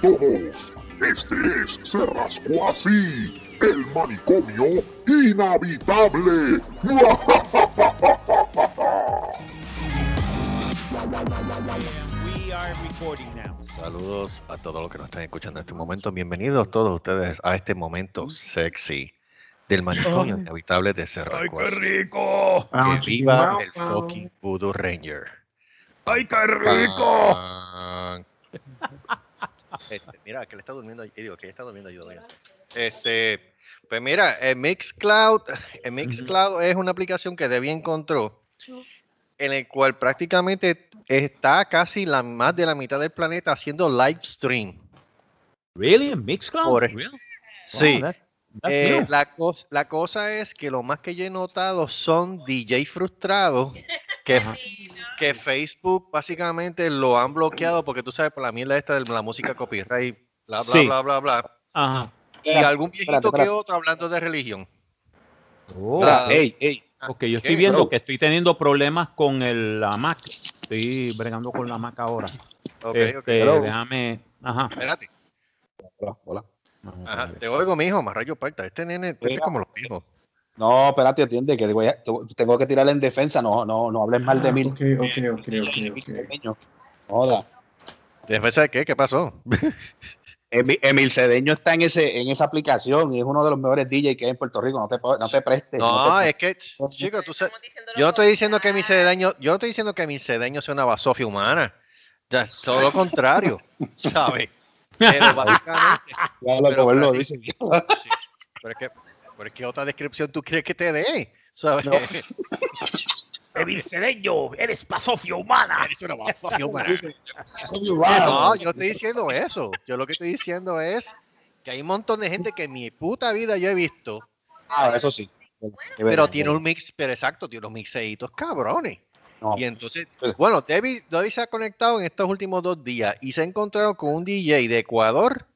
todos. Este es Se Rascó Así, el manicomio inhabitable. We are recording now. Saludos a todos los que nos están escuchando en este momento. Bienvenidos todos ustedes a este momento sexy del manicomio inhabitable de Cerro ¡Ay, qué rico! Que viva el fucking Voodoo Ranger. ¡Ay, qué rico! Este, mira, que le está durmiendo, y digo, que ella está durmiendo yo todavía. Este, pues mira, el Mixcloud, el Mixcloud es una aplicación que Debbie encontró en el cual prácticamente está casi la más de la mitad del planeta haciendo live stream. Really? In Mixcloud? Por- Really? Sí. Wow, Eh, new. la, cos- la cosa es que lo más que yo he notado son DJ frustrados que, que Facebook básicamente lo han bloqueado porque tú sabes por la mierda esta de la música copyright, bla, bla, Sí. bla, bla, bla. Ajá. Y Espérate, algún viejito espérate, espérate. que otro hablando de religión. Oh, Ah, Ey, ey. ok, yo ¿qué, estoy viendo bro? que estoy teniendo problemas con el, la Mac. Estoy bregando con la Mac ahora. Ok, Este, déjame. Ajá. Espérate. Hola, hola. Ajá, te oigo, mijo, más rayo parta. Este nene este es como los viejos. No, espérate, atiende, que voy a- tengo que tirarle en defensa. No, no, no hables mal de mí. Ah, Ok, ok, ok, ok. Joda. ¿Defensa de qué? ¿Qué pasó? Emi- Emil Cedeño está en ese en esa aplicación y es uno de los mejores DJ que hay en Puerto Rico. No te, no te prestes. No, te- es que, chico, tú sabes. Yo no estoy diciendo que mi contrario. cedeño, yo no estoy diciendo que mi cedeño sea una basofia humana. Ya, todo lo contrario, ¿sabes? Pero básicamente, lo pero como él dice. sí, pero es que, pero es que otra descripción tú crees que te dé, ¿sabes? No. Eres pasofia humana. Eres una basofia humana. No, yo estoy diciendo eso. Yo lo que estoy diciendo es que hay un montón de gente que en mi puta vida yo he visto, Ah, eso sí. Pero verdad, tiene un mix, pero exacto, tiene unos mixeitos cabrones. No, Y entonces, Sí. bueno, David, David se ha conectado en estos últimos dos días y se ha encontrado con un DJ de Ecuador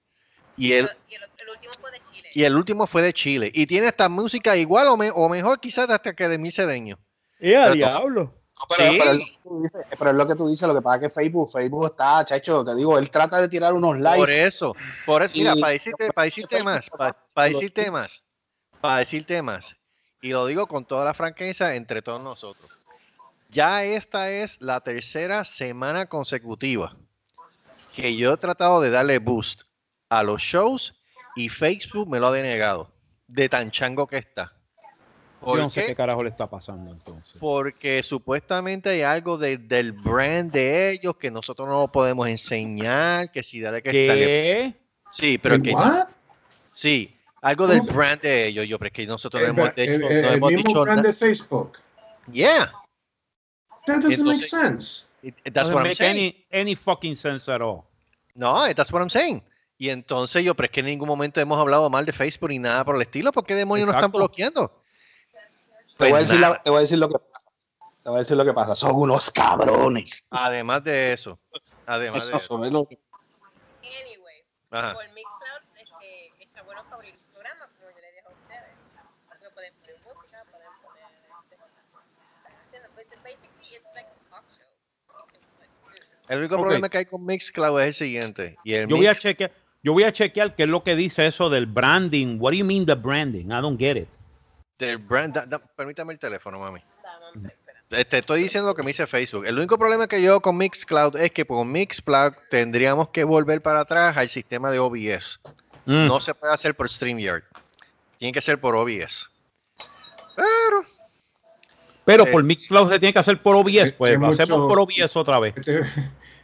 y el, Y el, el último fue de Chile. y el último fue de Chile. Y tiene esta música igual o, me- o mejor quizás hasta que de mi cedeño. ¡Eh, a Pero- diablo! No, pero, Sí. pero es lo que tú dices, pero es lo que tú dices, lo que pasa es que Facebook, Facebook está, chacho, te digo, él trata de tirar unos Por likes. eso, por eso, mira, para decirte, para decirte más, para, para decirte más, para decirte más, y lo digo con toda la franqueza entre todos nosotros. Ya esta es la tercera semana consecutiva que yo he tratado de darle boost a los shows y Facebook me lo ha denegado de tan chango que está. Yo ¿Por no sé qué? qué carajo le está pasando entonces. Porque supuestamente hay algo de- del brand de ellos que nosotros no lo podemos enseñar, que si dale que ¿Qué? Sí, pero que what? sí, algo del brand de ellos, yo, pero es que nosotros no hemos el- dicho, el- no el hemos mismo dicho brand nada. de Facebook. Yeah, That doesn't Entonces- make sense. it- that's Doesn't what I'm make saying. any, any fucking sense at all. No, that's what I'm saying. Y entonces yo, pero es que en ningún momento hemos hablado mal de Facebook ni nada por el estilo, ¿por qué demonios nos están bloqueando? Te voy, a Pues decir la- te voy a decir lo que pasa. Te voy a decir lo que pasa. Son unos cabrones. Además de eso, además de eso. Eso es lo que- Anyway, Ajá. por Mixcloud este, está bueno para abrir su programa, como yo le dije a ustedes. Porque pueden poner música, pueden poner... Este, haciendo- basically, it's like a talk show. You can put- El único problema que hay con Mixcloud es el siguiente. Y el Yo voy a chequear, yo voy a chequear qué es lo que dice eso del branding. What do you mean the branding? I don't get it. del brand, da- da- permítame el teléfono, mami. Te te estoy diciendo lo que me dice Facebook. El único problema que yo con Mixcloud es que con Mixcloud tendríamos que volver para atrás al sistema de OBS. Mm. No se puede hacer por StreamYard. Tiene que ser por OBS. Pero, Pero eh, por Mixcloud se tiene que hacer por OBS, es pues lo hacemos por OBS otra vez. Este,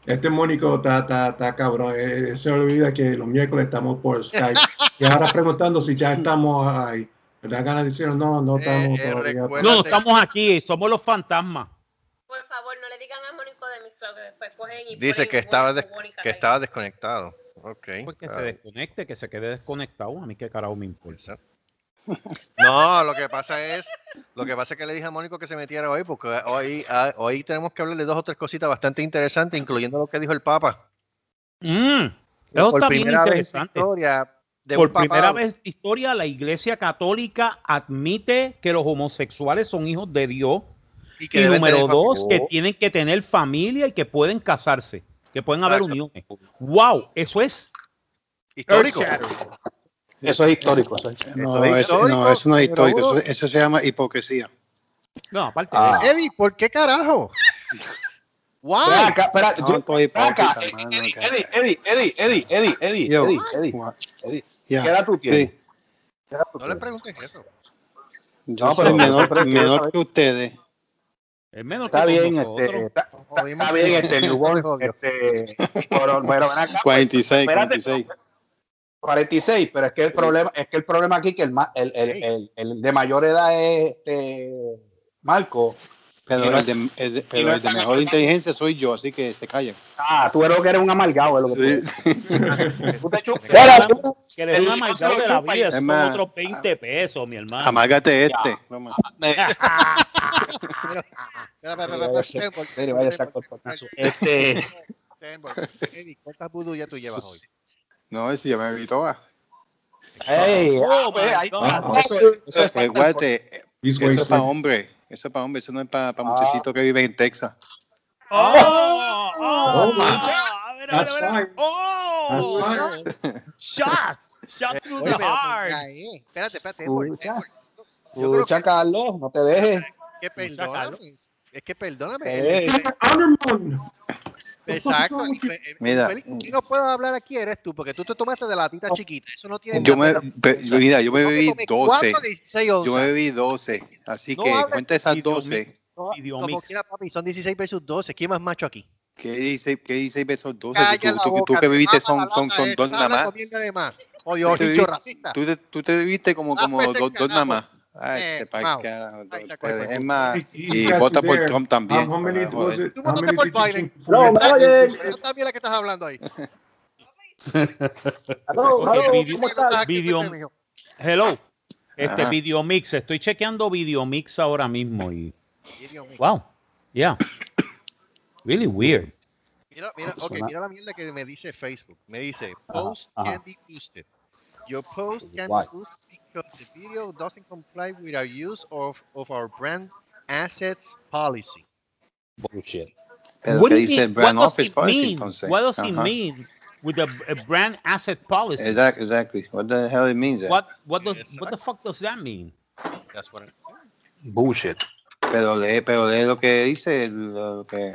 este Mónico está, está, está cabrón. Eh, se olvida que los miércoles estamos por Skype. y ahora preguntando si ya estamos ahí. Me da ganas de decir, no, no estamos eh, todavía. recuerda- No, estamos aquí, somos los fantasmas. Por favor, no le digan a Mónico de Mixcloud que después cogen y dice que estaba, que estaba desconectado. Ok. Pues que se desconecte, que se quede desconectado. A mí qué carajo me importa. exacto. No, lo que pasa es, lo que pasa es que le dije a Mónico que se metiera hoy, porque hoy, ah, hoy tenemos que hablar de dos o tres cositas bastante interesantes, incluyendo lo que dijo el Papa. Mm, eso por está bien primera vez en la interesante. historia de Por primera vez en la historia, la Iglesia Católica admite que los homosexuales son hijos de Dios. y Y deben número dos, familia. que tienen que tener familia y que pueden casarse, que pueden haber uniones. ¡Wow! Eso es Histórico. Eso es histórico. eso es- No, es eso, no, histórico, eso no es histórico, eso, eso se llama hipocresía. No, aparte Ah. de Eddie, ¿por qué carajo? Espera acá, espera, No, espera acá. Eddie, Eddie, Eddie, Eddie, Eddie, Eddie, Eddie, Yo. Eddie, Eddie, Eddie, Ya. ¿qué edad tú tienes? Sí. ¿Qué edad tú No le preguntes eso. Yo No, soy pero- menor, pero- menor que ustedes. es menos Está que bien, nosotros. este, está, está- está bien, este, Jodió. este, pero, pero ven acá, 46, espérate. 46. 46, pero es que el problema, es que el problema aquí que el, ma- el, el, el, el de mayor edad es este Marco. Pero, no- el de, el de- pero no el de mejor acá. inteligencia soy yo, así que se callan. Ah, tú eres lo que eres un amalgado, es lo que tú eres. Tú te chupas. Que el- una maldad de la vida, son otros 20 pesos, mi hermano. Amárgate este. Espera, espera, espera. Este, ¿cuántas vudú ya tú llevas hoy? No, si ya me vi todas. hey, Oh, ah, pues, my ahí God. está. Ah, Eso, eso es Eh, eso es para wasted. hombres. Eso es para hombres, eso no es para, para Ah. muchachitos que viven en Texas. ¡Oh! ¡Oh! Oh, my. A ver, a ver, a ver. ¡Oh! ¡Shot! ¡Shot through Oye, the pero heart! ahí, espérate, espérate. Yo Escucha, Carlos, no te dejes. que perdóname. Es que perdóname. Eh. Exacto. el Mira. quien no puedo hablar aquí eres tú, porque tú te tomaste de la tita chiquita. Eso no tiene Yo me, nada. pe- mira, yo me bebí tomé 12. cuatro de 16 Yo me bebí 12. Así No que cuenta esas y Dios 12. No, Idioma como quiera, papi, son 16 versus 12. ¿Quién más macho aquí? ¿Qué dice, qué dice besos 12? Calla Tú, la tú- tú boca, que te bebiste son, son, son dos nada más. Odio, Tú te bicho vi- racista. Tú te, tú te bebiste como, como dos, dos nada más. Ay, Eh, se acuerda. Es más, y vota por. Trump también. Para it? Tú votaste por Biden. No. Yo también la que estás hablando ahí. Este, mijo. Hello. Este Ajá. Video Mix. Estoy chequeando Video Mix ahora mismo y. Wow. Yeah. Really weird. Mira, mira, ok, Suena- mira la mierda que me dice Facebook. Me dice, post ajá. can be boosted. Your post can be boosted because the video doesn't comply with our use of, of our brand assets policy. Bullshit. What ¿qué do you dice el mean- brand what does office it policy mean? entonces? What does it mean with a, a brand asset policy? Exactly, exactly. What the hell it means that? What what does Exacto. what the fuck does that mean? That's what I'm saying. Bullshit. Pero lee, pero lee lo que dice, lo que...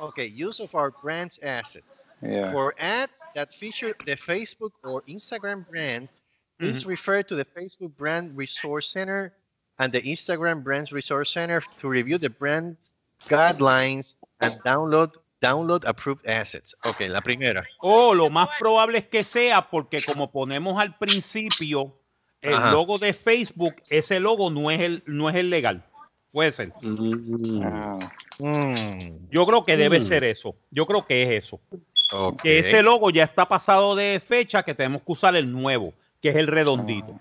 Okay, use of our brand's assets. Yeah. For ads that feature the Facebook or Instagram brand, please refer to the Facebook Brand Resource Center and the Instagram Brand Resource Center to review the brand guidelines and download download approved assets. Okay, la primera. Oh, lo más probable es que sea porque como ponemos al principio el Ajá. logo de Facebook, ese logo no es el no es el legal. Puede ser. Ah, Mm, Yo creo que debe Mm. ser eso. Yo creo que es eso. ok. Que ese logo ya está pasado de fecha, que tenemos que usar el nuevo, que es el redondito.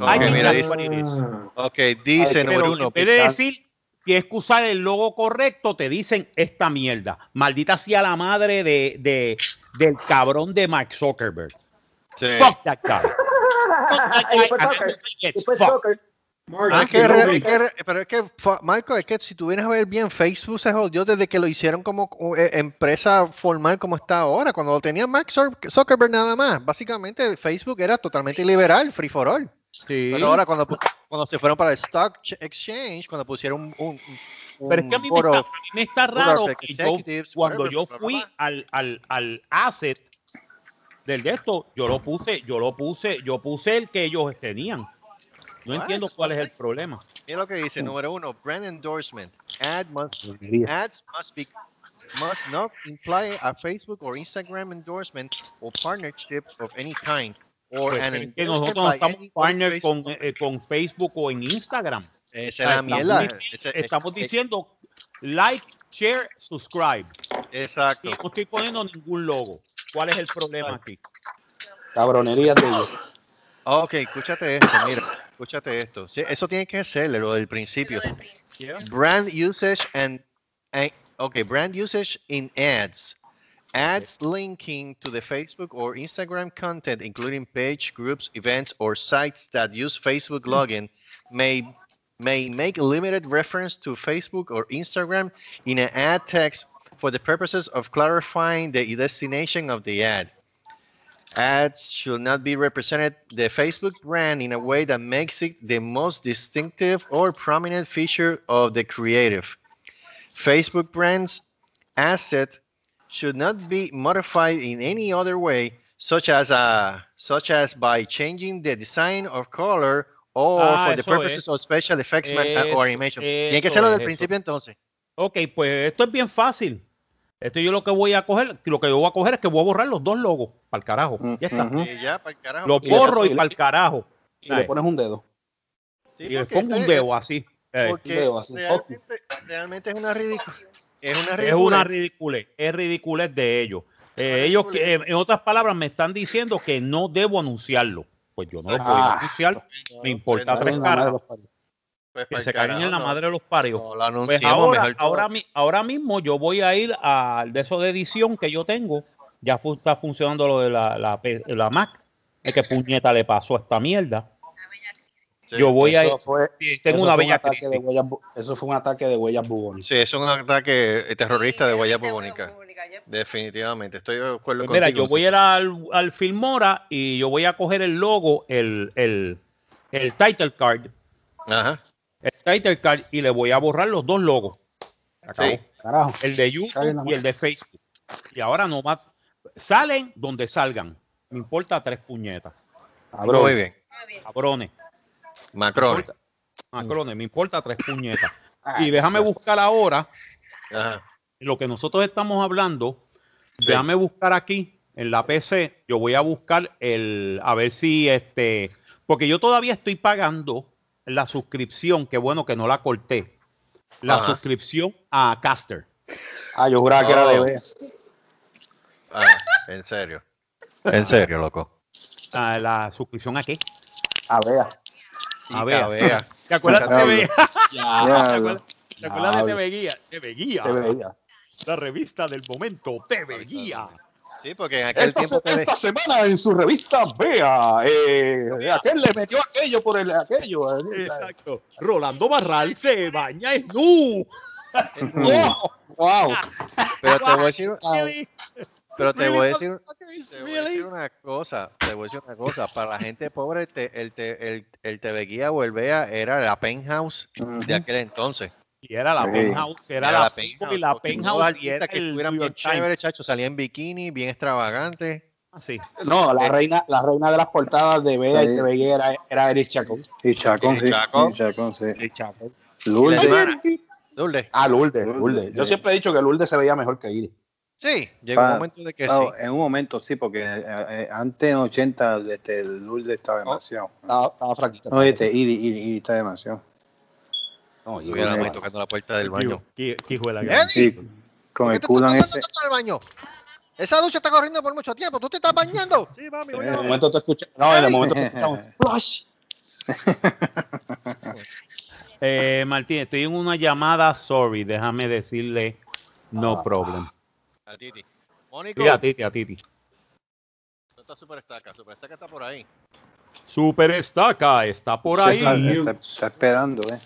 Ay, Ok, mira, dice-. Ah, Ok, dice Ay, número uno. en vez de decir que es que usar el logo correcto, te dicen esta mierda. Maldita sea la madre de, de- del cabrón de Mark Zuckerberg. Sí. Fuck that guy. Fuck that guy. Mark, Ah, que re- que pero es que, Marco, es que si tú vienes a ver bien, Facebook se jodió desde que lo hicieron como eh, empresa formal como está ahora. Cuando lo tenía Mark Zuck- Zuckerberg nada más. Básicamente Facebook era totalmente liberal, free for all. Sí. Pero ahora cuando, cuando se fueron para el Stock Ch- Exchange, cuando pusieron un... un- un Pero es que a mí, me está, a mí me está raro que yo, cuando yo fui al, al, al asset del de esto, yo lo puse, yo lo puse, yo puse el que ellos tenían. No entiendo cuál es el problema. Mira lo que dice, número uno, brand endorsement. Ad must, ads must be must not imply a Facebook or Instagram endorsement or partnership of any kind. Or Pues, an es que nosotros no estamos partner Facebook- con, eh, con Facebook o en Instagram. Esa es la Estamos mierda. Ese- Estamos ese- diciendo like, share, subscribe. Exacto. Y no estoy poniendo ningún logo. ¿Cuál es el problema aquí? Cabronerías de ellos. Ok, escúchate esto, mira, escúchate esto. Sí, eso tiene que ser lo del principio. Brand usage and, and okay, brand usage in ads. Ads linking to the Facebook or Instagram content, including page, groups, events, or sites that use Facebook login, may may make limited reference to Facebook or Instagram in an ad text for the purposes of clarifying the destination of the ad. Ads should not be represented the Facebook brand in a way that makes it the most distinctive or prominent feature of the creative. Facebook brand's asset should not be modified in any other way, such as uh, such as by changing the design or color or Ah, for the purposes of special effects or animation. Tiene que serlo del principio entonces. Ok, pues esto es bien fácil. Esto yo lo que voy a coger, lo que yo voy a coger es que voy a borrar los dos logos para el carajo. Ya está. Y ya, para el carajo. Los porque- borro y para el carajo. Y le pones un dedo. Sí, Y le porque pongo un esto es- dedo así. Eh, Porque dedo así. realmente, realmente es una ridícula. Es una es una ridiculez. ridiculez, es ridiculez de ellos. Eh, ellos, que, ridiculez. en otras palabras, me están diciendo que no debo anunciarlo. Pues yo no lo voy Ah. anunciar. Me importa tres caras. Pues, Que se caguen en carajo, la no. madre de los parios. No, lo Pues ahora, mejor ahora, todo. mi- ahora mismo yo voy a ir al de eso de edición que yo tengo. Ya fu- está funcionando lo de la, la, Mac. Es que puñeta le pasó a esta mierda. Sí. yo voy a ir. Eso fue, Tengo eso una un bella de huellas Eso fue un ataque de huellas bubones. Sí, es un ataque terrorista de huella bubónica. bubónica, yep. Definitivamente, estoy de acuerdo Pues mira, contigo. yo voy a ir al, al Filmora y yo voy a coger el logo, el, el, el title card, Ajá. El title card y le voy a borrar los dos logos. Se acabó. Sí. Carajo. El de YouTube y el de Facebook. Y ahora no más. Salen donde salgan. Me importa tres puñetas. Cabrón. Muy bien. Cabrones. Macron. Me importa- Macrones, me importa tres puñetas. Y déjame buscar ahora Ajá. lo que nosotros estamos hablando. Sí. Déjame buscar aquí en la PC. Yo voy a buscar el. A ver si este. Porque yo todavía estoy pagando la suscripción. Que bueno que no la corté. La Ajá. suscripción a Caster. Ah, yo juraba que era de Oh. veas. Ah, en serio. En serio, loco. Ah, la suscripción a qué? A veas. A Y ver. cabea. ¿Te acuerdas de. TV? ¿Te acuerdas, te acuerdas de. TV Guía? TV Guía. Te veía. La revista del momento. TV Guía. Sí, porque en aquel Esta, tiempo se- te esta semana en su revista Vea, eh, aquel le metió aquello por el aquello. Exacto. Rolando Barral se baña en nu. ¡Oh! ¡Wow! Pero te voy a decir, pero te voy a decir, te voy a decir una cosa, te voy a decir una cosa, para la gente pobre el, te- el, te- el, el TV Guía o el Vea era la penthouse de aquel entonces. Y era la Sí. penthouse, era, la, penthouse, y la penthouse y era que estuvieran bien chéveres, chacho, salían en bikini, bien extravagantes. Así. No, la reina, la reina de las portadas de y Sí. TV era, era Eric Chacón. Y Chacón, Y sí. Chacón. Y Chacón, sí. Eric Chacón. Y la Lourdes. Lourdes. Ah, Lourdes, Lourdes, Lourdes. Yo sí. siempre he dicho que Lourdes se veía mejor que Iris. Sí, llegó un momento de que Ah, sí. En un momento sí, porque eh, eh, antes en 80 este, el Lourdes estaba demasiado. Estaba, estaba fraquita. No, este, Iri, Iri, Iri está demasiado. No, y Tuviera la Lourdes- madre tocando la puerta del baño. Qué, qué hijo de la ¿Eh? Sí, con ¿Por qué el culo en estás este. baño? Esa ducha está corriendo por mucho tiempo. ¿Tú te estás bañando? Sí, mami, voy En a el momento te escuchas. No, en el momento te escuchamos. Flash. Eh, Martín, estoy en una llamada, sorry, déjame decirle no Ah. problem. A Titi. Mónico, Sí, a Titi, a Titi. ¿dónde está Super Estaca? Super Estaca está por ahí. Super Estaca está por Sí, ahí. está, está- está esperando, ¿eh?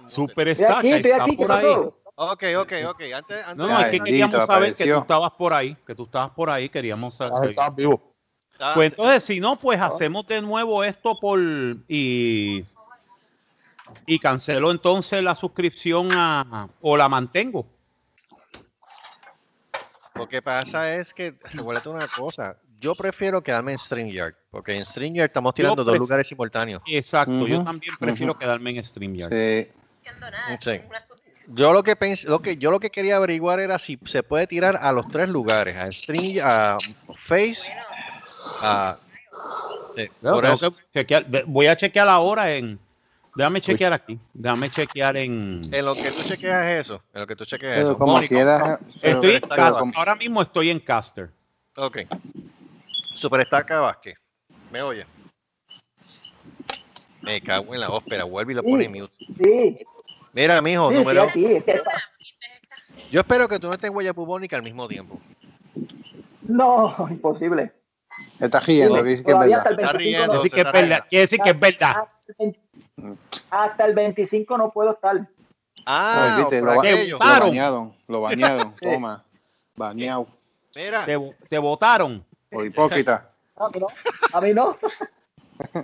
Mute. Super Estoy Estaca aquí, estoy está aquí, ¿qué por ahí. pasó? Ok, ok, ok. Antes, antes No, no, es que queríamos saber que tú estabas por ahí, que tú estabas por ahí, queríamos Ah, saber. Estabas vivo. está- Pues entonces, si no, pues hacemos de nuevo esto por y y cancelo entonces la suscripción a o la mantengo. Lo que pasa es que, recuérdate una cosa, yo prefiero quedarme en StreamYard, porque en StreamYard estamos tirando dos lugares simultáneos. Exacto, yo también prefiero ujú. quedarme en StreamYard. Sí. Nada. Sí. Yo lo que pensé, lo que yo lo que quería averiguar era si se puede tirar a los tres lugares, a Stream, a Face, Bueno, a eso. que chequear- voy a chequear ahora en déjame chequear aquí, déjame chequear en En lo que tú chequeas eso, en lo que tú chequeas Pero eso. como Mónico, pero- estoy en ahora mismo estoy en Caster. Ok. Superstar Vázquez. ¿Me oye? Me cago en la ópera. Vuelve y lo pone en mute. Sí, Mira, mijo, sí, número. sí, que- Yo espero que tú no estés en huella bubónica al mismo tiempo. No, imposible. Está riendo, Sí, que es todavía hasta verdad. el Está 25 riendo. no- Así que es verdad, quiere decir que es verdad. hasta el 20 Hasta el 25 no puedo estar. Ah, Ay, viste, lo, aquello. lo bañaron, lo bañaron, toma, bañado. Mira, Te, te votaron. Por hipócrita. A mí no. A mí no.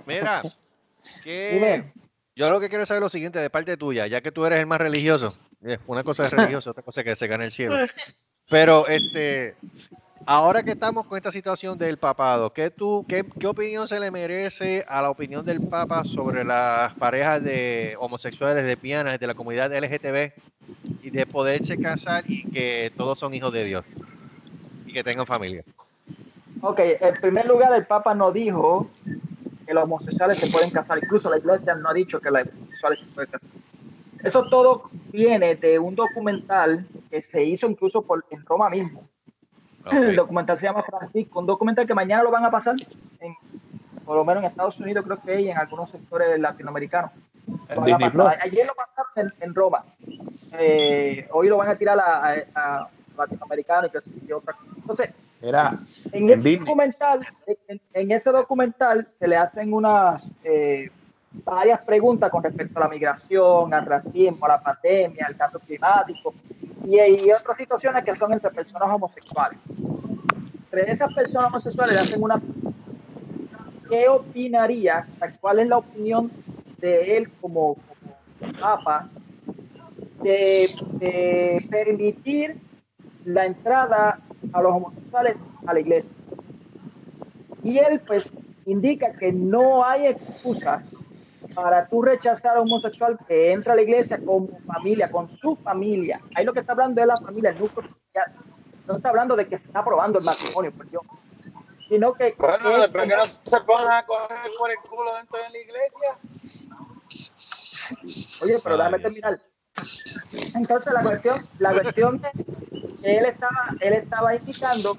Mira, Dime. Yo lo que quiero saber es lo siguiente de parte tuya, ya que tú eres el más religioso. eh, Una cosa es religioso, otra cosa es que se gane el cielo. Pero este, ahora que estamos con esta situación del papado, ¿qué, tú, qué, qué opinión se le merece a la opinión del Papa sobre las parejas de homosexuales, lesbianas, de la comunidad LGTB y de poderse casar y que todos son hijos de Dios y que tengan familia? Ok, en primer lugar, el Papa no dijo que los homosexuales se pueden casar. Incluso la iglesia no ha dicho que los homosexuales se pueden casar. Eso todo viene de un documental que se hizo incluso por, en Roma mismo. El documental se llama Francisco, un documental que mañana lo van a pasar, en, por lo menos en Estados Unidos creo que y en algunos sectores latinoamericanos. Lo van a pasar. Ayer lo pasaron en, en Roma. Eh, hoy lo van a tirar a, a, a latinoamericanos y que sé yo, otra cosa. Entonces, Era en En ese Disney. documental, en, en ese documental se le hacen unas eh, varias preguntas con respecto a la migración, al racismo, a la pandemia, al cambio climático y, y otras situaciones que son entre personas homosexuales. Entre esas personas homosexuales le hacen una ¿qué opinaría? ¿Cuál es la opinión de él como, como papa de, de permitir la entrada a los homosexuales a la iglesia? Y él pues indica que no hay excusa para tú rechazar a un homosexual que entra a la iglesia como familia, con su familia. Ahí lo que está hablando es la familia, el núcleo. No está hablando de que se está aprobando el matrimonio, por Dios. Sino que... Bueno, después que no se pongan a coger por el culo dentro de la iglesia. Oye, pero déjame terminar. Entonces la cuestión, la cuestión es que él estaba, él estaba indicando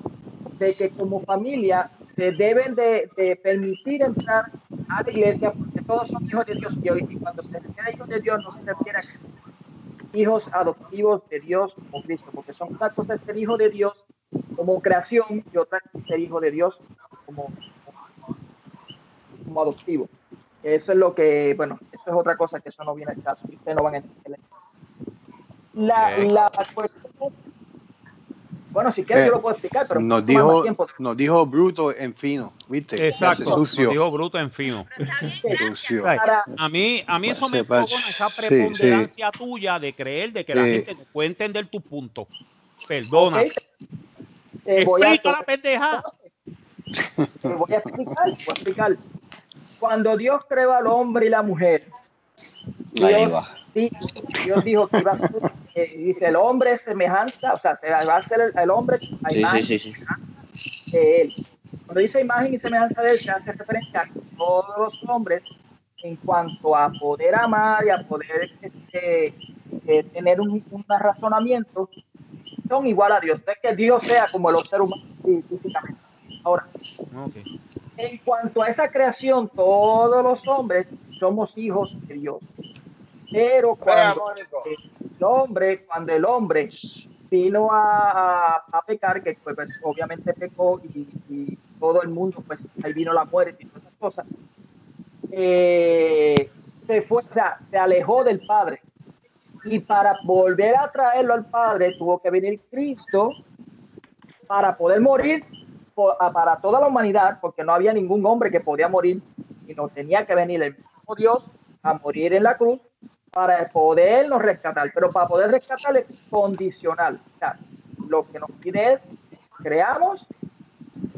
de que como familia se deben de, permitir entrar a la iglesia porque todos son hijos de Dios y, hoy- cuando se refiere a hijos de Dios no se refiere a hijos adoptivos de Dios como Cristo, porque son una cosa ser hijo de Dios como creación y otra ser hijo de Dios como, como adoptivo. Eso es lo que, bueno, eso es otra cosa que eso no viene al caso, ustedes no van a entender. La, Ok. la bueno, si quieres Eh, yo lo puedo explicar, pero Nos dijo, nos dijo bruto en fino, ¿viste? Exacto. Nos Sucio. dijo bruto en fino. Bien, Para- A mí, a mí eso me enfocona esa sí, preponderancia tuya de creer de que la Sí. gente no puede entender tu punto. Perdona. Ok, eh, voy a- Explica la pendeja. Te voy a explicar, voy a explicar. Cuando Dios creó al hombre y la mujer, Ahí Dios, Dios dijo que iba a ser, eh, dice, el hombre es semejanza, o sea, se va a ser el, el hombre a Sí, imagen sí, sí, de él. Cuando dice imagen y semejanza de él, se hace referencia a que todos los hombres, en cuanto a poder amar y a poder este, eh, tener un, un razonamiento, son igual a Dios. No es que Dios sea como los seres humanos fí- físicamente. Ahora, en cuanto a esa creación, todos los hombres somos hijos de Dios. Pero cuando hombre, cuando el hombre vino a, a- a pecar, que pues, obviamente pecó y, y todo el mundo, pues ahí vino la muerte y todas esas cosas, eh, se fue, o sea, se alejó del Padre. Y para volver a traerlo al Padre, tuvo que venir Cristo para poder morir po- a- para toda la humanidad, porque no había ningún hombre que podía morir, y no tenía que venir el mismo Dios a morir en la cruz para podernos rescatar. Pero para poder rescatar es condicional. O sea, lo que nos pide es creamos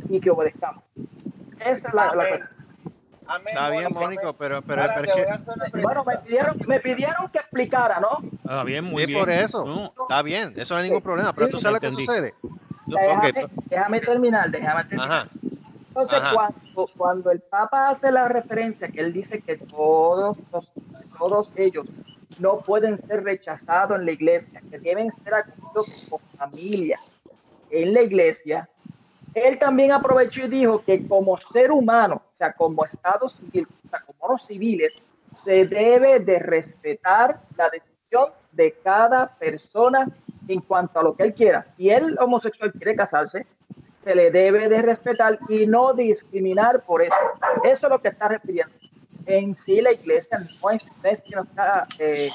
y que obedezcamos. Esa es la, la cuestión. Amén, Está bien, Mónica. Mónico, pero, pero, es que... Bueno, me pidieron, me pidieron que explicara, ¿no? Está bien, muy Sí, bien. por eso. No, Está bien, eso no hay ningún problema. Pero tú sabes lo que sucede. Déjame, ok, déjame terminar, déjame terminar. Ajá. Entonces, Ajá. cuando, cuando el Papa hace la referencia, que él dice que todos, todos ellos no pueden ser rechazados en la iglesia, que deben ser acogidos como familia en la iglesia, él también aprovechó y dijo que como ser humano, o sea, como Estado civil, o sea, como los civiles, se debe de respetar la decisión de cada persona en cuanto a lo que él quiera. Si el homosexual quiere casarse, se le debe de respetar y no discriminar por eso. Eso es lo que está refiriendo. En sí la iglesia no es, no es que no está, eh,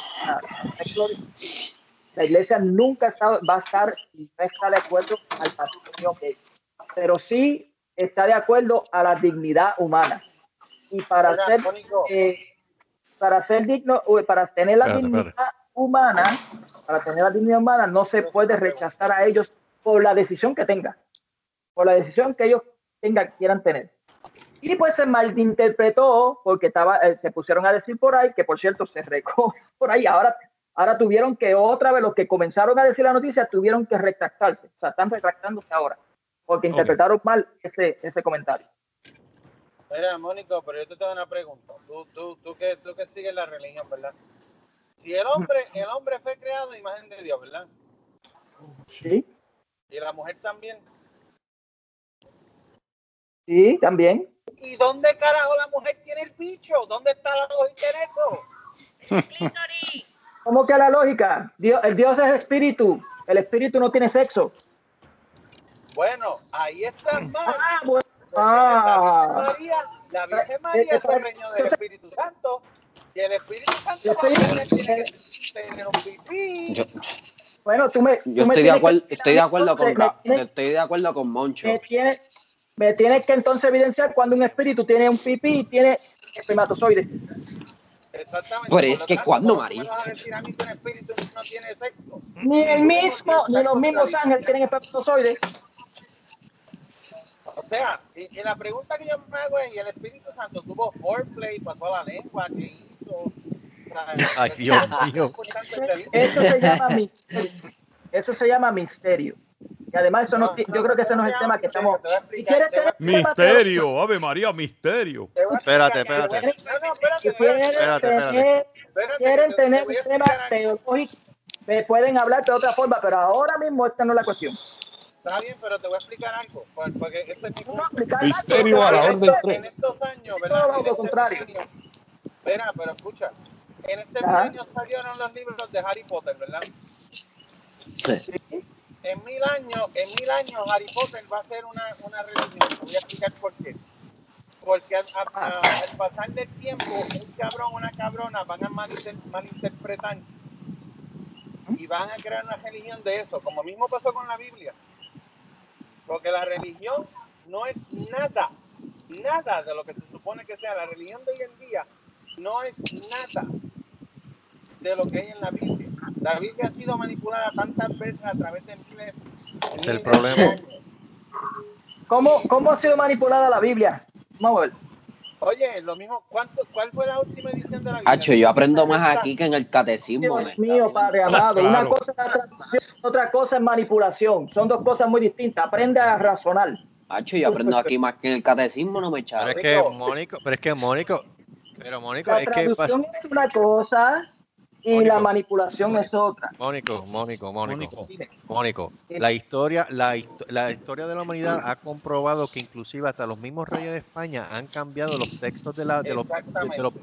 es glori- la iglesia nunca está- va a estar y no está de acuerdo al matrimonio gay. Pero sí está de acuerdo a la dignidad humana. Y para ser eh, para ser digno, o para tener la Espérate, dignidad espérate. humana, para tener la dignidad humana, no se puede rechazar a ellos por la decisión que tengan, por la decisión que ellos tengan, quieran tener. Y pues se malinterpretó porque estaba, eh, se pusieron a decir por ahí, que por cierto se recó por ahí, ahora, ahora tuvieron que otra vez los que comenzaron a decir la noticia tuvieron que retractarse, o sea, están retractándose ahora, porque interpretaron mal ese, ese comentario. Mira, Mónico, pero yo te tengo una pregunta. Tú, tú, tú, que, tú que sigues la religión, ¿verdad? Si el hombre, el hombre fue creado a imagen de Dios, ¿verdad? Sí, Y la mujer también. sí, también. ¿Y dónde carajo la mujer tiene el bicho? ¿Dónde está la lógica en eso? ¿Cómo que la lógica? Dios, el Dios es espíritu, el espíritu no tiene sexo. Bueno, ahí está mal. Ah, bueno. Ah. La Virgen María, la Virgen María es el reino del Espíritu Santo. Y el Espíritu Santo tiene que tener un pipí. Yo, Bueno, tú me. tú yo me estoy de acuerdo, que- estoy de acuerdo con me Ra- estoy de acuerdo con Moncho. me tienes, me tienes que entonces evidenciar cuando un espíritu tiene un pipí y tiene espermatozoides. Exactamente. Pero es que tanto, ¿cuándo, ¿cómo María? no? Ni el mismo, ni los mismos ángeles tienen espermatozoides. O sea, y, y la pregunta que yo me hago es, ¿y el Espíritu Santo tuvo foreplay, pasó la lengua, qué hizo? Ay, Dios mío. Eso se llama misterio. Eso se llama misterio. Y además eso no, ti- yo creo que ese no es el tema que estamos. Si quieres tener tema Misterio, Ave María, misterio. Espérate, espérate. No, no, Si quieren Espérate, quieren te- te tener un tema teológico, me pueden hablar de otra forma, pero ahora mismo esta no es la cuestión. Está bien, pero te voy a explicar algo, por- porque este es mi No, punto. explicar Misterio a la orden esto- tres. En estos años, Todo ¿verdad? lo En este contrario. Espera, pero escucha. En este milenio salieron los libros de Harry Potter, ¿verdad? En mil años, en mil años Harry Potter va a ser una, una religión. Voy a explicar por qué. Porque al, a- a- al pasar del tiempo, un cabrón o una cabrona van a malinter- malinterpretar y van a crear una religión de eso, como mismo pasó con la Biblia. Porque la religión no es nada, nada de lo que se supone que sea. La religión de hoy en día no es nada de lo que hay en la Biblia. La Biblia ha sido manipulada tantas veces a través de miles. Es el problema. ¿Cómo, ¿Cómo ha sido manipulada la Biblia? Vamos a ver. Oye, lo mismo, ¿cuánto, ¿cuál fue la última edición de la Biblia? Hacho, yo aprendo más aquí que en el catecismo. Dios mío, Padre amado. Una cosa es la traducción, otra cosa es manipulación. Son dos cosas muy distintas. Aprende a razonar. Hacho, yo aprendo aquí más que en el catecismo, no me Pero echaron. es que Mónico, pero es que Mónico, pero Mónico, La es que pasa- traducción es una cosa y Mónico. la manipulación es otra. Mónico, Mónico, Mónico, Mónico. Mónico, la historia, la, histo- la historia de la humanidad ha comprobado que inclusive hasta los mismos reyes de España han cambiado los textos de, la, de, los, de, Exactamente. de los,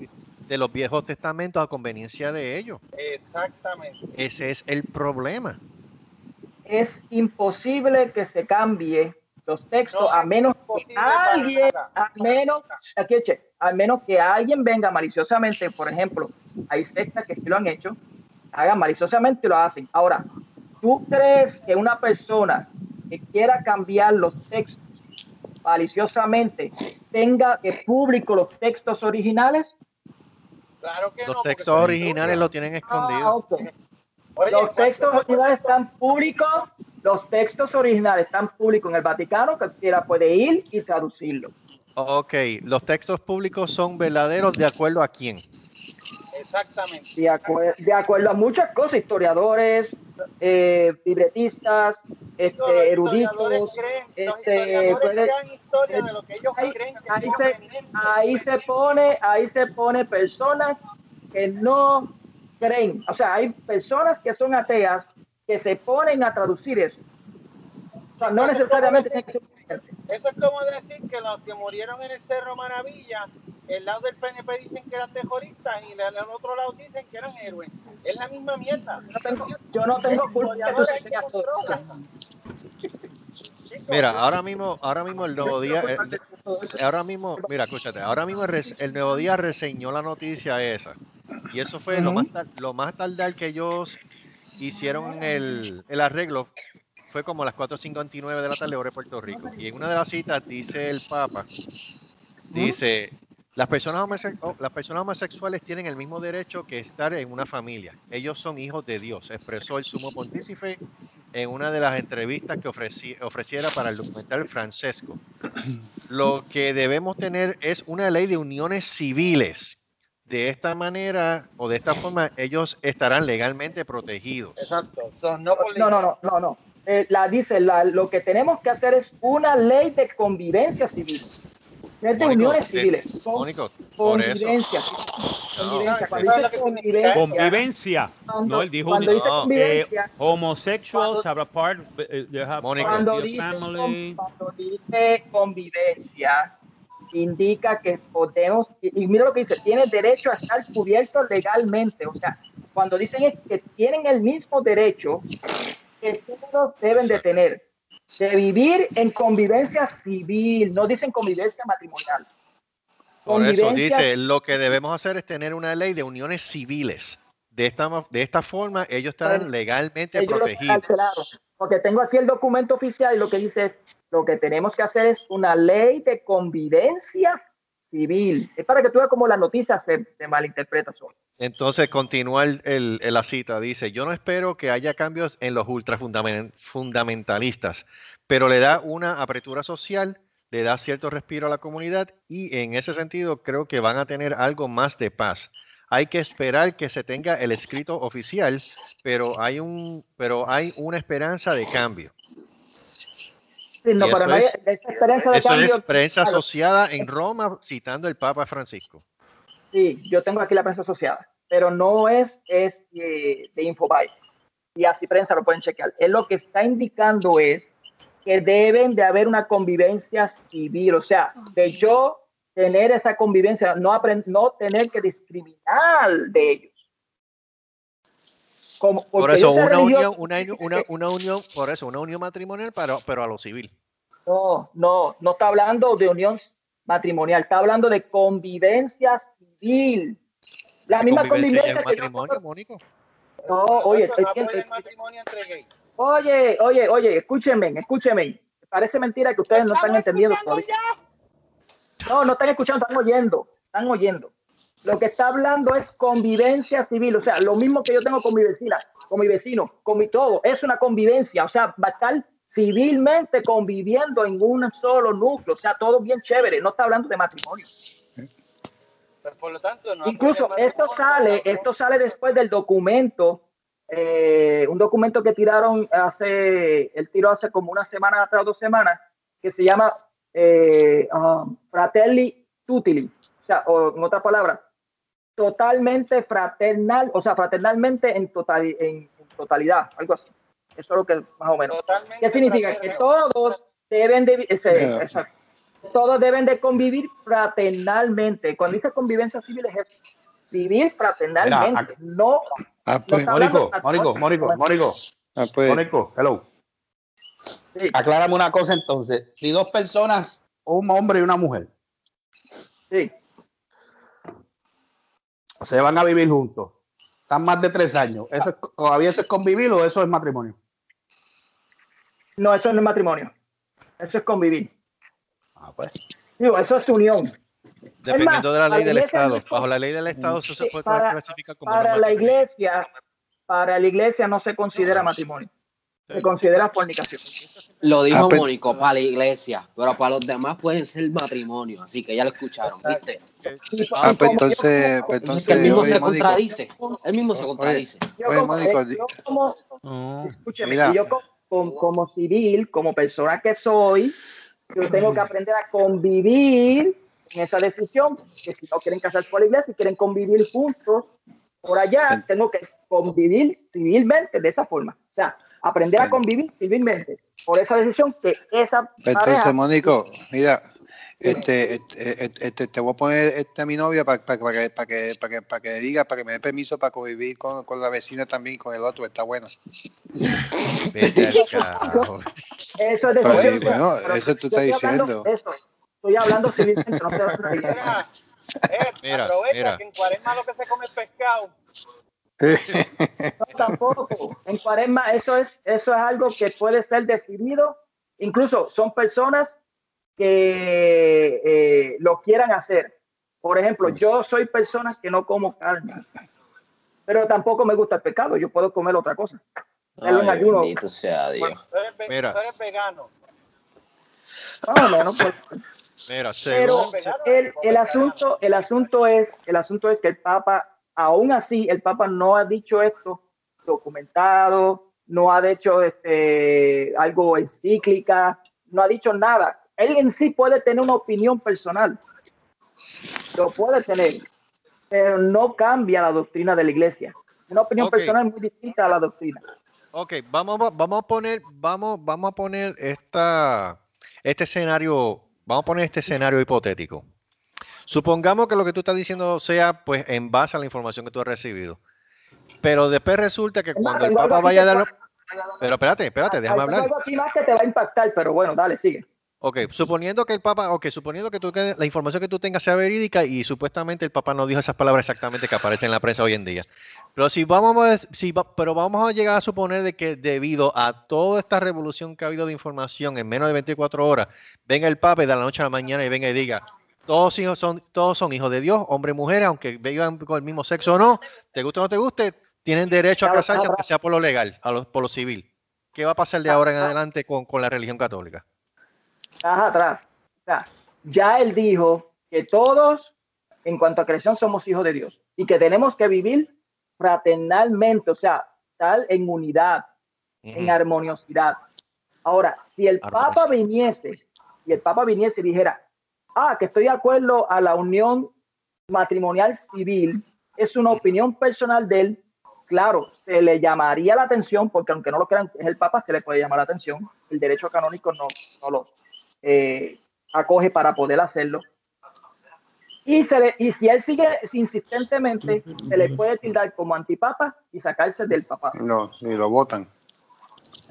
de los viejos testamentos a conveniencia de ellos. Exactamente. Ese es el problema. Es imposible que se cambie los textos No a menos que alguien, a menos, aquí, che, al menos que alguien venga maliciosamente, por ejemplo, hay sectas que sí lo han hecho, hagan maliciosamente y lo hacen. Ahora, ¿tú crees que una persona que quiera cambiar los textos maliciosamente tenga que público los textos originales? Claro que no. Los textos originales los tienen Ah. Oye, Los ¿cuánto- textos originales están públicos, los textos originales están públicos en el Vaticano, cualquiera puede ir y traducirlo. Ok, los textos públicos son verdaderos de acuerdo a quién. Exactamente. De, acue- de acuerdo a muchas cosas, historiadores, eh, libretistas, este, eruditos, creen- este, historiadores puede- crean historia de lo que ellos ahí, creen que ahí Dios se, es esto. ahí se pone, ahí se pone personas que no creen, o sea, hay personas que son ateas que se ponen a traducir eso. O sea, no Eso necesariamente como tiene que ser creyente. Eso es como decir que los que murieron en el Cerro Maravilla, el lado del PNP dicen que eran terroristas y del otro lado dicen que eran héroes. Es la misma mierda. Yo no tengo, yo no tengo culpa de. Mira, ahora mismo, ahora mismo el nuevo día, el- ahora mismo, mira, escúchate, ahora mismo el, res- el nuevo día reseñó la noticia esa. Y eso fue lo más tar- lo más tardar que ellos hicieron el, arreglo fue como a las 4.59 de la tarde hora de Puerto Rico. Y en una de las citas dice el Papa, dice, las personas, homose- oh, las personas homosexuales tienen el mismo derecho que estar en una familia. Ellos son hijos de Dios, expresó el sumo pontífice en una de las entrevistas que ofreci- ofreciera para el documental Francesco. Lo que debemos tener es una ley de uniones civiles. De esta manera o de esta forma ellos estarán legalmente protegidos. Exacto. So, no, No, no, no, no, no. Eh, la dice, la, lo que tenemos que hacer es una ley de convivencia civil. Es de Mónico, uniones eh, civiles. Con- Mónico, por eso. convivencia. No, convivencia. Convivencia, Convivencia. Cuando- no, él dijo cuando dice no, convivencia, eh, homosexuals cuando- have a part, eh, they have Mónico. part cuando of the dice, family. con- cuando dice convivencia, indica que podemos, y, y mira lo que dice, tiene derecho a estar cubierto legalmente. O sea, cuando dicen es que tienen el mismo derecho que todos deben de tener, de vivir en convivencia civil, no dicen convivencia matrimonial. Por eso dice, lo que debemos hacer es tener una ley de uniones civiles. De esta, de esta forma ellos estarán Pues, legalmente ellos protegidos. Porque tengo aquí el documento oficial y lo que dice es, lo que tenemos que hacer es una ley de convivencia civil. Es para que tú veas cómo la noticia se, se malinterpreta. solo. Entonces continúa el- la cita, dice, yo no espero que haya cambios en los ultrafundamentalistas, pero le da una apertura social, le da cierto respiro a la comunidad y en ese sentido creo que van a tener algo más de paz. Hay que esperar que se tenga el escrito oficial, pero hay, un, pero hay una esperanza de cambio. Sí, no, eso no hay- es- esa esperanza de Eso cambio. es prensa Claro, asociada en Roma citando el Papa Francisco. Sí, yo tengo aquí la prensa asociada, pero no es, es eh, de Infobae. Y así prensa lo pueden chequear. Él lo que está indicando es que deben de haber una convivencia civil, o sea, de yo tener esa convivencia, no, no tener que discriminar de ellos. Como, Por eso una unión, una, una, una unión, por eso una unión matrimonial, pero, pero a lo civil. No, no, no está hablando de unión matrimonial, está hablando de convivencia civil. La misma Convivencia ya convivencia es que matrimonio, Mónico. No, oye, no es- matrimonio entre gays. oye, oye, oye, escúchenme, escúchenme. Parece mentira que ustedes no están entendiendo todavía. No, no están escuchando, están oyendo, están oyendo. Lo que está hablando es convivencia civil, o sea, lo mismo que yo tengo con mi vecina, con mi vecino, con mi todo, es una convivencia, o sea, va a estar civilmente conviviendo en un solo núcleo, o sea, todo bien chévere, no está hablando de matrimonio. Pues, por lo tanto, no Incluso esto sale, esto sale después del documento, eh, un documento que tiraron hace, él tiró hace como una semana atrás, dos semanas, que se llama eh, um, Fratelli Tutili, o sea, o en otras palabras, totalmente fraternal, o sea, fraternalmente en, total, en, en totalidad, algo así. Eso es lo que más o menos. Totalmente ¿Qué significa? Que todos deben de, ese- todos deben de convivir fraternalmente. Cuando dice convivencia civil es vivir fraternalmente, no, Ah, no pues, Mónico, Mónico, Mónico, Mónico, ah, pues, Mónico, hello. Sí, Aclárame una cosa entonces. Si dos personas, un hombre y una mujer, sí. se van a vivir juntos, están más de tres años, ¿eso es- ¿todavía eso es convivir o eso es matrimonio? No, eso no es matrimonio. Eso es convivir. Ah, pues. Digo, eso es unión. Dependiendo de la ley la del Estado. no Bajo la ley del Estado, eso se puede para- clasificar como Para la iglesia, para la iglesia no se considera matrimonio. Se considera fornicación. Lo dijo Ah, pues- Mónico, para la iglesia, pero para los demás pueden ser matrimonio, así que ya lo escucharon, ¿viste? Ah, pues como entonces, pues Es que entonces, él mismo oye, se Mónico, contradice, él mismo se Oye, contradice. yo Oye, como- Mónico, di- yo como, Oh. escúcheme, yo co- com- como, civil, como persona que soy, yo tengo que aprender a convivir en esa decisión, que si no quieren casarse por la iglesia, si quieren convivir juntos por allá, tengo que convivir civilmente de esa forma. O sea, aprender a convivir civilmente por esa decisión que esa Entonces, pareja- Mónico, mira, este, este, este, este, te voy a poner este a mi novia para que, para que, para que, para que, para que diga, para que me dé permiso para convivir con, con la vecina también, con el otro, está bueno. Eso es de bueno, eso tú estás estoy hablando diciendo. Estoy hablando civilmente, no. Mira, Mira, aprovecha mira. que en cuaresma lo que se come es pescado. No, tampoco. En cuaresma eso es, eso es algo que puede ser decidido. Incluso son personas que eh, lo quieran hacer. Por ejemplo, yo soy persona que no como carne, pero tampoco me gusta el pecado. Yo puedo comer otra cosa. Hacerlo en Ay, ayuno. bendito sea Dios. Tú eres, ve- Mira. tú eres vegano. Más o menos, pues. Mira, Pero el asunto, el asunto es, el asunto es que el Papa, aún así, el Papa no ha dicho esto documentado, no ha dicho este algo encíclica, no ha dicho nada. Él en sí puede tener una opinión personal, lo puede tener, pero no cambia la doctrina de la iglesia. Una opinión Ok. personal muy distinta a la doctrina. Ok, vamos, a- vamos a poner, vamos, vamos a poner esta, este escenario, vamos a poner este escenario hipotético. Supongamos que lo que tú estás diciendo sea pues en base a la información que tú has recibido. Pero después resulta que cuando el Papa vaya a dar... Pero espérate, espérate, déjame Hay hablar. algo aquí más que te va a impactar, pero bueno, dale, sigue. Ok, suponiendo que el Papa, ok, suponiendo que, tú, que la información que tú tengas sea verídica y supuestamente el Papa no dijo esas palabras exactamente que aparecen en la prensa hoy en día. Pero si vamos a, si va- pero vamos a llegar a suponer de que debido a toda esta revolución que ha habido de información en menos de 24 horas, venga el Papa y de la noche a la mañana y venga y diga, todos hijos son, todos son hijos de Dios, hombres y mujeres, aunque vivan con el mismo sexo o no, te guste o no te guste, tienen derecho a casarse aunque sea por lo legal, a lo- por lo civil. ¿Qué va a pasar de ahora en adelante con, con la religión católica? estás atrás. O sea, ya él dijo que todos, en cuanto a creación, somos hijos de Dios y que tenemos que vivir fraternalmente, o sea, estar en unidad, en armoniosidad. Ahora, si el Papa viniese, y el Papa viniese y dijera, ah, que estoy de acuerdo a la unión matrimonial civil, es una opinión personal de él, claro, se le llamaría la atención, porque aunque no lo crean, es el Papa, se le puede llamar la atención. El derecho canónico no, no lo eh, acoge para poder hacerlo. Y, se le- y si él sigue insistentemente, se le puede tildar como antipapa y sacarse del papá. No, y lo votan.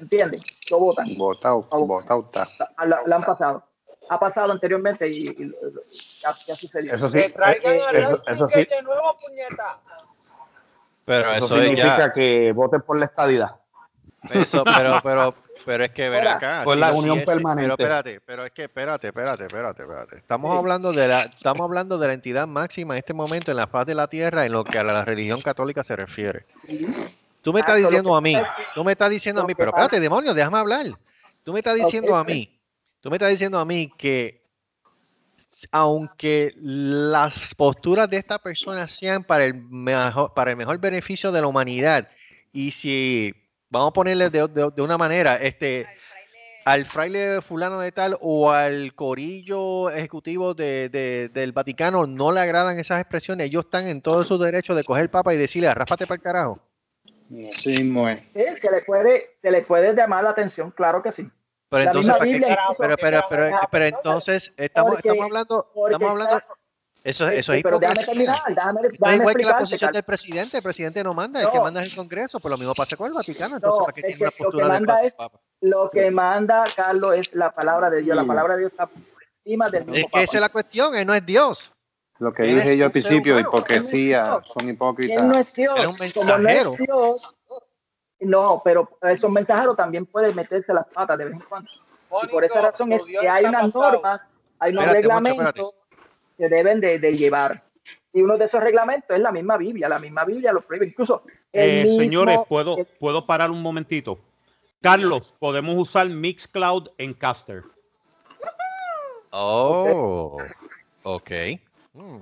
¿Entiendes? Lo votan. Votado, votado está. La han pasado. Ha pasado anteriormente y, y- y ya, ya sucedió. Eso sí, eh, eh, eso, sí, de nuevo, puñeta. Pero Eso eso, es significa ya, que voten por la estadidad. eso, pero, pero, pero es que ver acá. por la unión permanente. Pero espérate, pero es que espérate, espérate, espérate, espérate. Estamos Sí. hablando de la, estamos hablando de la entidad máxima en este momento en la faz de la tierra en lo que a la religión católica se refiere. Tú me Ah, estás lo diciendo a mí, tú me estás diciendo a mí, pero espérate, demonio, déjame hablar. Tú me estás diciendo a mí, tú me estás diciendo a mí que aunque las posturas de esta persona sean para el mejor, para el mejor beneficio de la humanidad, y si vamos a ponerle de, de- de una manera, este, al fraile fulano de tal o al corillo ejecutivo de- de- del Vaticano no le agradan esas expresiones, ellos están en todo su derecho de coger el papa y decirle, arrápate para el carajo. Sí, se le puede, se le puede llamar la atención, claro que sí. Pero La entonces, ¿para qué existe? pero, pero, pero, pero entonces, estamos, porque- estamos hablando, estamos hablando, eso, eso es Este, pero déjame hipocresía. terminar, déjame, es déjame igual que la posición del presidente, el presidente no manda, el que manda es el Congreso, pues lo mismo pasa con el Vaticano, entonces No, ¿para qué tiene que una postura de del Papa? Lo que manda, Carlos, es la palabra de Dios. La palabra de Dios está por encima del mismo Es que Papa. esa es la cuestión, él no es Dios. Lo que Él es dije yo al un ser principio, humano. hipocresía, Él no es Dios. son Él no hipócritas. es Dios. Era un Como no mensajero. es Dios, no, pero esos mensajeros también pueden meterse las patas de vez en cuando. Y por esa razón es que hay unas pasado. normas, hay unos Espérate, reglamentos que deben de, de llevar. Y uno de esos reglamentos es la misma Biblia. La misma Biblia lo prohíbe. Incluso el Eh, mismo- señores, ¿puedo, el- ¿puedo parar un momentito? Carlos, podemos usar Mixcloud en Caster. Oh, ok. Mm.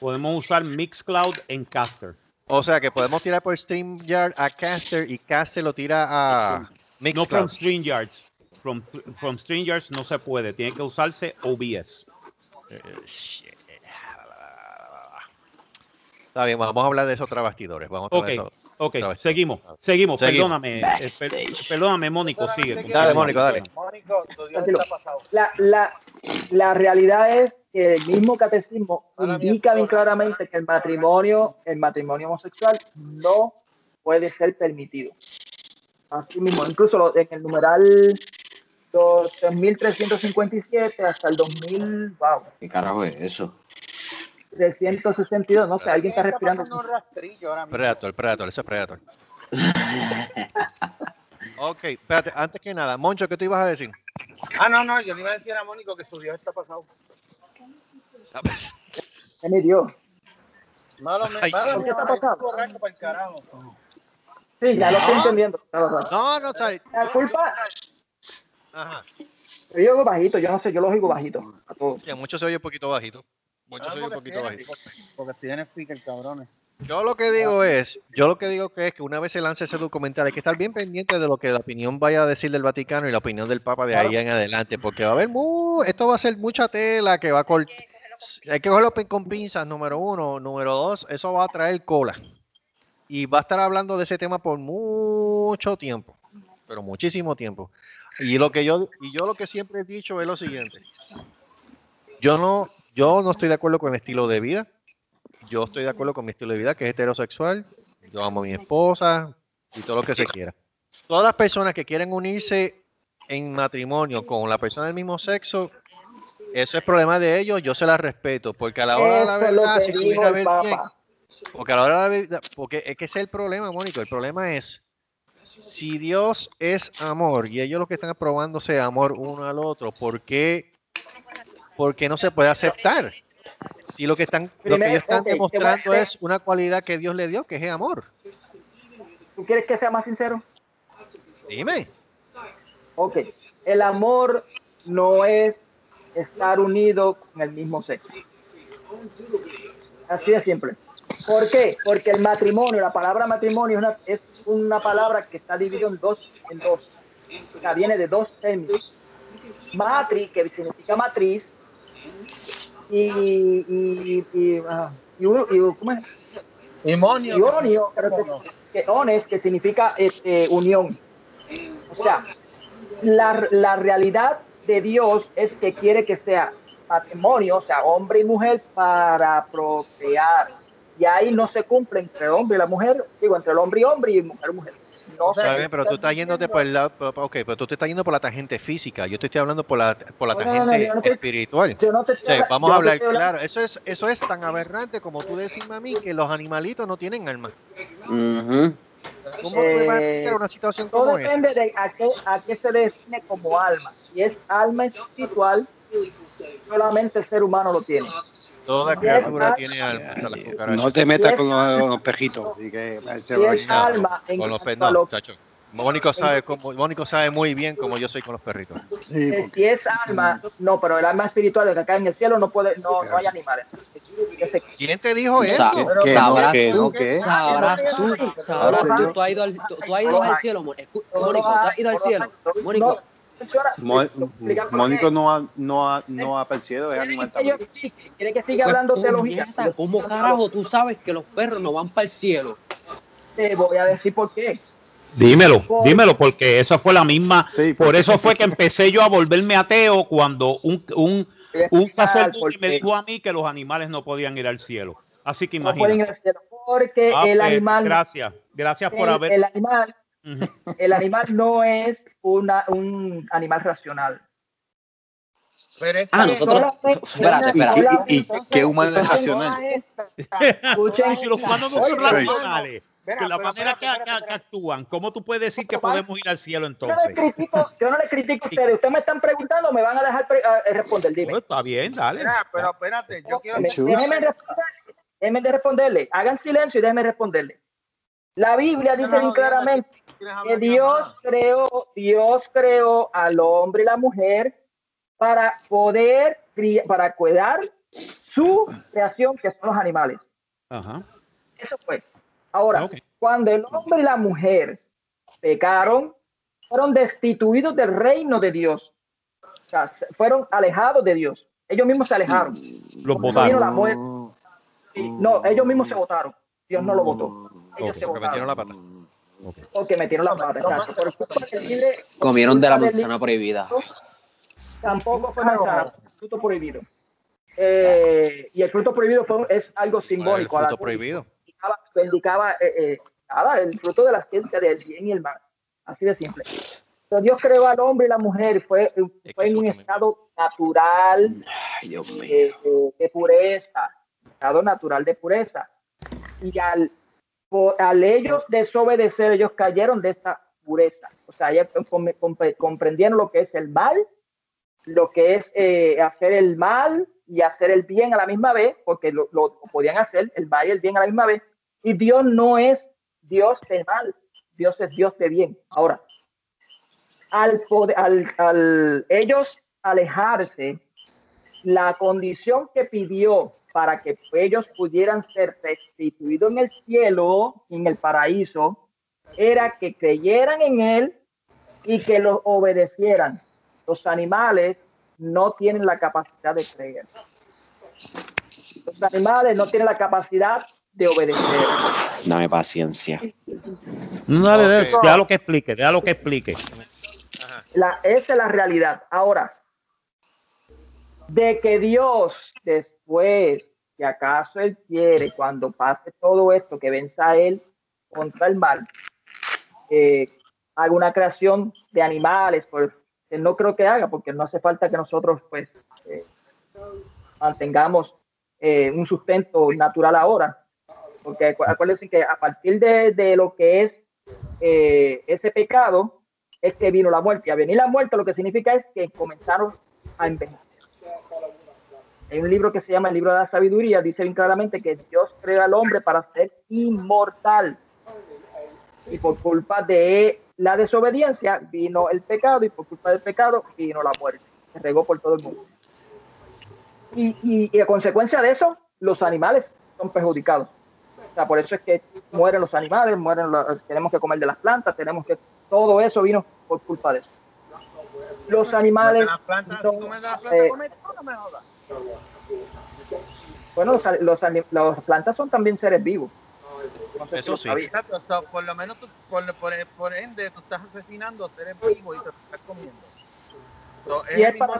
Podemos usar Mixcloud en Caster. O sea que podemos tirar por StreamYard a Caster y Caster lo tira a No from Mixcloud. StreamYards. From, from StreamYards no se puede. Tiene que usarse OBS. Shit. Está bien, vamos a hablar de esos trabastidores. Vamos a hablar de eso. Ok, seguimos, seguimos, Seguimos. perdóname, eh, per- perdóname, Mónico, sigue. Dale, Mónico, dale. decir, Mónico, tu Dios Tranquilo. está pasado. la, la, la realidad es que el mismo catecismo indica bien claramente que el matrimonio, el matrimonio homosexual no puede ser permitido. Así mismo, incluso lo- en el numeral 2357 hasta el 2000, wow, ¿Qué carajo es eso? 362, no sé, alguien está respirando. pasando un rastrillo ahora mismo. Predator, Predator, eso es Predator. Ok, espérate, antes que nada, Moncho, ¿qué tú ibas a decir? Ah, no, no, yo le iba a decir a Mónico que su Dios está pasado. ¿Qué me dio? Malo, me Ay, malo, ¿por qué está borracho para el carajo. Sí, ya lo estoy No. entendiendo. No, no, sabes. La culpa, Ajá. yo oigo bajito, yo no sé, yo lo oigo bajito. A todos. Sí, mucho se oye un poquito bajito. Ah, se oye un porque poquito tiene- bajito. Porque tiene speaker, cabrones. Yo lo que digo es, yo lo que digo que es que una vez se lance ese documental hay que estar bien pendiente de lo que la opinión vaya a decir del Vaticano y la opinión del Papa de ahí en adelante, porque va a haber mu- esto va a ser mucha tela que va a cortar. Hay que cogerlo con pinzas, número uno. Número dos, eso va a traer cola. Y va a estar hablando de ese tema por mucho tiempo, pero muchísimo tiempo. Y lo que yo, y yo lo que siempre he dicho es lo siguiente. Yo no, yo no estoy de acuerdo con el estilo de vida. Yo estoy de acuerdo con mi estilo de vida, que es heterosexual. Yo amo a mi esposa y todo lo que se quiera. Todas las personas que quieren unirse en matrimonio con la persona del mismo sexo, eso es problema de ellos, yo se las respeto, porque a la hora de la verdad, si tuviera el ver bien, porque a la hora de la verdad, porque es que ese es el problema, Mónico, el problema es si Dios es amor y ellos lo que están aprobándose amor uno al otro, ¿por qué, por qué no se puede aceptar? Si lo que están, lo que Primero, ellos están a demostrando es una cualidad que Dios le dio, que es amor. ¿Tú quieres que sea más sincero? Dime. Ok, el amor no es estar unido con el mismo sexo. Así de simple. ¿Por qué? Porque el matrimonio, la palabra matrimonio es una, es una palabra que está dividida en dos, en dos. O sea, viene de dos términos. Matri, que significa matriz, y, y, y, y uno- y- ¿cómo es? Imonio. Ionio, pero que, que ones, que significa este, unión. O sea, la, la realidad de Dios es que quiere que sea matrimonio, o sea, hombre y mujer para procrear. Y ahí no se cumple entre el hombre y la mujer, digo, entre el hombre y hombre y mujer y mujer. No Está bien, pero tú estás yéndote por el lado, pero- ok, pero tú te estás yendo por la tangente física, yo te estoy hablando por la, por la No, no, no, tangente no te- espiritual. yo no te estoy- vamos yo a no te hablar claro, eso es, eso es tan aberrante como tú decirme a mí que los animalitos no tienen alma. Ujú. ¿Cómo tú me vas a Eh, explicar una situación Todo como esa? depende de a qué, a qué se define como alma. Si es alma espiritual, solamente el ser humano lo tiene. Toda criatura tiene alma. hasta las cucarachas. No te metas con los, con los pejitos. Así que, alma Con los cuanto pe- a no, chacho. Mónico sabe, cómo, Mónico sabe muy bien cómo yo soy con los perritos. Eh, si es alma, no, pero el alma espiritual, que acá en el cielo, no puede, no, no hay animales. ¿Quién te dijo Sa- eso? que sabrás que tú, que. sabrás tú, sabrás tú, tú has ido al, tú, tú has ido al cielo, Mónico, tú has ido al cielo, Mónico, Mo- Mónico no ha, no ha, no ha percibido, es ¿Quiere animal también. ¿Quiere que siga Pues, hablando teología? puñeta, ¿cómo carajo tú sabes que los perros no van para el cielo? Te voy a decir por qué. Dímelo, dímelo, porque esa fue la misma. Sí, Por eso fue que empecé yo a volverme ateo cuando un, un, un sacerdote me dijo a mí que los animales no podían ir al cielo. Así que No pueden ir imagínate. al cielo porque Ah, el pues, animal, gracias, gracias por el, haber. el animal, el animal no es una, un animal racional. Pero es Ah, que- nosotros- espérate, ¿Y, espérate. qué- y, y qué humano es Entonces, racional? Escuchen, si los humanos no son racionales, Espera, de la manera espérate, que, espérate, que- que actúan, ¿cómo tú puedes decir que podemos ir al cielo Yo no, le entonces? critico, yo no le critico a ustedes. Ustedes me están preguntando, me van a dejar pre- eh, responder. Dime. Pues, está bien, dale. Espera, pero espérate, yo quiero Déjenme- responder, déjenme de responderle. Hagan silencio y déjenme responderle. La Biblia dice bien claramente que Dios creó, Dios creó al hombre y la mujer para poder para cuidar su creación, que son los animales. Ajá. Eso fue. Ahora, cuando el hombre y la mujer pecaron, fueron destituidos del reino de Dios. O sea, se- fueron alejados de Dios. Ellos mismos se alejaron. Los la votaron. muerte. Sí, no, ellos mismos se votaron. Dios no lo votó. Ellos se Porque metieron votaron. la pata. Porque metieron la pata. exacto. Por culpa del libre- Comieron de la manzana prohibida. Tampoco fue manzana, fruto prohibido. Eh, y el fruto prohibido fue, es algo El simbólico. a la- fruto prohibido. indicaba, indicaba, eh, eh, nada, el fruto de la ciencia del bien y el mal. Así de simple. Pero Dios creó al hombre y la mujer, fue, fue en un estado natural Ay, Dios mío. eh, eh, de pureza. estado natural de pureza. Y al, al ellos desobedecer, ellos cayeron de esta pureza. O sea, ellos com- com- comprendieron lo que es el mal, lo que es eh, hacer el mal y hacer el bien a la misma vez, porque lo, lo podían hacer, el mal y el bien a la misma vez. Y Dios no es Dios de mal, Dios es Dios de bien. Ahora, al, poder- al, al ellos alejarse, la condición que pidió para que ellos pudieran ser restituidos en el cielo, en el paraíso, era que creyeran en Él y que los obedecieran. Los animales no tienen la capacidad de creer. Los animales no tienen la capacidad de obedecer. Dame paciencia. No, dale, dale, Ok. déjalo que explique, déjalo que explique. La, esa es la realidad. Ahora, de que Dios después, si acaso Él quiere, cuando pase todo esto, que venza a Él contra el mal, eh, haga una creación de animales, pues que no creo que haga, porque no hace falta que nosotros pues eh, mantengamos eh, un sustento natural ahora, porque acu- acuérdense que a partir de, de lo que es ese pecado, es que vino la muerte. Y a venir la muerte lo que significa es que comenzaron a envejecer. Hay un libro que se llama el libro de la sabiduría, dice bien claramente que Dios creó al hombre para ser inmortal. Y por culpa de la desobediencia vino el pecado y por culpa del pecado vino la muerte. Se regó por todo el mundo. Y, y- y a consecuencia de eso, los animales son perjudicados. O sea, por eso es que mueren los animales, mueren los- tenemos que comer de las plantas, tenemos que todo eso vino por culpa de eso. Los animales, Las plantas, plantas, eh, bueno, los, los, las plantas son también seres vivos. No sé si Eso lo sí. Exacto, so, por lo menos tú, por, por, por ende tú estás asesinando seres vivos y te estás comiendo. So, Y es para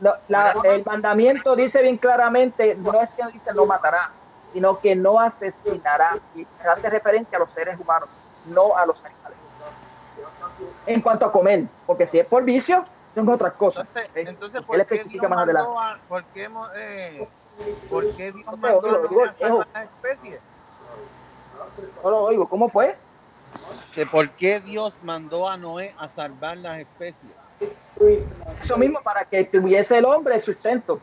la- la- pero- el mandamiento dice bien claramente, no es que dice no matarás, sino que no asesinarás. Y se hace referencia a los seres humanos, no a los animales. En cuanto a comer, porque si es por vicio, son otras cosas. Entonces, entonces ¿por qué Dios más adelante. mandó a, por qué, eh, por qué Dios No mandó oigo, digo, a salvar las especies? No lo oigo, ¿cómo fue? Que ¿Por qué Dios mandó a Noé a salvar las especies? Eso mismo para que tuviese el hombre sustento.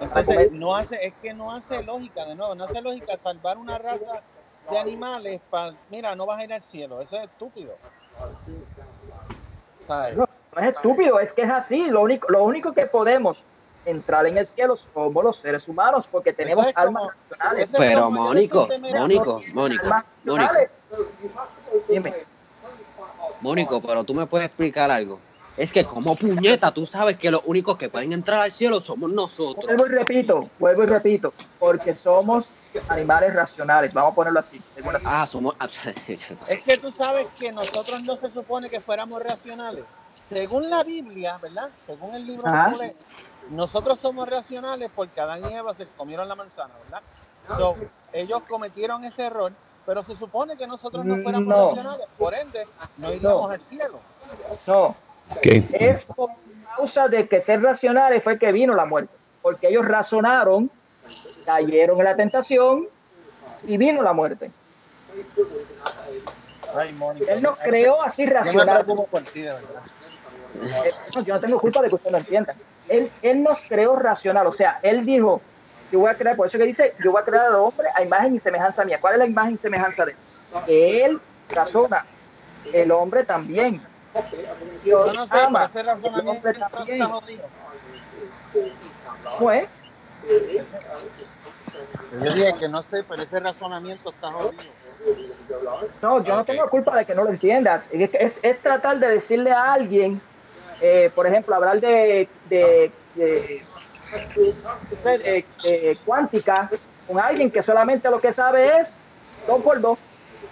Entonces, no hace, es que no hace lógica, de nuevo, no hace lógica salvar una raza de animales para, mira, no vas a ir al cielo, eso es estúpido. ¿Sabes? No, no es estúpido, es que es así. Lo único, lo único que podemos entrar en el cielo somos los seres humanos, porque tenemos es almas como- racionales. eso es Pero Mónico, Mónico, Mónico, Mónico. Dime. Mónico, pero tú me puedes explicar algo. Es que como puñeta, tú sabes que los únicos que pueden entrar al cielo somos nosotros. Vuelvo y repito, vuelvo y repito, porque somos animales racionales, vamos a ponerlo así. Ah, somos... Es que tú sabes que nosotros no se supone que fuéramos racionales. Según la Biblia, ¿verdad? Según el libro tú lees, nosotros somos racionales porque Adán y Eva se comieron la manzana, ¿verdad? So, ellos cometieron ese error, pero se supone que nosotros no fuéramos No. racionales, por ende, no iríamos No. al cielo. No, es por causa de que ser racionales fue que vino la muerte, porque ellos razonaron, cayeron en la tentación y vino la muerte. Ay, Él nos creó así Yo me racionales. preocupo por ti, de verdad. Eh, no, yo no tengo culpa de que usted no entienda. Él, él nos creó racional, o sea, él dijo, yo voy a crear, por eso que dice, yo voy a crear al hombre a imagen y semejanza mía. ¿Cuál es la imagen y semejanza de él? Que él razona, el hombre también. Dios Yo no sé, ama, ese el hombre también. está jodido. ¿Cómo es? Yo dije que no sé, pero ese razonamiento está jodido. No, yo no tengo culpa de que no lo entiendas. Es, es- es tratar de decirle a alguien, eh, por ejemplo, hablar de, de, de- de- de cuántica con alguien que solamente lo que sabe es dos por dos.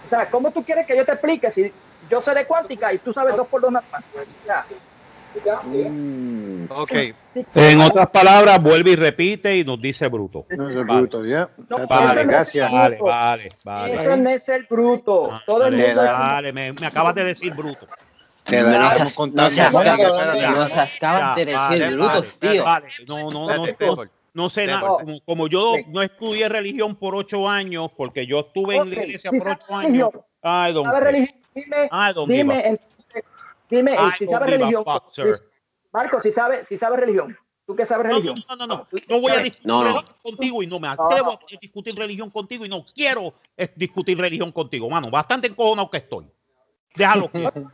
O sea, ¿cómo tú quieres que yo te explique si yo sé de cuántica y tú sabes dos por dos nada más? O sea, Ok. En otras palabras, vuelve y repite y nos dice bruto. No es Vale. bruto, ya. No, Vale, es gracias. Vale, vale, vale. eso no es ser bruto. Todo el Vale, mundo es- vale, me, me acabas de decir bruto. Te No la estamos contando. no. Nos acabas de decir vale, brutos, tío. Vale, no, no, no, Espérate, no. No sé nada. Como, como yo Sí. no estudié religión por ocho años, porque yo estuve en la iglesia si por ocho años. ¿Sabes care. religión? Dime, I don't give a- dime, entonces, dime, si sabes religión. Marco, si sabes, si sabes religión. ¿Tú qué sabes No, religión? no, no, no, Tú- no voy a discutir No, no. religión contigo y no me No, atrevo no. a discutir religión contigo y no quiero eh, discutir religión contigo, mano. Bastante encojonado que estoy. Déjalo.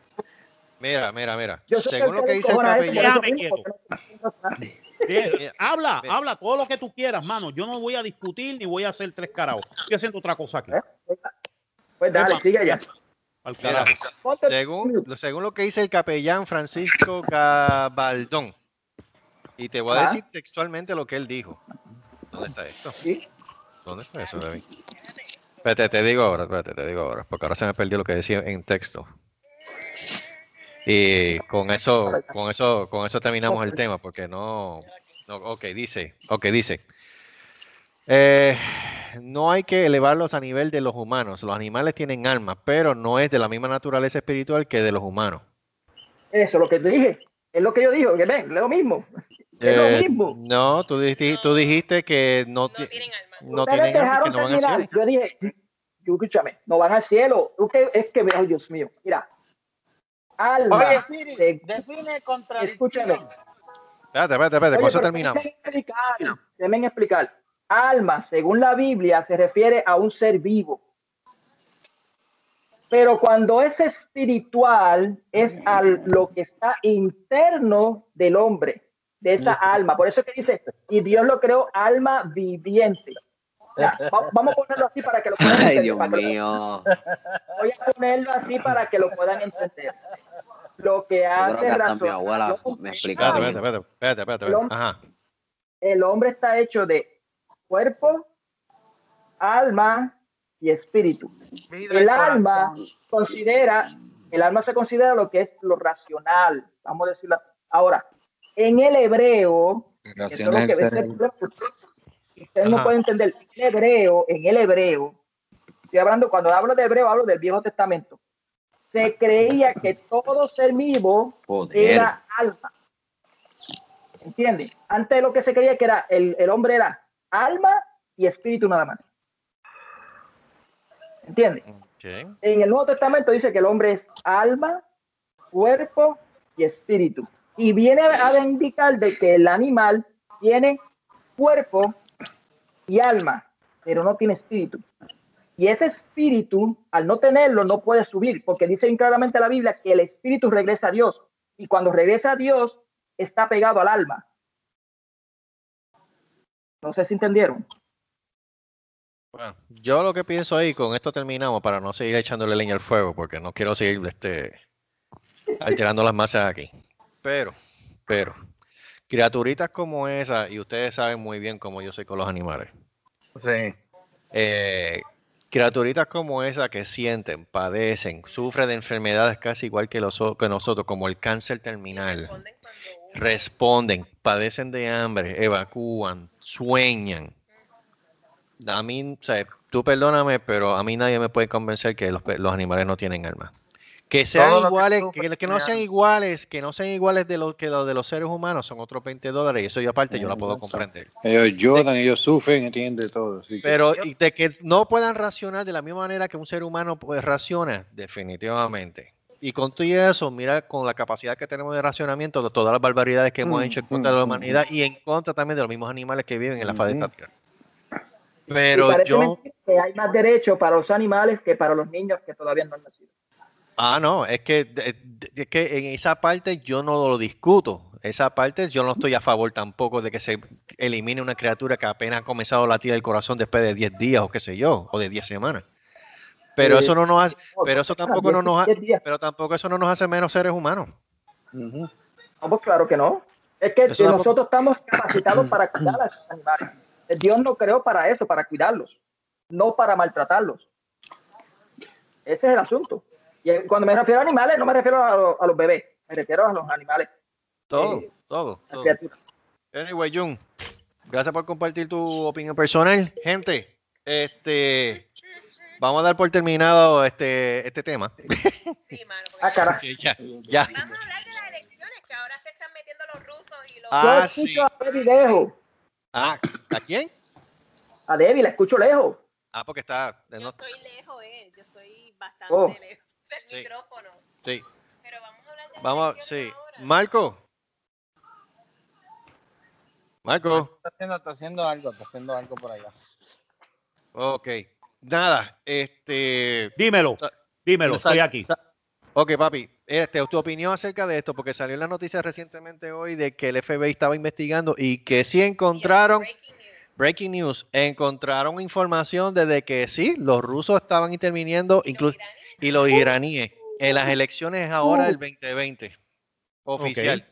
Mira, mira, mira. Yo Según lo que dice el capellán, Eh, habla, Mira. habla todo lo que tú quieras, mano. Yo no voy a discutir ni voy a hacer tres caraos. Estoy haciendo otra cosa aquí. ¿Eh? Pues dale, sigue allá. Al Mira, según, lo- según lo que dice el capellán Francisco Gabaldón, y te voy a Ajá. decir textualmente lo que él dijo. ¿Dónde está esto? Sí. ¿Dónde está eso, David? Espérate, te digo ahora, espérate, te digo ahora, porque ahora se me perdió lo que decía en texto. Y con eso, con eso, con eso terminamos el tema, porque no, no ok, dice, ok, dice. eh, no hay que elevarlos a nivel de los humanos. Los animales tienen alma, pero no es de la misma naturaleza espiritual que de los humanos. Eso, lo que te dije. Es lo que yo digo, que ven, es lo mismo. Es lo Eh, mismo. no, tú dijiste, tú dijiste que no, No ti- tienen alma. no tienen alma y que dejaron no van al terminar. cielo. Yo dije, yo, escúchame, no van al cielo. Tú que- es que, Dios mío, mira. Alma. Oye, Siri, de- define contradicción. escúchame. Espérate, espérate, espérate, con eso terminamos. déjenme explicar, déjenme explicar. Alma, según la Biblia, se refiere a un ser vivo. Pero cuando es espiritual, es a lo que está interno del hombre, de esa alma. Por eso es que dice, y Dios lo creó alma viviente. Ya, va- vamos a ponerlo así para que lo puedan Ay, entender. Dios que lo- mío. Voy a ponerlo así para que lo puedan entender. Lo que hace que hasta razón. mi abuela me explicaba. Espérate, espérate, espérate, espérate, espérate, El espérate. Ajá. el hombre está hecho de cuerpo, alma y espíritu. El corazón. alma considera, el alma se considera lo que es lo racional, vamos a decirlo así. Ahora, en el hebreo, eso es lo que ustedes no pueden entender, en el hebreo, en el hebreo, estoy hablando, cuando hablo de hebreo, hablo del Viejo Testamento, se creía que todo ser vivo Joder. era alma. ¿Entiendes? Antes lo que se creía que era el, el hombre era alma y espíritu nada más. ¿Entiendes? En el Nuevo Testamento dice que el hombre es alma, cuerpo y espíritu. Y viene a a indicar de que el animal tiene cuerpo y alma, pero no tiene espíritu. Y ese espíritu, al no tenerlo, no puede subir, porque dice claramente la Biblia que el espíritu regresa a Dios. Y cuando regresa a Dios, está pegado al alma. No sé si entendieron. Bueno, yo lo que pienso ahí, con esto terminamos para no seguir echándole leña al fuego, porque no quiero seguir este, alterando las masas aquí. Pero, pero, criaturitas como esa, y ustedes saben muy bien cómo yo soy con los animales, Sí. eh, criaturitas como esa que sienten, padecen, sufren de enfermedades casi igual que, los, que nosotros, como el cáncer terminal, Responden padecen de hambre, evacúan, sueñan. A mí, o sea, tú perdóname, pero a mí nadie me puede convencer que los, los animales no tienen alma. Que sean Todo lo que iguales, que, que no sean iguales, que no sean iguales de lo que los de los seres humanos son otros 20 dólares y eso yo aparte yo la puedo comprender. Ellos lloran, ellos sufren, entiende todo. así que- Pero y de que no puedan racionar de la misma manera que un ser humano pues raciona, definitivamente. Y con todo y eso, mira con la capacidad que tenemos de racionamiento, de todas las barbaridades que hemos Mm, hecho en contra de la mm, humanidad y en contra también de los mismos animales que viven en la faz de esta tierra. Pero yo, que hay más derechos para los animales que para los niños que todavía no han nacido. Ah, no, es que, es que en esa parte yo no lo discuto. Esa parte yo no estoy a favor tampoco de que se elimine una criatura que apenas ha comenzado a latir el corazón después de 10 días o qué sé yo, o de 10 semanas. Pero Eh, eso no nos hace, pero eso tampoco no nos ha- Diez días. pero tampoco eso no nos hace menos seres humanos. No, pues claro que no. Es que Eso tampoco- nosotros estamos capacitados para cuidar a esos animales. Eh, Dios no creó para eso, para cuidarlos, no para maltratarlos. Ese es el asunto. Y cuando me refiero a animales, no me refiero a, lo- a los bebés, me refiero a los animales, Todo, Eh, todo, todo. Anyway, Jun, gracias por compartir tu opinión personal. Gente, este, vamos a dar por terminado este, este tema. Sí, mano. Ah, carajo. Ya, ya. Vamos a hablar de las elecciones, que ahora se están metiendo los rusos y los... Ah, Yo sí. escucho a Freddy Dejo. Ah, ¿A quién? A Debbie, la escucho lejos. Ah, porque está. Yo no- estoy lejos, eh. Yo estoy bastante Oh. lejos del Sí. micrófono. sí. Pero vamos a hablar de Vamos, sí. ahora. Marco. Marco. Está haciendo, está haciendo algo, está haciendo algo por allá. Ok. Nada, este. Dímelo, dímelo, estoy aquí. Ok, papi, este, tu opinión acerca de esto, porque salió en la noticia recientemente hoy de que el FBI estaba investigando y que sí encontraron, Breaking news. breaking news, encontraron información desde que sí, los rusos estaban interviniendo ¿Y los incluso? Y los iraníes en las elecciones ahora del 2020. Oficial.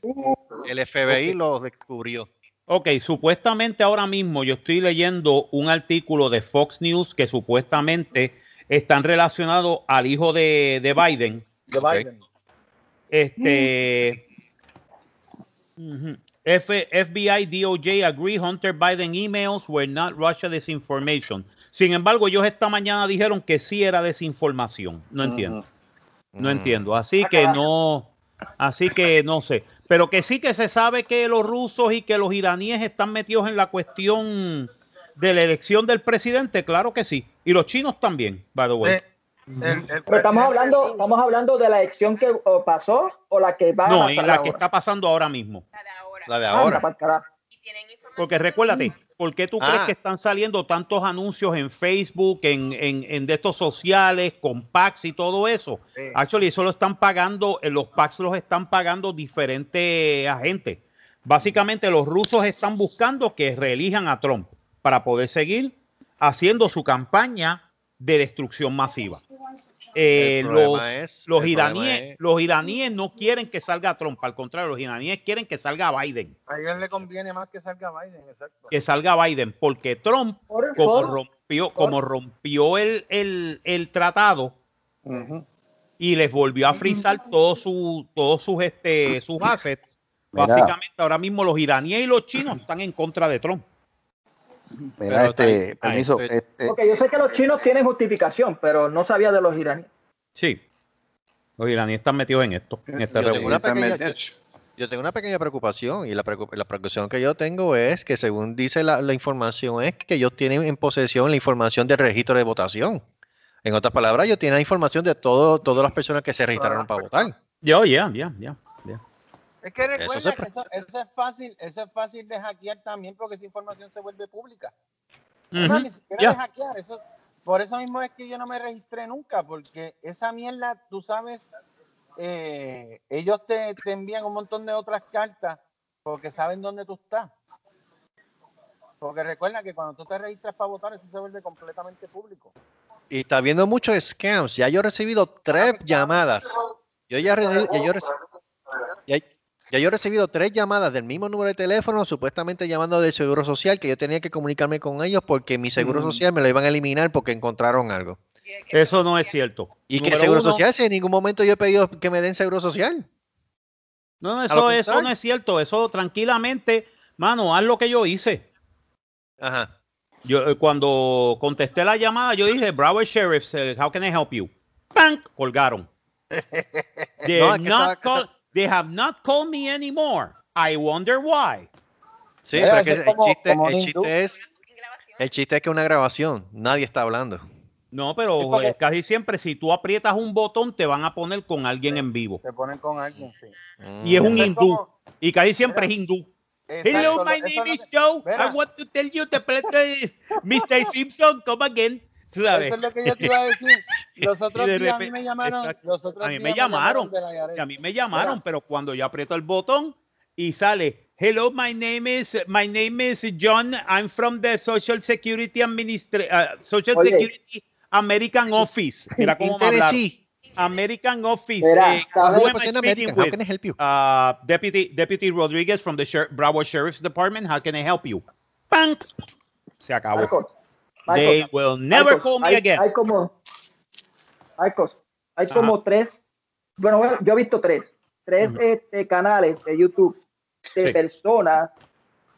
El FBI lo descubrió. Ok, supuestamente ahora mismo yo estoy leyendo un artículo de Fox News que supuestamente están relacionados al hijo de, de Biden. De. Biden. Este. F- FBI, DOJ agree Hunter Biden emails were not Russia disinformation. Sin embargo, ellos esta mañana dijeron que sí era desinformación. No entiendo. No entiendo. Así que no, así que no sé. Pero que sí que se sabe que los rusos y que los iraníes están metidos en la cuestión de la elección del presidente, claro que sí. Y los chinos también, by the way. Eh, el- el Pero estamos hablando, estamos hablando de la elección que pasó o la que va No, a en pasar la que está pasando ahora mismo. La de ahora. La de Anda, ahora. Porque recuérdate, ¿por qué tú crees Ah. que están saliendo tantos anuncios en Facebook, en, en, en de estos sociales, con packs y todo eso? Sí. Actually, eso lo están pagando, eh, los packs los están pagando diferentes agentes. Básicamente, los rusos están buscando que reelijan a Trump para poder seguir haciendo su campaña de destrucción masiva. Eh, los, es- los iraníes, es- los iraníes no quieren que salga Trump, al contrario, los iraníes quieren que salga Biden, A ellos le conviene más que salga Biden, exacto. que salga Biden, porque Trump Por como rompió, como rompió el, el, el tratado y les volvió a frizar todos su, todos sus este sus assets, Mira. básicamente ahora mismo los iraníes y los chinos están en contra de Trump. Mira, Pero este, está- permiso, pero- este, Ok, yo sé que los chinos tienen justificación, pero no sabía de los iraníes. Sí. Los iraníes están metidos en esto, en este Yo tengo una pequeña- Exactamente. Yo tengo una pequeña preocupación y la, preocup- la preocupación que yo tengo es que según dice la, la información es que ellos tienen en posesión la información del registro de votación. En otras palabras, ellos tienen información de todo, todas las personas que se registraron para votar. Yo, ya, ya, ya, ya. Es que recuerda se que eso, eso es fácil, eso es fácil de hackear también porque esa información se vuelve pública. Más, Ujú, ni siquiera de hackear, eso, por eso mismo es que yo no me registré nunca, porque esa mierda, tú sabes, eh, ellos te, te envían un montón de otras cartas porque saben dónde tú estás. Porque recuerda que cuando tú te registras para votar, eso se vuelve completamente público. Y está viendo muchos scams. Ya yo he recibido tres llamadas. Yo ya, re- ya yo, reci- ya- ya yo he recibido tres llamadas del mismo número de teléfono, supuestamente llamando del Seguro Social, que yo tenía que comunicarme con ellos porque mi Seguro Mm. Social me lo iban a eliminar porque encontraron algo. Eso no es cierto. Y que el Número Seguro uno, Social, si en ningún momento yo he pedido que me den Seguro Social. No, lo eso, eso no es cierto. Eso tranquilamente, mano, haz lo que yo hice. Ajá. Yo eh, cuando contesté la llamada, yo dije, Broward Sheriff, eh, how can I help you? ¡Pam! Colgaron. No, not call- they have not called me anymore. I wonder why. Sí, pero es que el como- chiste, como el chiste es, el chiste es que es una grabación, nadie está hablando. No, pero Sí, porque- eh, casi siempre si tú aprietas un botón te van a poner con alguien en vivo. Te ponen con alguien, sí. Y es un hindú. como- Y casi siempre es hindú. Exacto, Hello, lo- my name is Joe. Mira. I want to tell you the play Mr. Simpson, come again. Tú sabes. Eso es lo que yo te iba a decir. Los otros días a mí repente- me llamaron. exacto. Los otros A mí me llamaron. Y a mí me llamaron, pero cuando yo aprieto el botón y sale, hello, my name is, my name is John, I'm from the Social Security Administra uh, Social Oye. Security American Office. Mira cómo me hablaron. Tennessee. American Office. Mira, Eh, who am I 100% speaking American, how with? can I help you? Uh, Deputy Deputy Rodriguez from the Sher Broward Sheriff's Department. How can I help you? ¡Pam! Se acabó. Marcos, They Marcos, will never Marcos, call me hay, again. Hay como, Marcos, hay Ajá. como tres, bueno, bueno, yo he visto tres, tres Ujú. este, canales de YouTube de Sí. personas.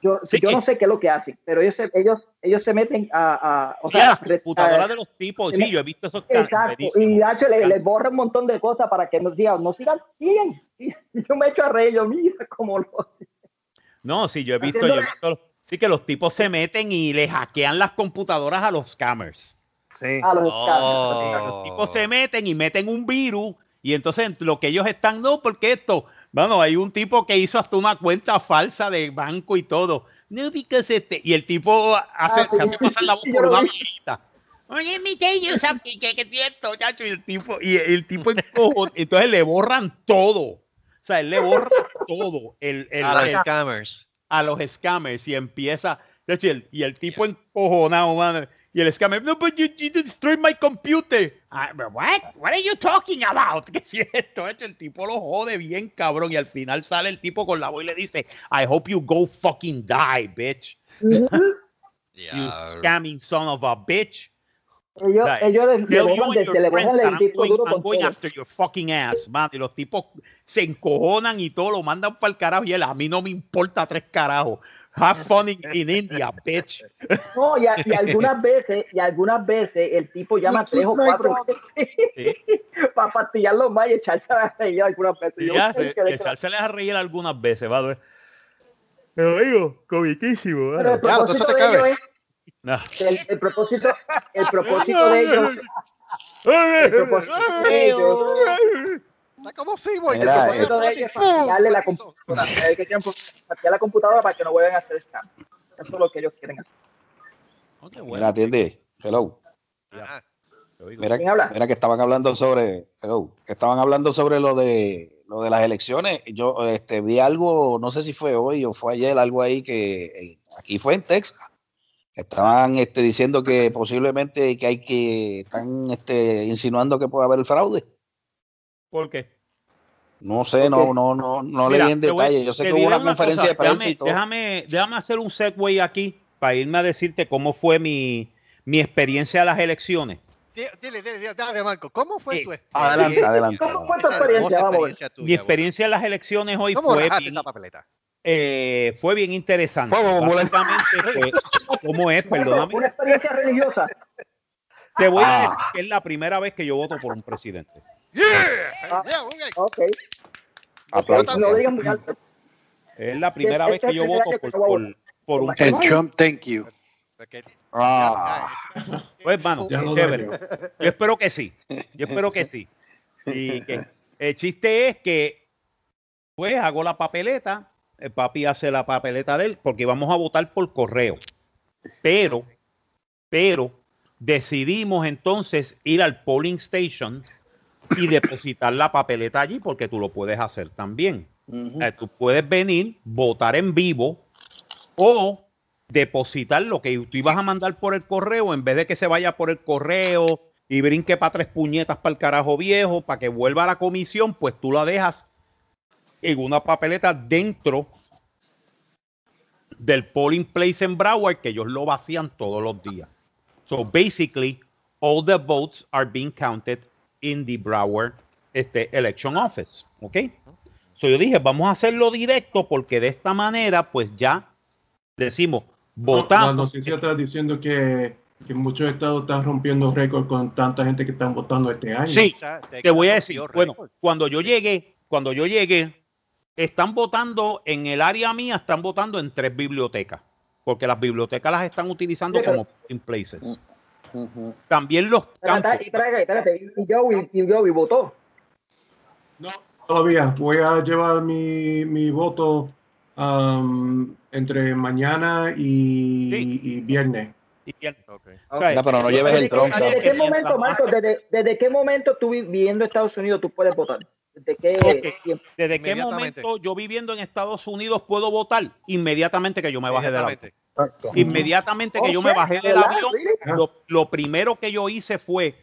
Yo, Sí, yo no sé qué es lo que hacen, pero ellos, se- ellos, ellos se meten a, a o Sí, a sea, las res- computadoras a- de los tipos. Sí, yo he visto esos canales. Exacto, y H le, le borra un montón de cosas para que nos digan, no sigan, siguen. Y yo me echo a reír, yo, mira cómo lo. No, sí, yo he visto, yo he visto, Sí, que los tipos se meten y le hackean las computadoras a los scammers. Sí. A los Oh. Los tipos se meten y meten un virus y entonces lo que ellos están, no, porque esto, bueno, hay un tipo que hizo hasta una cuenta falsa de banco y todo. No, because este, y el tipo hace, Ah, sí, se hace pasar la voz yo por una vi. viejita. Oye, mi you something, que es cierto, chacho, y el tipo, y el tipo encojo- entonces le borran todo. O sea, él le borra todo. El, el- A los el- scammers. A los scammers y empieza y el, y el tipo encojonado man, y el scammer no but you, you destroyed my computer Ah, what what are you talking about ¿qué es esto? Hecho, el tipo lo jode bien cabrón y al final sale el tipo con la voz y le dice I hope you go fucking die bitch you scamming son of a bitch Ellos, Right. ellos le, le that el disco going, duro I'm con going todo. after your fucking ass, man. Y los tipos se encojonan y todo, lo mandan para el carajo. Y él, a mí no me importa tres carajos. Have fun in, in India, bitch. No, y, a- y algunas veces, y algunas veces el tipo llama a tres o cuatro para pastillarlo más y echarse a reír algunas veces. Y ya, "Ay, se- qué desgracia". echárseles a reír algunas veces, ¿vale? Pero digo, comiquísimo, Pero el propósito te de cabe. ellos es No. el, el propósito, el propósito de ellos, el propósito de ellos, Está como si voy. Mira, el propósito de ellos es fastidiarle la computadora, la computadora para que no vuelvan a hacer scam. Eso es lo que ellos quieren hacer. Mira, atiende. Hello. Ajá. Mira, ¿Quién habla? mira que estaban hablando sobre, hello, que estaban hablando sobre lo de lo de las elecciones. Yo este, vi algo, no sé si fue hoy o fue ayer, algo ahí que eh, aquí fue en Texas. Estaban este, diciendo que posiblemente que hay que están este, insinuando que puede haber el fraude. ¿Por qué? No sé, no, no, no, no Mira, leí en voy- detalle. Yo sé que hubo una conferencia cosa, de prensa déjame, y todo. Déjame, déjame hacer un segue aquí para irme a decirte cómo fue mi, mi experiencia a las elecciones. Dile, dile, dile, dale, Marco, ¿cómo fue tu Adelante, experiencia? adelante. ¿Cómo fue tu experiencia? Vamos tuya, Mi experiencia en las elecciones hoy ¿Cómo fue esa papeleta? Eh, fue bien interesante. Fue ¿Cómo es? Perdóname. Una experiencia religiosa. Te voy a Ah. decir que es la primera vez que yo voto por un presidente. Ah. Yeah, ok. Ok. Aplausos. No lo digan muy alto. Es la primera Este vez que yo voto por, un And presidente. Trump, thank you. Porque- Ah. Pues, mano, Ya lo chévere. Yo espero que sí. Yo espero que sí. Y que el chiste es que, pues, hago la papeleta. El papi hace la papeleta de él porque vamos a votar por correo. Pero, pero, decidimos entonces ir al polling station y depositar la papeleta allí porque tú lo puedes hacer también. Eh, tú puedes venir, votar en vivo o depositar lo que tú ibas a mandar por el correo en vez de que se vaya por el correo y brinque para tres puñetas para el carajo viejo para que vuelva a la comisión, pues tú la dejas en una papeleta dentro del polling place en Broward que ellos lo vacían todos los días. So basically, all the votes are being counted in the Broward este, election office. ¿Ok? So yo dije, vamos a hacerlo directo porque de esta manera, pues ya decimos, La votamos. noticia está diciendo que, que muchos estados están rompiendo récord con tanta gente que están votando este año. Sí, te voy a decir, bueno, cuando yo llegué, cuando yo llegué, están votando en el área mía, están votando en tres bibliotecas, porque las bibliotecas las están utilizando Sí, pero- como polling places. También los campos. Y Joey, y Joey votó. No, todavía. Voy a llevar mi, mi voto am, entre mañana y, Sí. y viernes. Y pero no lleves el ¿Desde, tronco. qué- desde qué Mientras momento, Marco, desde, desde qué momento tú viviendo en Estados Unidos tú puedes votar? ¿Desde qué tiempo? ¿Desde qué momento yo viviendo en Estados Unidos puedo votar? Inmediatamente que yo me baje del avión. Inmediatamente. Inmediatamente que Oh, yo me bajé del avión, lo, lo primero que yo hice fue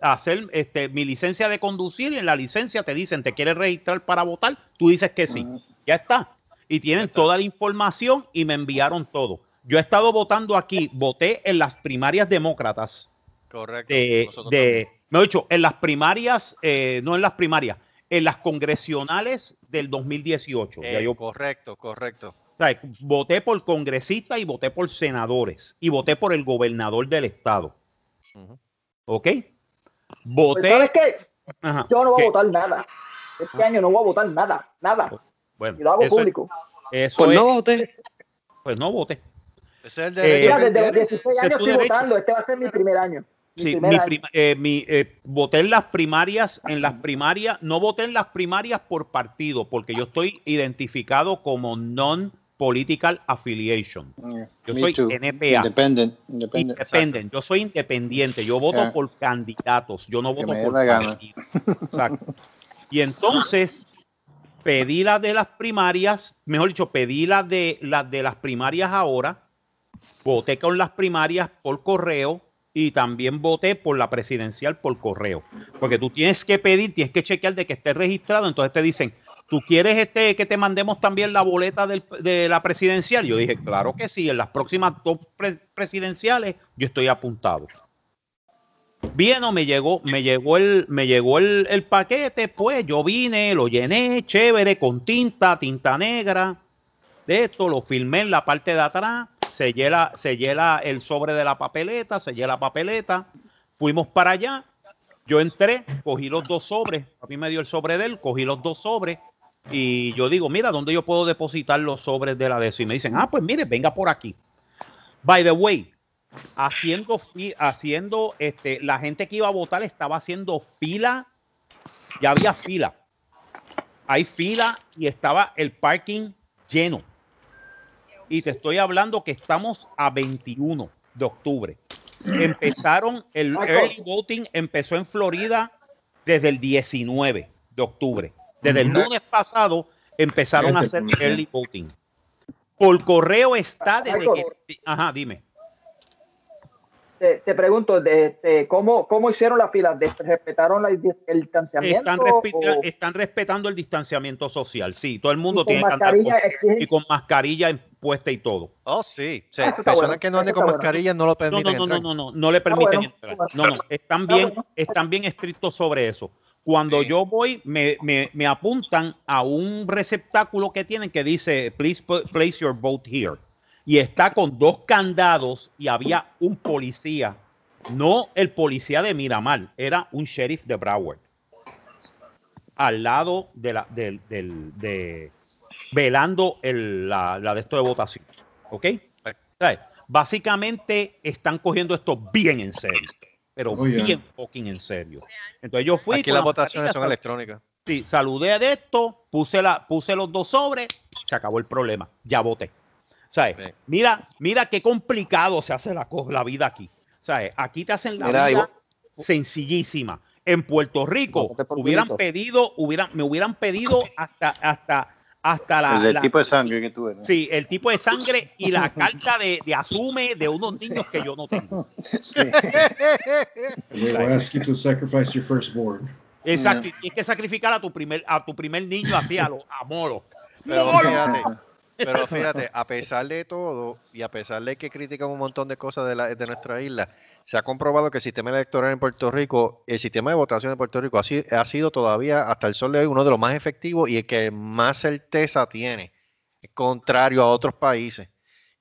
hacer este, mi licencia de conducir y en la licencia te dicen, ¿te quieres registrar para votar? Tú dices que sí. Ya está. Y tienen toda la información y me enviaron todo. Yo he estado votando aquí, voté en las primarias demócratas Correcto. de, de me he dicho, en las primarias, eh, no en las primarias, en las congresionales del 2018. también. Ya Eh, yo Correcto, correcto. o sea, voté por congresistas y voté por senadores y voté por el gobernador del estado. ¿Ok? Pues, Voté. ¿Sabes qué? Ajá, Yo no voy ¿qué? a votar nada. Este año no voy a votar nada, nada. Bueno, Y lo hago eso es- público. eso Pues es- no voté. pues no voté. Ese es el Eh, derecho Mira, desde los tiene. 16 Ese es años estoy derecho. votando. Este va a ser mi primer año. Mi Sí, mi prima- eh, mi, eh, voté en las primarias, en las primarias, no voté en las primarias por partido, porque yo estoy identificado como non-political affiliation. Yo Me soy too. NPA. Independent. Independent. Independent. Yo soy independiente. Yo voto por candidatos. Yo no voto por la partidos. Exacto. Y entonces pedí la de las primarias, mejor dicho, pedí la de las de las primarias ahora. Voté con las primarias por correo y también voté por la presidencial por correo. Porque tú tienes que pedir, tienes que chequear de que esté registrado. Entonces te dicen, ¿tú quieres este que te mandemos también la boleta del- de la presidencial? Yo dije, claro que sí, en las próximas dos pre- presidenciales yo estoy apuntado. Bien, o me llegó, me llegó el, me llegó el, el paquete, pues yo vine, lo llené, chévere, con tinta, tinta negra, de esto, lo filmé en la parte de atrás, sellé, la, sellé la- el sobre de la papeleta, sellé la papeleta, fuimos para allá, yo entré, cogí los dos sobres, a mí me dio el sobre de él, cogí los dos sobres y yo digo, mira, ¿dónde yo puedo depositar los sobres de la de? Y me dicen, ah, pues mire, venga por aquí. By the way, haciendo, haciendo, este, la gente que iba a votar estaba haciendo fila, ya había fila. Hay fila y estaba el parking lleno. Y te estoy hablando que estamos a 21 de octubre. Empezaron, el early voting empezó en Florida desde el 19 de octubre. Desde el lunes pasado empezaron a hacer early voting. Por correo está desde que... Ajá, dime. Te, te pregunto, de, de ¿cómo, ¿cómo hicieron la fila? ¿De- ¿Respetaron la- el distanciamiento? Están, respeta- están respetando el distanciamiento social, sí. Todo el mundo tiene que con, y con mascarilla puesta y todo. Oh, sí. O sea, Ah, personas bueno, que no anden con bueno. mascarilla no lo No, permiten no, no, no, entrar. no, no, no le permiten bueno, entrar. No, no, están Está bien, están bien estrictos sobre eso. Cuando Sí. yo voy, me, me, me apuntan a un receptáculo que tienen que dice, please place your vote here. Y está con dos candados y había un policía, no el policía de Miramar, era un sheriff de Broward. Al lado de la, del, del, de, velando el, la, la de esto de votación. ¿Ok? ¿Sabes? Básicamente están cogiendo esto bien en serio. Pero Oh, yeah. bien fucking en serio. Entonces yo fui. Aquí las la votaciones son electrónicas. Sí, saludé de esto, puse, la, puse los dos sobres, se acabó el problema. Ya voté. ¿Sabes? Sí. Mira, mira qué complicado se hace la, la vida aquí. ¿Sabes? Aquí te hacen la Mira, vida vos- sencillísima. En Puerto Rico hubieran pedido, hubieran, me hubieran pedido hasta, hasta, hasta la, El del la- tipo de sangre que tú eres. sí, el tipo de sangre y la carta de, de asume de unos niños que yo no tengo. Sí. We will ask you to sacrifice your firstborn. Exacto, y tienes que sacrificar a tu primer, a tu primer niño así a lo, a molo. Pero ¡Molo! fíjate, pero fíjate, a pesar de todo y a pesar de que critican un montón de cosas de, la, de nuestra isla, se ha comprobado que el sistema electoral en Puerto Rico, el sistema de votación en Puerto Rico ha, si- ha sido todavía hasta el sol de hoy uno de los más efectivos y el que más certeza tiene, contrario a otros países.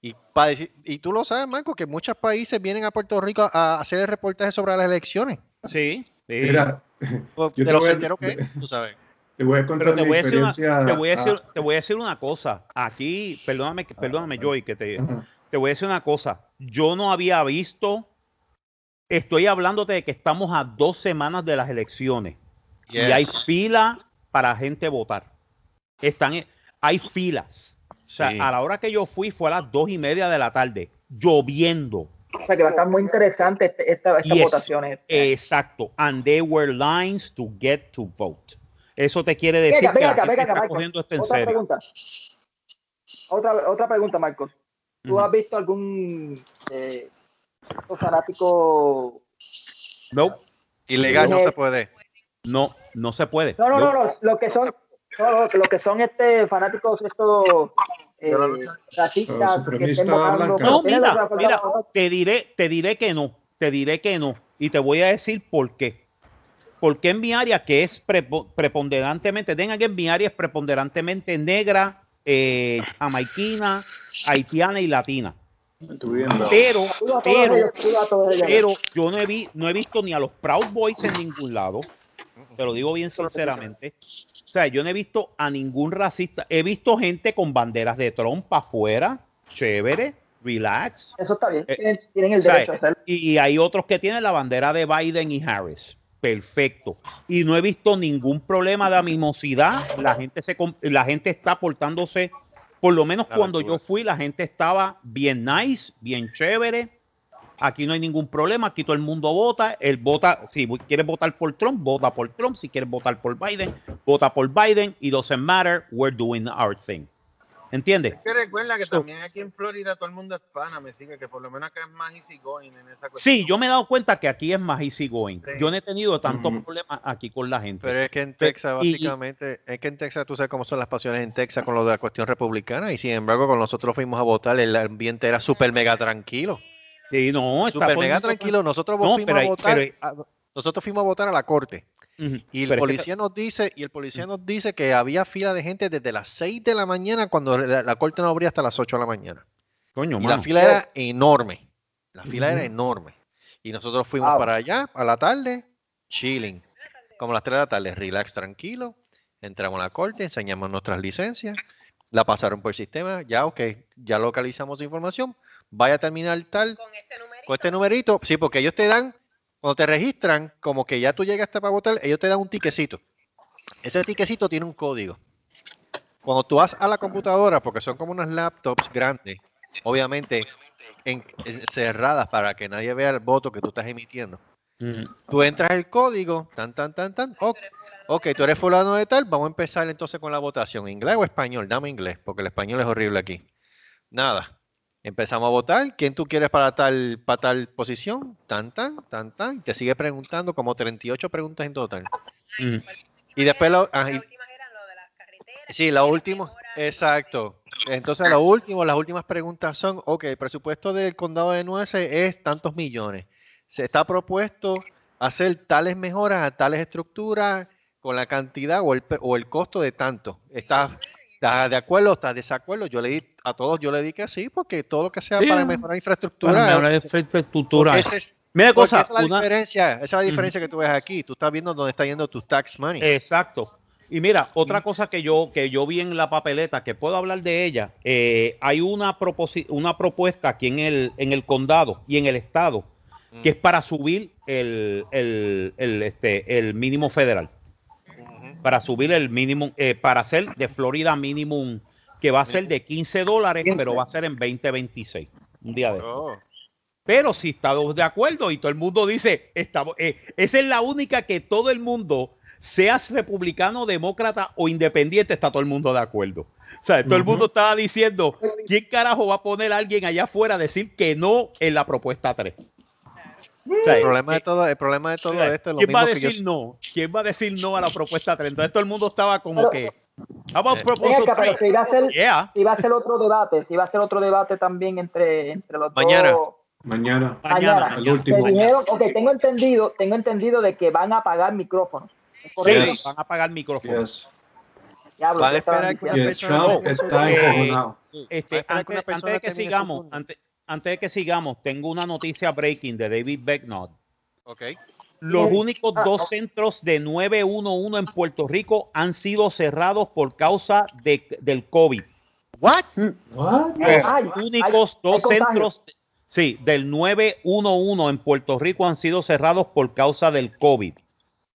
Y, pa decir- y tú lo sabes, Marco, que muchos países vienen a Puerto Rico a hacer el reportaje sobre las elecciones. Sí, sí. Mira, Yo de te lo voy a- que tú sabes. Te voy a contar te mi voy, a decir una, experiencia. te, voy a decir, ah, te voy a decir una cosa. Aquí, perdóname, perdóname, Joy, que te, ajá. te voy a decir una cosa. Yo no había visto, estoy hablándote de que estamos a dos semanas de las elecciones y hay fila para gente votar. Están, hay filas. O sea, Sí. a la hora que yo fui fue a las dos y media de la tarde, lloviendo. O sea, que va a estar muy interesante esta- Yes. votaciones. Exacto. And there were lines to get to vote. Eso te quiere decir Venga, que venga la gente venga está cogiendo esto en Otra serio. pregunta. Otra, otra pregunta, Marcos. ¿Tú Ujú. has visto algún eh, fanático? No, Ilegal no Eh, se puede. no, no se puede. No, no, no, No. no, lo que son, no, no, lo que son este fanáticos estos eh, racistas que estén votando. No, ¿Tienen mira, mira, te diré, te diré que no, te diré que no. Y te voy a decir por qué. Porque en mi área, que es prepo- preponderantemente, tengan que en mi área es preponderantemente negra, eh, jamaiquina, haitiana y latina. Pero, pero, pero yo no he, vi- no he visto ni a los Proud Boys en ningún lado. Te lo digo bien sinceramente. O sea, yo no he visto a ningún racista. He visto gente con banderas de Trump afuera, chévere. relax. Eso está bien. Eh, Tienen, tienen el derecho a hacerlo. y hay otros que tienen la bandera de Biden y Harris. Perfecto. Y no he visto ningún problema de animosidad. La gente se la gente está portándose, por lo menos La cuando aventura. yo fui, la gente estaba bien nice, bien chévere. Aquí no hay ningún problema, aquí todo el mundo vota. El vota, si quieres votar por Trump, vota por Trump. Si quieres votar por Biden, vota por Biden. It doesn't matter, we're doing our thing. ¿Entiendes? Es que recuerda que también aquí en Florida todo el mundo es pana, me sigue, que por lo menos acá es más easy going en esa cuestión. Sí, yo me he dado cuenta que aquí es más easy going. Sí. Yo no he tenido tantos problemas aquí con la gente. Pero es que en Texas, y- básicamente, es que en Texas tú sabes cómo son las pasiones en Texas con lo de la cuestión republicana, y sin embargo, cuando nosotros fuimos a votar, el ambiente era súper mega tranquilo. Sí, no, está Súper mega mundo- tranquilo. Nosotros No, fuimos pero a hay- votar. pero a- nosotros fuimos a votar a la corte. Y el pero es que- policía nos dice, y el policía nos dice que había fila de gente desde las 6 de la mañana cuando la, la corte no abría hasta las 8 de la mañana. Coño, Y la fila era enorme. La fila era enorme. Y nosotros fuimos para allá a la tarde, chilling. Como a las 3 de la tarde, relax, tranquilo. Entramos a la corte, enseñamos nuestras licencias. La pasaron por el sistema. Ya, ok, ya localizamos información. Vaya a terminar tal Con este numerito. con este numerito. Sí, porque ellos te dan, cuando te registran, como que ya tú llegaste para votar, ellos te dan un tiquecito. Ese tiquecito tiene un código. Cuando tú vas a la computadora, porque son como unas laptops grandes, obviamente en- en- cerradas para que nadie vea el voto que tú estás emitiendo. Ujú. Tú entras el código, tan, tan, tan, tan. Ok, ok, tú eres fulano de tal. Vamos a empezar entonces con la votación. ¿Inglés o español? Dame inglés, porque el español es horrible aquí. Nada. Empezamos a votar. ¿Quién tú quieres para tal, para tal posición? Tan, tan, tan, tan. Te sigue preguntando como 38 preguntas en total. Ujú. Y después lo, ah, Las y- últimas eran lo de las carreteras. Sí, la última, exacto. Entonces, lo último, las últimas preguntas son, ok, el presupuesto del condado de Nueces es tantos millones. Se está propuesto hacer tales mejoras a tales estructuras con la cantidad o el, pe- o el costo de tanto. ¿Estás está de acuerdo o estás de desacuerdo? Yo le di, a todos yo le di que sí, porque todo lo que sea Sí, para mejorar Para infraestructura. mejorar la porque infraestructura. es- Mira cosa, esa es la una- diferencia, esa es la diferencia que tú ves aquí. Tú estás viendo dónde está yendo tu tax money. Exacto. Y mira, otra cosa que yo, que yo vi en la papeleta, que puedo hablar de ella, eh, hay una, proposi- una propuesta aquí en el, en el condado y en el estado, que es para subir el, el, el, este, el mínimo federal. Para subir el mínimo, eh, para hacer de Florida minimum, que va a ser de 15 dólares, pero va a ser en 2026, un día de Oh. pero si estamos de acuerdo y todo el mundo dice, estamos, eh, esa es la única que todo el mundo, seas republicano, demócrata o independiente, está todo el mundo de acuerdo. O sea, todo el mundo estaba diciendo, ¿quién carajo va a poner a alguien allá afuera a decir que no en la propuesta 3? El problema de todo, el problema de todo o sea, esto es lo ¿Quién va a mismo que yo decir no? ¿Quién va a decir no a la propuesta 3? Entonces todo el mundo estaba como Pero- que, how about Eh, Ven proposal acá, pero 3? si iba a ser, Yeah. si a ser otro debate, si iba a ser otro debate también entre, entre los Mañana. dos. Mañana, Mañana. el Me último. dijeron, ok, tengo entendido, tengo entendido de que van a apagar micrófonos. ¿Es correcto? Yes. Van a apagar el micrófono. Yes. Diablo, Van a ¿qué estaban esperar que una persona está encojonado. Va a Este, antes, de que sigamos, antes, antes de que sigamos, tengo una noticia breaking de David Becknott. Ok. Los únicos Ah, dos centros de 911 en Puerto Rico han sido cerrados por causa de, del COVID. What? What? Los Ay, únicos dos centros, sí, del 911 en Puerto Rico han sido cerrados por causa del COVID.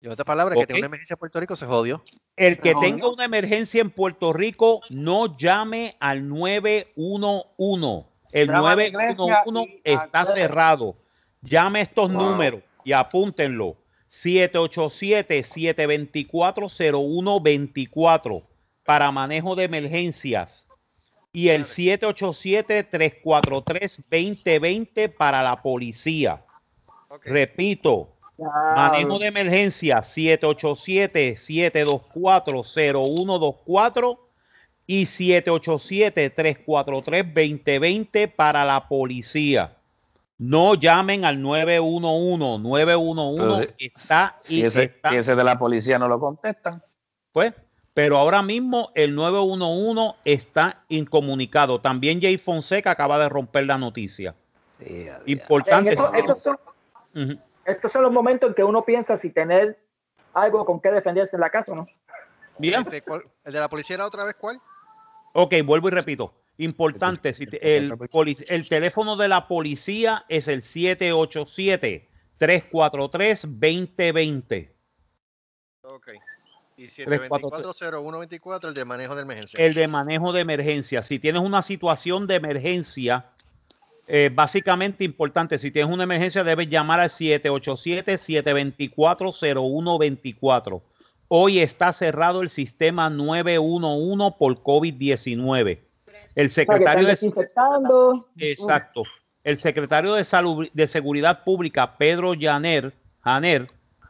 Y en otras palabras, que tenga una emergencia en Puerto Rico se jodió. El que tenga una emergencia en Puerto Rico, no llame al 911. El Llama a la iglesia 911 y está cerrado. Llame estos Wow. números y apúntenlo. 787-724-0124 para manejo de emergencias. Y el 787-343-2020 para la policía. Ok. Repito, Manejo de emergencia 787-724-0124 y 787-343-2020 para la policía. No llamen al 911. 911 Entonces, está Si y ese, está, si ese de la policía no lo contestan, pues, pero ahora mismo el 911 está incomunicado. También Jay Fonseca acaba de romper la noticia. sí. Importante. Esto- estos, son, Ujú. estos son los momentos en que uno piensa si tener algo con qué defenderse en la casa o no. Bien. Este, ¿cuál- ¿El de la policía era otra vez cuál? Ok, vuelvo y repito. Importante, si te- el, el teléfono de la policía es el 787-343-2020. Ok. Y Tres, cuatro, 724-0124, el de manejo de emergencia. El de manejo de emergencia. Si tienes una situación de emergencia, eh, básicamente importante, si tienes una emergencia debes llamar al 787-724-0124. Hoy está cerrado el sistema 911 por COVID-19. El O sea, secretario de desinfectando. Exacto. El secretario de Salud de Seguridad Pública, Pedro Janer, Janer,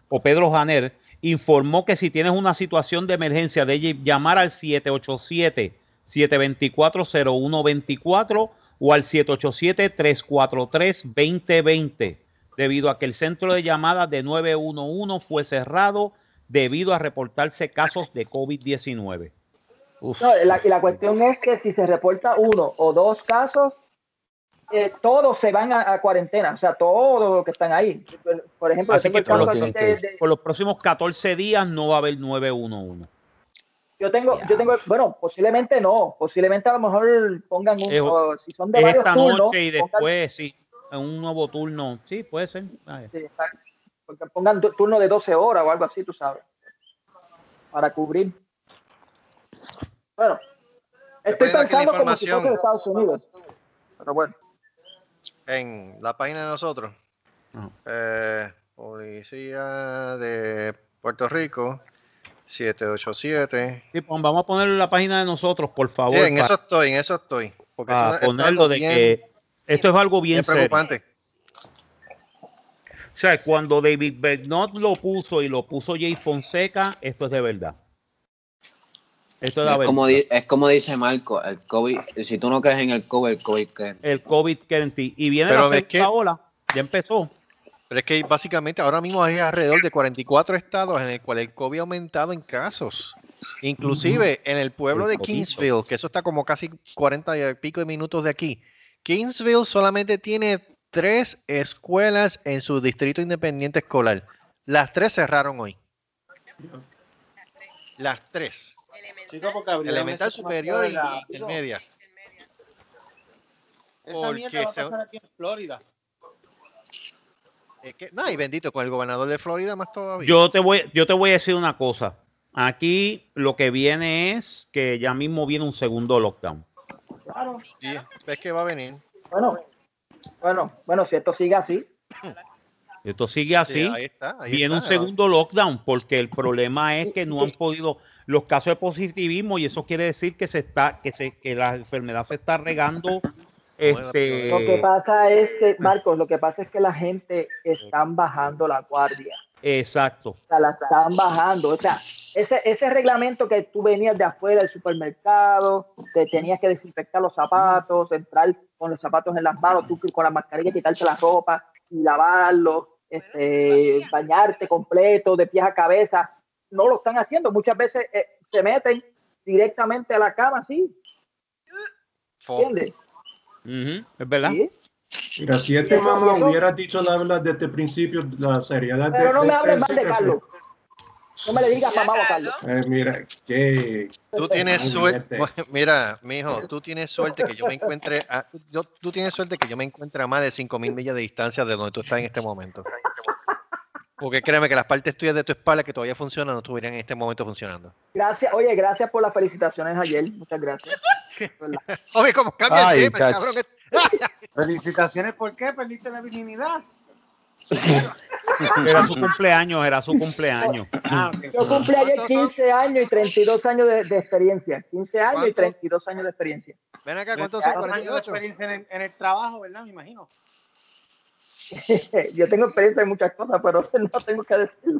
o Pedro Janer, informó que si tienes una situación de emergencia, de llamar al 787-724-0124 o al 787-343-2020, debido a que el centro de llamadas de 911 fue cerrado debido a reportarse casos de COVID-19. No, la, y la cuestión es que si se reporta uno o dos casos, eh, todos se van a, a cuarentena, o sea, todos los que están ahí. Por ejemplo, Así que por los, aquí de- de- por los próximos 14 días no va a haber 911. yo tengo, yo tengo, bueno, posiblemente no, posiblemente a lo mejor pongan un, Es- o si son de Es varios esta turnos, noche y pongan- después, sí, en un nuevo turno. Sí, puede ser. Sí, porque pongan tu- turno de 12 horas o algo así, tú sabes, para cubrir. Bueno, estoy pensando como si fuese de Estados Unidos, pero bueno. En la página de nosotros, eh, Policía de Puerto Rico, 787. Sí, pon- vamos a ponerlo en la página de nosotros, por favor. Sí, en para- eso estoy, en eso estoy. Porque ponerlo algo de bien- que esto es algo bien, preocupante. Sea, cuando David Bernot lo puso y lo puso Jay Fonseca, esto es de verdad. Esto es de Es verdad. como, di- es como dice Marco, el COVID, si tú no crees en el COVID, el COVID cree. El COVID que en ti. Y viene Pero la es que- segunda ola. Ya empezó. Pero es que básicamente ahora mismo hay alrededor de 44 estados en el cual el COVID ha aumentado en casos. Inclusive en el pueblo de. Kingsville, que eso está como casi 40 y pico de minutos de aquí. Kingsville solamente tiene tres escuelas en su distrito independiente escolar. Las tres cerraron hoy. Las tres. Elemental, ese superior y rápido. intermedia. Esa Porque va a se- pasar aquí en Florida. Es que, no, y bendito con el gobernador de Florida más todavía. Yo te voy, yo te voy a decir una cosa. Aquí lo que viene es que ya mismo viene un segundo lockdown. Claro. Y ves que va a venir. Bueno, bueno, bueno, si esto sigue así, Esto sigue así. Sí, ahí está, ahí viene está. un segundo lockdown porque el problema es que no han podido los casos de positivismo y eso quiere decir que se está que se que la enfermedad se está regando este lo que pasa es que, Marcos, lo que pasa es que la gente están bajando la guardia. exacto O sea, la están bajando. O sea, ese, ese reglamento que tú venías de afuera del supermercado, que tenías que desinfectar los zapatos, entrar con los zapatos en las manos, tú con la mascarilla, quitarte la ropa y lavarlos, este, bañarte completo, de pies a cabeza, no lo están haciendo. Muchas veces eh, se meten directamente a la cama, así. ¿Entiendes? Es verdad Sí. Mira, si este mamá hubiera dicho la verdad desde el principio, la seriedad de, Pero no me hables este mal de Carlos. No me le digas mamá o Carlos. eh, mira, que Tú tienes suerte. Mira, mijo, tú tienes suerte que yo me encuentre. A, yo, tú tienes suerte que yo me encuentre a más de 5000 millas de distancia de donde tú estás en este momento. Porque créeme que las partes tuyas de tu espalda que todavía funcionan no estuvieran en este momento funcionando. Gracias, oye, gracias por las felicitaciones ayer. Muchas gracias. Oye, como cambia el tema, cabrón. Felicitaciones, ¿por qué? Perdiste la virginidad. era su cumpleaños era su cumpleaños Ah, ok. Yo cumplí ayer ¿Cuántos son? 15 años y 32 años de, de experiencia. 15 años y ¿Cuántos? 32 años de experiencia. Ven acá, ¿cuántos son? Dos años de 48. experiencia en el, en el trabajo, ¿verdad? Me imagino. Yo tengo experiencia en muchas cosas, pero no tengo que decirlo.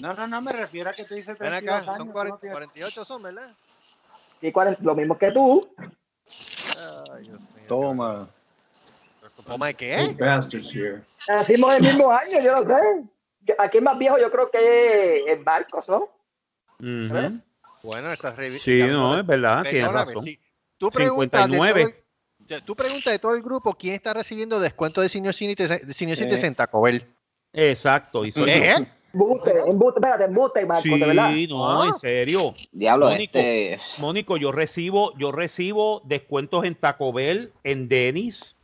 No, no, no, me refiero a que tú dices Ven 32 acá, años. son tú 40 no tienes- 48 son, ¿verdad? Y cuaren- lo mismo que tú. Ay, Dios mío. Toma. ¿Toma de hey, qué? bastards here. Nacimos el mismo año, yo lo sé. Yo- Aquí el más viejo yo creo que es Marcos, ¿no? Ujú. Bueno, estás revi- sí no es verdad tienes razón si tú preguntas de todo 59. el- o sea, tú preguntas de todo el grupo quién está recibiendo descuento de Sí. citizen Taco Bell. exacto y soy yo. ¿Eh? Embuste, embuste, espérate, embuste, Marco, de verdad. Sí, no, en serio. Diablo, Mónico, este. Mónico, yo recibo, yo recibo descuentos en Taco Bell, en Dennis.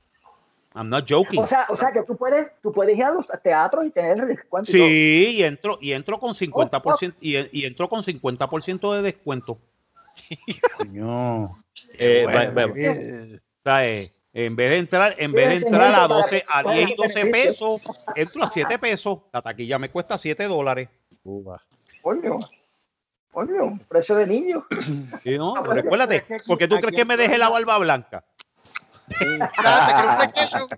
I'm not joking. O sea, o sea que tú puedes, tú puedes ir a los teatros y tener descuento. Sí, y entro, y entro con 50% y, y entro con 50% de descuento. Señor. Eh, Bueno, o sea, eh, en vez de entrar, en vez de entrar a 12, a 10 y 12 pesos, entro a 7 pesos. La taquilla me cuesta 7 dólares. Coño, coño, precio de niño. Sí, ¿no? Ah, Pero recuérdate, aquí- porque tú crees que me dejé la barba blanca.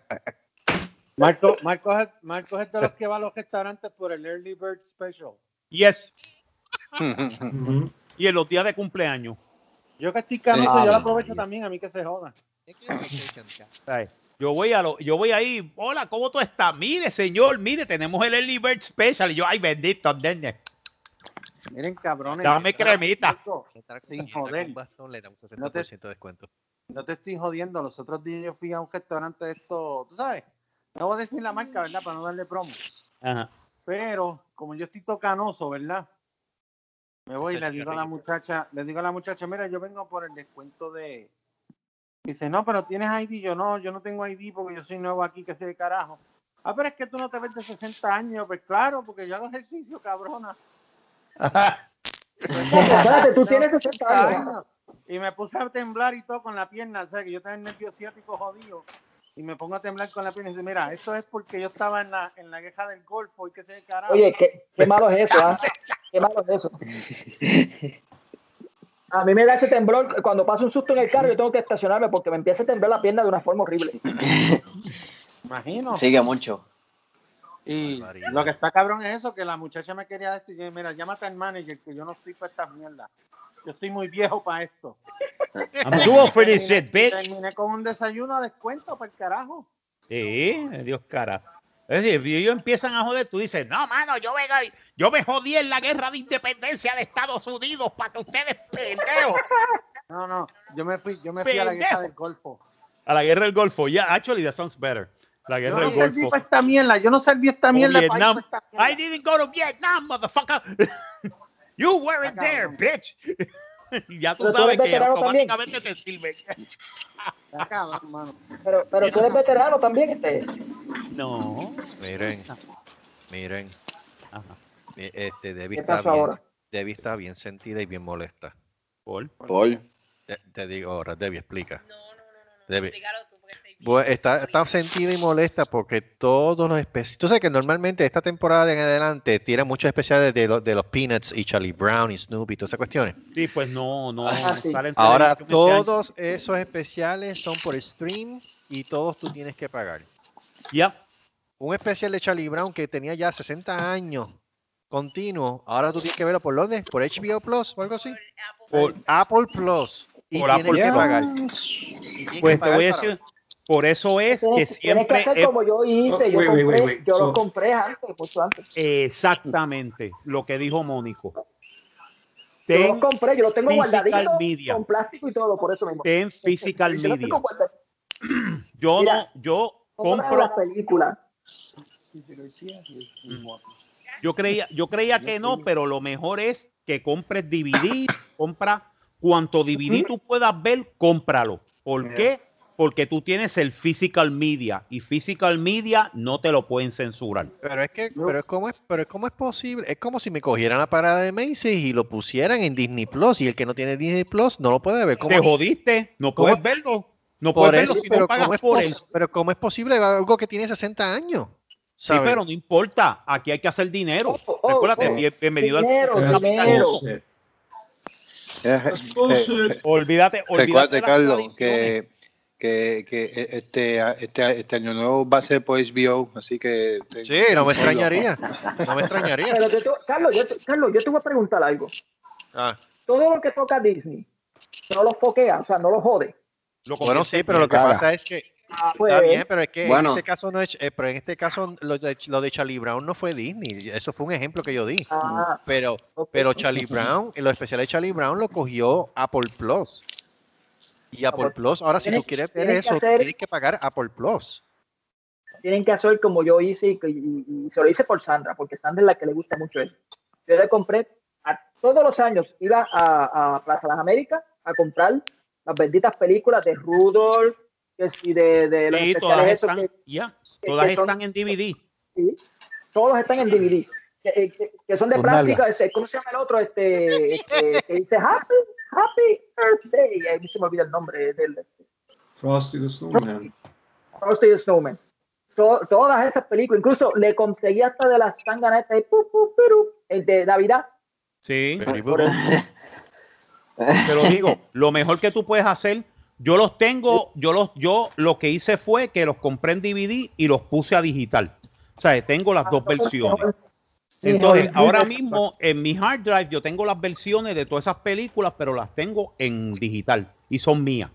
Marco, Marco, es, Marco es de los que va a los restaurantes por el Early Bird Special. Yes. Y en los días de cumpleaños. Yo que estoy canoso, Ah, yo lo María. aprovecho también, a mí que se joda. Yo voy a lo, yo voy ahí, hola, ¿cómo tú estás? Mire, señor, mire, tenemos el Early Bird Special. Y yo, ay, bendito, nene. Miren, cabrones. Dame cremita. Sin joder. Con bastón le da un 60% No te- de descuento. No te estoy jodiendo. Los otros días yo fui a un restaurante de esto, tú sabes. No voy a decir la marca, ¿verdad? Para no darle promo. Ajá. Pero como yo estoy tocanoso, ¿verdad? Me voy y le digo a la muchacha, le digo a la muchacha, mira, yo vengo por el descuento de. Dice, no, pero tienes ID. Yo no, yo no tengo ID porque yo soy nuevo aquí, que soy de carajo. Ah, pero es que tú no te ves de 60 años. Pues claro, porque yo hago ejercicio, cabrona. Espérate, tú tienes 60 años. Y me puse a temblar y todo con la pierna, o sea, que yo tengo el nervio ciático jodido. Y me pongo a temblar con la pierna y dice, mira, esto es porque yo estaba en la, en la queja del Golfo y que se carajo. Oye, qué, qué malo es eso, ¿ah? Qué malo es eso. A mí me da ese temblor, cuando paso un susto en el carro, yo tengo que estacionarme porque me empieza a temblar la pierna de una forma horrible. Imagino. Sigue mucho. Y lo que está cabrón es eso, que la muchacha me quería decir, yo, mira, llámate al manager, que yo no estoy para esta mierda. Yo estoy muy viejo para esto. I'm too old for this shit, bitch. Terminé con un desayuno a descuento para el carajo. Sí, Dios cara. Es decir, si ellos empiezan a joder, tú dices, no, mano, yo me, yo me jodí en la guerra de independencia de Estados Unidos para que ustedes pendejos. No, no, yo me fui, yo me fui a la guerra del Golfo. A la guerra del Golfo. Yeah, actually, that sounds better. La Yo guerra no del serví Golfo. esta mierda, yo no serví esta mierda para Vietnam. esta mierda. I didn't go to Vietnam, motherfucker. you weren't there, bitch. Ya tú Pero tú sabes eres que veterano también. automáticamente te sirve. Está cabrón, mano. Pero, pero tú eres veterano también, este. No. Miren, miren. Ajá. Este, Debbie ¿Qué está pasó bien, ahora? Debbie está bien sentida y bien molesta. Por. Paul. Te, te digo ahora, Debbie, explica. No, no, no, no. no. Debbie. Explícalo está, está sentida y molesta porque todos los especiales. Tú sabes que normalmente esta temporada en adelante tiene muchos especiales de, los- de los Peanuts y Charlie Brown y Snoopy y todas esas cuestiones. Sí, pues no, no. Ah, sí. Ahora este todos esos especiales son por stream y todos tú tienes que pagar. Ya. Un especial de Charlie Brown que tenía ya 60 años continuo, ahora tú tienes que verlo por dónde? ¿Por HBO Plus o algo así? Por- Apple Plus. Y Por tienes Apple que Plus. pagar. Y tienes que Pues te voy a para- decir, por eso es que Tienes, tienes que siempre hacer como yo hice. Oh, Yo, wait, compré, wait, wait. yo So- lo compré antes, mucho antes. exactamente lo que dijo Mónico. Yo los compré, yo los tengo Physical guardaditos media. con plástico y todo, por eso mismo. ten physical Yo los media. Yo Mira, no, yo compro, las películas. yo creía, yo creía que no, pero lo mejor es que compres DVD, compra cuanto DVD tú puedas ver, cómpralo. ¿Por qué? Porque tú tienes el physical media y physical media no te lo pueden censurar. Pero es que, pero es como es, pero es como es posible, es como si me cogieran la parada de Macy's y lo pusieran en Disney Plus y el que no tiene Disney Plus no lo puede ver. ¿Cómo? Te jodiste, no ¿Cómo? puedes verlo. No Por puedes eso, verlo si pero, no pagas ¿cómo es por él. pero ¿cómo es posible algo que tiene 60 años? Sí, ¿sabes? pero no importa. Aquí hay que hacer dinero. Oh, oh, Recuérdate, oh. bien- bienvenido Dinero, al dinero. Olvídate, olvídate Recuerde, Carlos, que, que, que este, este, este año nuevo va a ser por HBO, así que... te- Sí, no me extrañaría. No me extrañaría. Pero yo te- Carlos, yo, te- Carlos, yo te voy a preguntar algo. Ah, Todo lo que toca Disney, no lo foquea, o sea, no lo jode. Lo bueno, sí, pero lo que pasa es que Ah, pues, está bien, pero es que Bueno. en este caso no es, eh, pero en este caso lo de, lo de Charlie Brown no fue Disney. Eso fue un ejemplo que yo di. ah, Pero, pero Charlie Brown, lo especial de Charlie Brown lo cogió Apple Plus. Y Apple Apple- Plus, ahora si tú quieres ver eso, hacer- tienes que pagar Apple Plus. tienen que hacer como yo hice y, y- y se lo hice por Sandra, porque Sandra es la que le gusta mucho eso. Yo le compré, a, todos los años iba a, a Plaza Las Américas a comprar las benditas películas de Rudolph que si de, de los Sí, todas especiales esos están, que- todas que son- están en DVD. sí, todos están en DVD. Que, que- que son de ese, ¿cómo se llama el otro? Este, este, que dice Happy, Happy Birthday. Ahí se me olvida el nombre del, Frosty the Snowman. Frosty the Snowman. To- todas esas películas, incluso le conseguí hasta de las sanganetas de pu, pu, el de Navidad. Sí, te lo digo, lo mejor que tú puedes hacer, yo los tengo, yo los, yo lo que hice fue que los compré en DVD y los puse a digital. O sea, tengo las dos versiones. Entonces, ahora mismo en mi hard drive yo tengo las versiones de todas esas películas, pero las tengo en digital y son mías.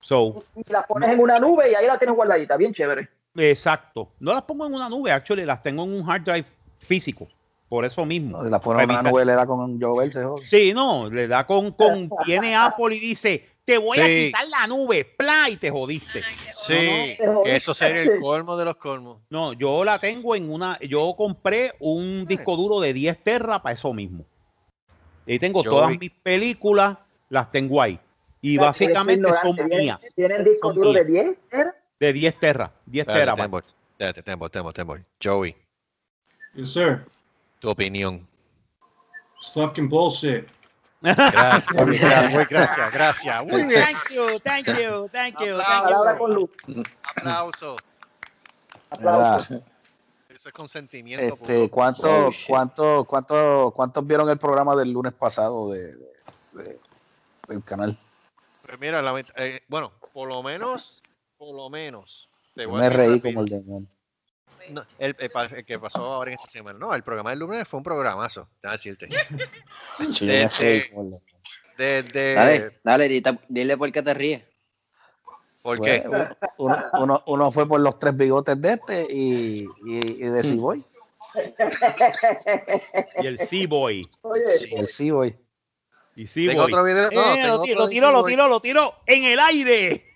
So, Y las pones en una nube y ahí la tienes guardadita, bien chévere. exacto. No las pongo en una nube, actually las tengo en un hard drive físico. Por eso mismo. No, si la pone en una nube, le da con se jode. Sí, no, le da con, con viene Apple y dice, te voy a Sí. quitar la nube, pla, y te jodiste. Sí, No, no. eso sería el colmo de los colmos. No, yo la tengo en una, yo compré un disco duro de 10 terra para eso mismo. Y tengo Yo todas vi- mis películas, las tengo ahí. Y básicamente son ignorante, mías, Tienen, tienen disco Son duro de mías. 10, ¿era? de 10 terra, 10 Espérate, terabytes. Tembo, espérate, Tembo, Tembo, Tembo. Joey, Yes, sir. tu opinión. It's fucking bullshit. Gracias, muy gracias, muy gracias, gracias. Muy bien. Thank you, thank you, thank you, thank Palabra you. con. Aplausos. ¿Verdad? Eso es consentimiento. Este. ¿cuánto, Oh, cuánto, cuánto, ¿Cuántos vieron el programa del lunes pasado de, de- de- del canal? Pues mira, la eh, bueno, por lo menos, por lo menos. te voy a Me decir reí como el demonio. No, el, el pa- el que pasó ahora en esta semana. No, el programa del lunes fue un programazo, te voy a decirte. Este. Dale, dale, dita- dile por qué te ríes. ¿Por qué? Bueno, uno, uno, uno fue por los tres bigotes de este y, y, y de Ciboy. Y el Seaboy. Y el Ciboy. Y Tengo Seaboy. otro video. No, Eh, tengo lo, ti- otro lo tiró, lo Seaboy. tiró, lo tiró en el aire.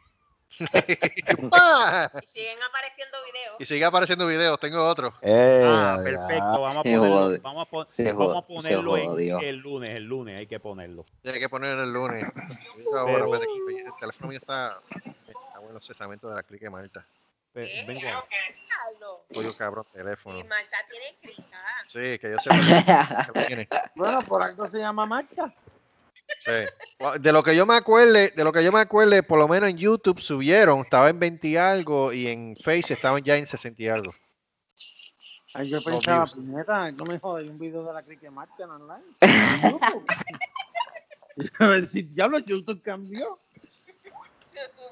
Y siguen apareciendo videos. Y sigue apareciendo videos, tengo otro. Eh, Ah, perfecto. Vamos a ponerlo, vamos a pon- vamos a ponerlo en- el lunes, el lunes hay que ponerlo. Hay que poner el lunes. Ahora, Pero- el teléfono mío está. Está bueno, cesamiento de la clique Marta. Vengo. Carlos. Oye, cabrón, teléfono. Y Marta tiene cristal. Sí, que yo sé que lo tiene. Bueno, por algo se llama marcha. Sí. De lo que yo me acuerde, de lo que yo me acuerde, por lo menos en YouTube subieron, estaba en 20 y algo y en Face estaban ya en 60 y algo. Ay, yo pensaba, puñeta, no me jodas, hay un video de la cricket marcha en online. en YouTube. Y a ver si diablo YouTube cambió.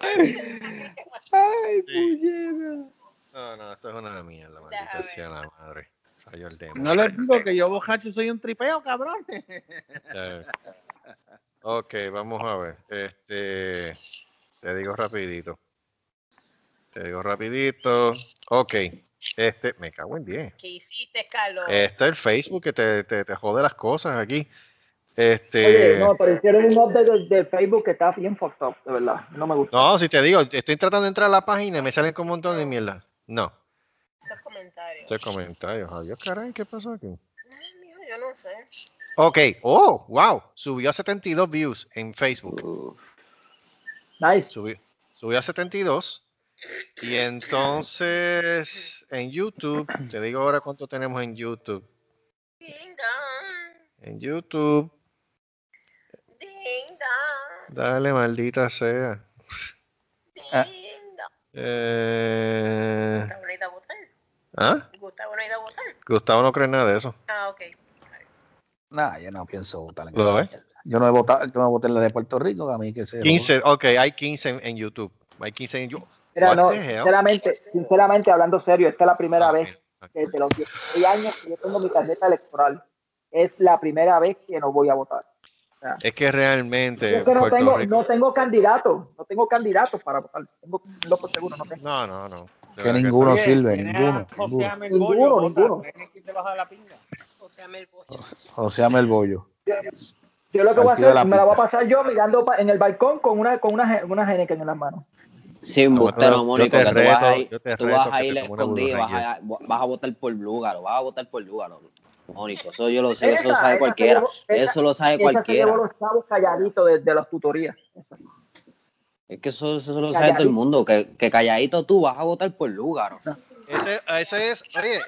Ay, Sí. puñeta. No, no, esto es una mierda, maldita sea la madre. Falló el tema. No les digo que yo bojacho soy un tripeo, cabrón. Eh, Ok, vamos a ver. Este, te digo rapidito. Te digo rapidito. Ok, este, me cago en 10. ¿Qué hiciste, Carlos? Este es el Facebook que te, te, te jode las cosas aquí. Este, Oye, no, pero hicieron un update de, de Facebook que está bien fucked up, de verdad. No me gusta. no, si te digo, estoy tratando de entrar a la página y me salen con un montón de mierda. No, Esos comentarios. esos comentarios. Adiós, caray, ¿qué pasó aquí? Ay, mijo, yo no sé. Ok, oh, wow, subió a 72 views en Facebook. Nice. Subió, subió a 72. Y entonces en YouTube, te digo ahora cuánto tenemos en YouTube. Ding dong, En YouTube, ding dong, dale, maldita sea. Ah. ding dong. Eh, Gustavo no ha ido a votar. ¿Ah? Gustavo no ha ido a votar. Gustavo no cree nada de eso. Ah, ok. Nah, yo no pienso votar en ¿Lo esa. Yo no he votado, yo no voté en la de Puerto Rico, a mí que se 15, ok, hay 15 en, en YouTube. Hay 15 en YouTube. Mira, no, sinceramente, sinceramente, hablando serio, esta es la primera Ah, vez desde los 16 años que yo tengo mi tarjeta electoral. Es la primera vez que no voy a votar. Es que realmente Es que no Puerto tengo, Rico. no tengo candidato, no tengo candidatos para votar. Tengo lo por seguro, no tengo. No, no, no. Que ninguno sirve, ninguno, ninguno. Ninguno, ninguno. Ven aquí te baja la pinga. O sea, me el bollo. O sea, el bollo. Yo lo que voy a hacer, la me la voy a pasar yo mirando pa- en el balcón con una, con una, una Heineken en las manos. Sí, No, embustero, yo Mónico, que tú vas a reto- ir, tú vas a ir escondido, vas a, vas a votar por Lúgaro, vas a votar por Lúgaro. Mónico, eso yo lo sé, eso lo sabe esa cualquiera, esa- eso lo sabe cualquiera. los chavos calladitos de, de las tutorías. Es que eso, eso lo sabe todo el mundo, que, que calladito tú vas a votar por Lúgaro. Ese, ese es, oye,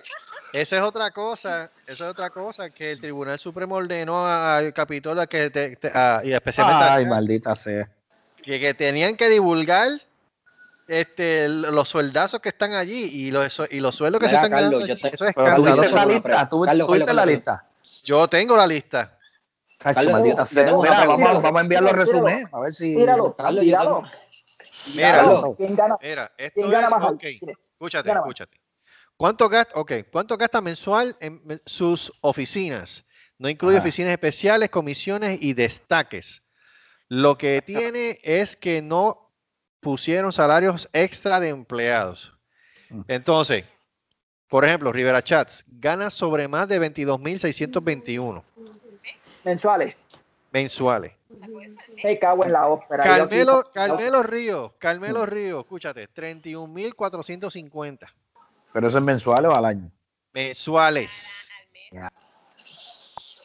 esa es otra cosa, esa es otra cosa que el Tribunal Supremo ordenó al Capitolio que te- te- a- y especialmente Ay, al- maldita sea. que, que tenían que divulgar este los sueldazos que están allí y los y los sueldos que Mira, se están Carlos, ganando yo allí. te- Eso es tuviste una lista, pregunta. ¿tú, Carlos, la Carlos. lista. Yo tengo la lista. Carlos, maldita sea. Mira, pregunta. vamos, vamos a enviar los resúmenes, a ver si Tíralo, Carlos, Mira, Carlos, ¿Quién gana? mira, esto ¿Quién gana es, más? ok, ¿Quién escúchate, gana más? ¿Cuánto gasta, okay, ¿cuánto gasta mensual en sus oficinas? No incluye Ajá. oficinas especiales, comisiones y destaques. Lo que tiene es que no pusieron salarios extra de empleados. Mm. Entonces, por ejemplo, Rivera Chats gana sobre más de 22.621 Mensuales. mensuales. Me cago en la ópera. Carmelo, Carmelo Río, Carmelo Río, escúchate, 31.450 Pero eso es mensual o al año. mensuales.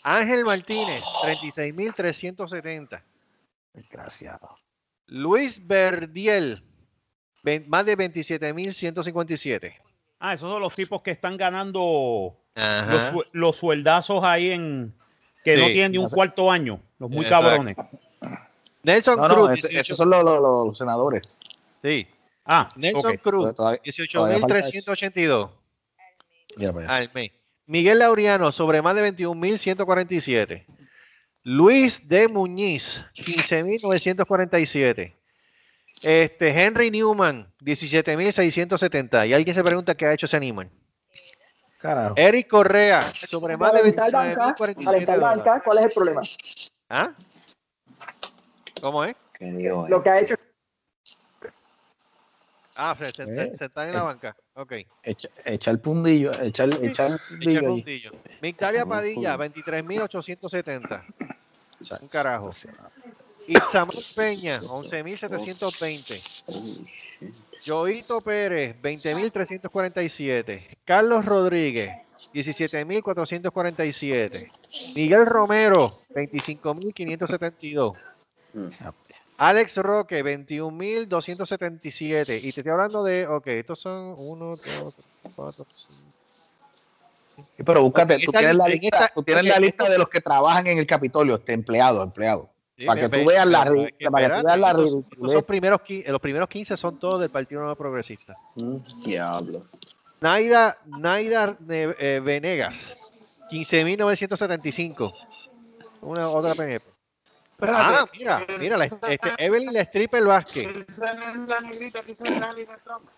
Ángel Martínez, 36.370. Desgraciado. Luis Verdiel, ve- más de 27.157. Ah, esos son los tipos que están ganando los, sueldazos ahí en que no tienen ni un cuarto año, los muy Exacto. cabrones. Nelson No, no, Cruz, ese- 18 esos son los, los- los senadores. sí. Ah, Nelson ok. Cruz, Todavía- todavía falta eso. 18.382 Mira para allá. al mes. Miguel Laureano, sobre más de 21.147. Luis de Muñiz, 15.947. Este, Henry Newman, 17.670. Y alguien se pregunta qué ha hecho ese animal. Carajo. Eric Correa, sobre más de Calentar banca, 29.047 calentar dólares. banca, ¿cuál es el problema? ¿Ah? ¿Cómo es? ¿Qué digo, Lo que ha hecho Ah, se, se- Eh, se está en la eh. banca. Ok. Echa, echa el pundillo, echa el, echa el Echa puntillo. Migdalia Padilla, fue- 23.870. Echa- Un carajo. Itzamar Peña, 11.720. Joito Pérez, 20.347. Carlos Rodríguez, 17.447. Miguel Romero, 25.572. Alex Roque, 21.277. Y te estoy hablando de, ok, estos son 1, 2, 3, 4, 5. Sí, Pero búscate, tú tienes, la lista, esta- tú tienes ok, la lista de los que trabajan en el Capitolio, este empleado, empleado. Sí, para que tú veas la, es que para que tú veas la estos ridiculez. son primeros, los primeros 15 son todos del Partido Nuevo Progresista. Diablo. Naida, Naida eh, Venegas, 15.975. Una otra PNP. Ah, mira, mira, la, este, Evelyn La Stripper Vázquez. Esa no es la negrita que hizo de Trump.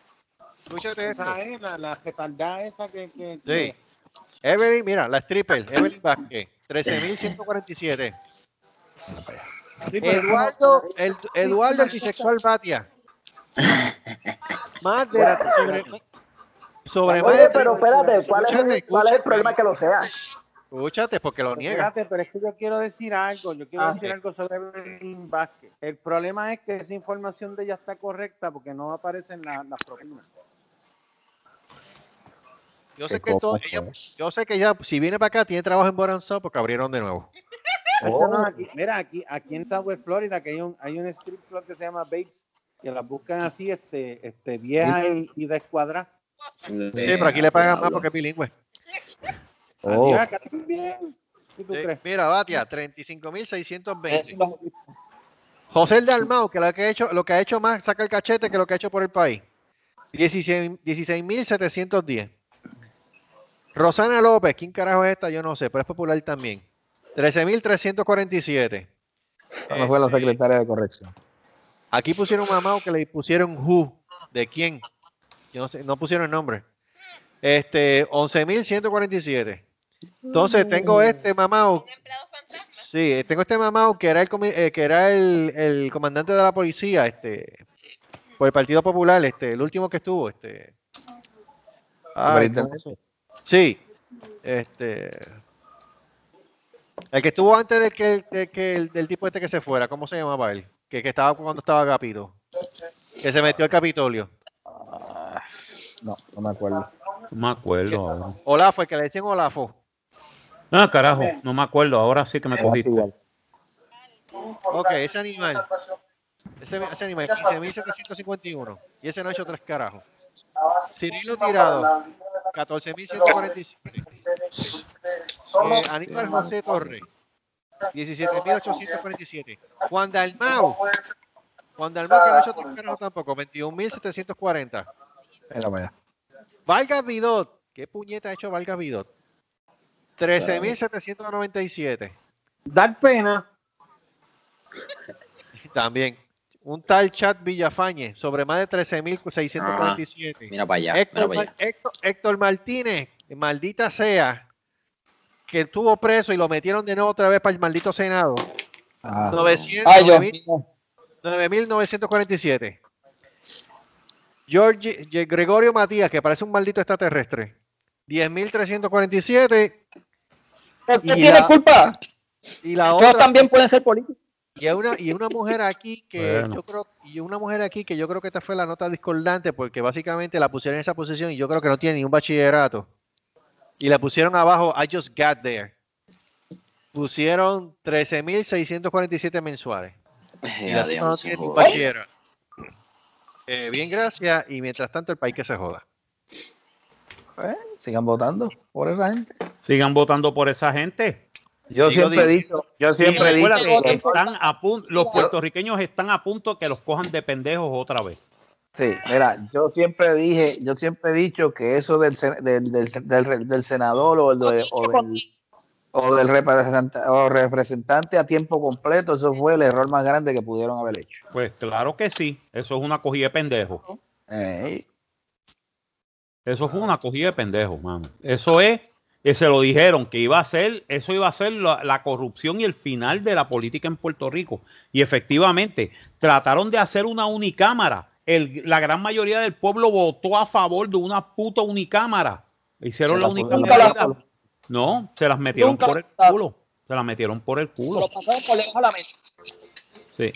Escúchate esto. Esa es la, la retardada esa que... que, Sí. que- Evelyn, mira, la stripper, Evelyn Vázquez, 13.147. Sí, pero Eduardo, el, Eduardo el bisexual Batia. Más de sobre, sobre más Oye, de pero espérate, ¿cuál es, el, cuál es el problema que lo sea? Escúchate, porque lo niega. Espérate, pero es que yo quiero decir algo, yo quiero Ah, decir sí. algo sobre Evelyn Vázquez. El problema es que esa información de ella está correcta porque no aparecen la- las propinas. Yo sé ¿Qué que todo, ella, yo sé que ella, si viene para acá, tiene trabajo en Boranzón porque abrieron de nuevo. No aquí. Mira, aquí, aquí en Southwest Florida, que hay un, hay un strip club que se llama Bakes, que las buscan así, este, este, vieja y, y descuadrada. Sí, pero aquí le pagan más porque es bilingüe. Oh, Adiós, acá también. ¿Qué tú Sí, crees? Mira, Batia, 35.620. José el Dalmau, que lo que ha hecho, lo que ha hecho más, saca el cachete que lo que ha hecho por el país. 16 16.710. Rosana López, ¿quién carajo es esta? Yo no sé, pero es popular también. 13.347. esa no fue la secretaria de corrección. Aquí pusieron un mamado que le pusieron who. ¿De quién? Yo no sé, no pusieron el nombre. Este, 11.147. Entonces tengo este mamado. Sí, tengo este mamado que era el eh, que era el, el comandante de la policía, este, por el Partido Popular, este, el último que estuvo, este. Ay, ¿cómo Superintendente. se- Sí, este. El que estuvo antes de que, de que el, del tipo este que se fuera, ¿cómo se llamaba él? Que, que estaba cuando estaba Agapito. que se metió al Capitolio? No, no me acuerdo. No me acuerdo. Olafo, el que le decían Olafo. Ah, carajo, no me acuerdo. Ahora sí que me cogiste. Ok, ese animal. Ese, ese animal, 15.751. Y ese no ha hecho tres carajos. Cirilo Tirado, 14.147. Eh, Aníbal José Torres, 17.847. Juan Dalmau. Juan Dalmau que no ha hecho tres carajos tampoco, 21.740. Mira, vaya. Valga Vidot. ¿Qué puñeta ha hecho Valga Vidot? 13.797. Dar pena. También. Un tal Chat Villafañe sobre más de 13.647. Mira para allá, Héctor, mira para allá. Héctor- Héctor Martínez, maldita sea, que estuvo preso y lo metieron de nuevo otra vez para el maldito Senado. Ah. 900, Ay, Dios 9.000 9.947. George Gregorio Matías, que parece un maldito extraterrestre. 10.347. ¿Usted Y tiene la- culpa? Y la otra, también pueden ser políticos. y una, y una mujer aquí que Bueno. yo creo, y una mujer aquí que yo creo que esta fue la nota discordante porque básicamente la pusieron en esa posición y yo creo que no tiene ni un bachillerato. Y la pusieron abajo, I just got there. Pusieron 13.647 mensuales. Y la Eh, tipa no adiós, tiene ni un bachillerato. Eh, bien, gracias. Y mientras tanto el país que se joda. Pues, sigan votando por esa gente. Sigan votando por esa gente. Yo Sigo siempre he dicho, yo siempre he dicho están a punto, los puertorriqueños están a punto que los cojan de pendejos otra vez. Sí, mira, yo siempre dije, yo siempre he dicho que eso del, sen- del, del, del- del senador o, el de- o del, o del representante, o representante a tiempo completo, eso fue el error más grande que pudieron haber hecho. Pues claro que sí, eso es una cogida de pendejos. Ey, Eso fue una cogida de pendejos, mano. Eso es, que se lo dijeron que iba a ser, eso iba a ser la, la corrupción y el final de la política en Puerto Rico. Y efectivamente, trataron de hacer una unicámara. El- la gran mayoría del pueblo votó a favor de una puta unicámara. Hicieron Se la por- No, se las metieron Nunca por el la- culo. Se las metieron por el Se culo. lo pasaron por debajo de la mesa. Sí.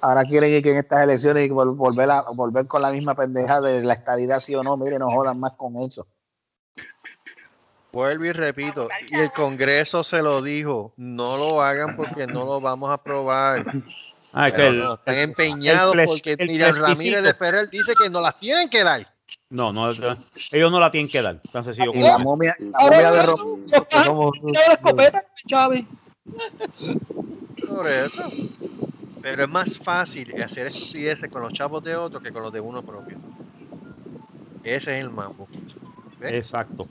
ahora quieren ir que en estas elecciones y vol- volver, a, volver con la misma pendeja de la estadidad, sí o no, mire, no jodan más con eso. Vuelvo y repito, y el Congreso se lo dijo, no lo hagan porque no lo vamos a aprobar. Ah, Pero el- no, están empeñados el porque el Miriam Ramírez de Ferrer dice que nos las tienen que dar. No, no, ellos no la tienen que dar. Tan sencillo Y como la momia, la momia de no, no, no, Chávez. Por eso. Pero es más fácil hacer estupideces con los chavos de otro que con los de uno propio. Ese es el mambo. ¿Ves? Exacto.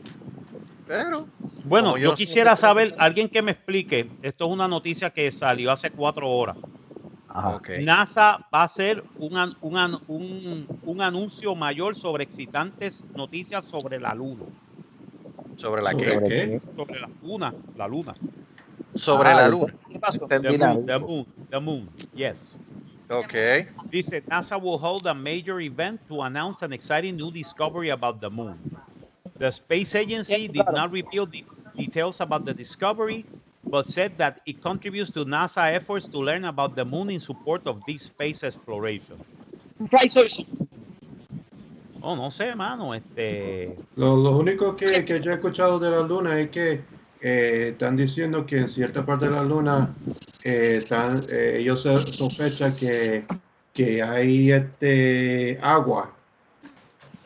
Pero, Bueno, yo yo, no sé quisiera saber, alguien que me explique, esto es una noticia que salió hace cuatro horas. Ok. NASA va a hacer un, an- un, an- un- un anuncio mayor sobre excitantes noticias sobre la luna. ¿Sobre la ¿Sobre qué? ¿Sobre qué? qué? Sobre la luna, la luna. Sobre Ah, la luna. ¿Qué pasó? The moon, the moon, the moon, yes. Ok. Dice, NASA will hold a major event to announce an exciting new discovery about the moon. The space agency did not reveal the details about the discovery, but said that it contributes to NASA efforts to learn about the moon in support of this space exploration. Oh, no sé, mano, este... Lo, lo único que, que yo he escuchado de la luna es que eh, están diciendo que en cierta parte de la luna eh, están, eh, ellos sospechan que, que hay este agua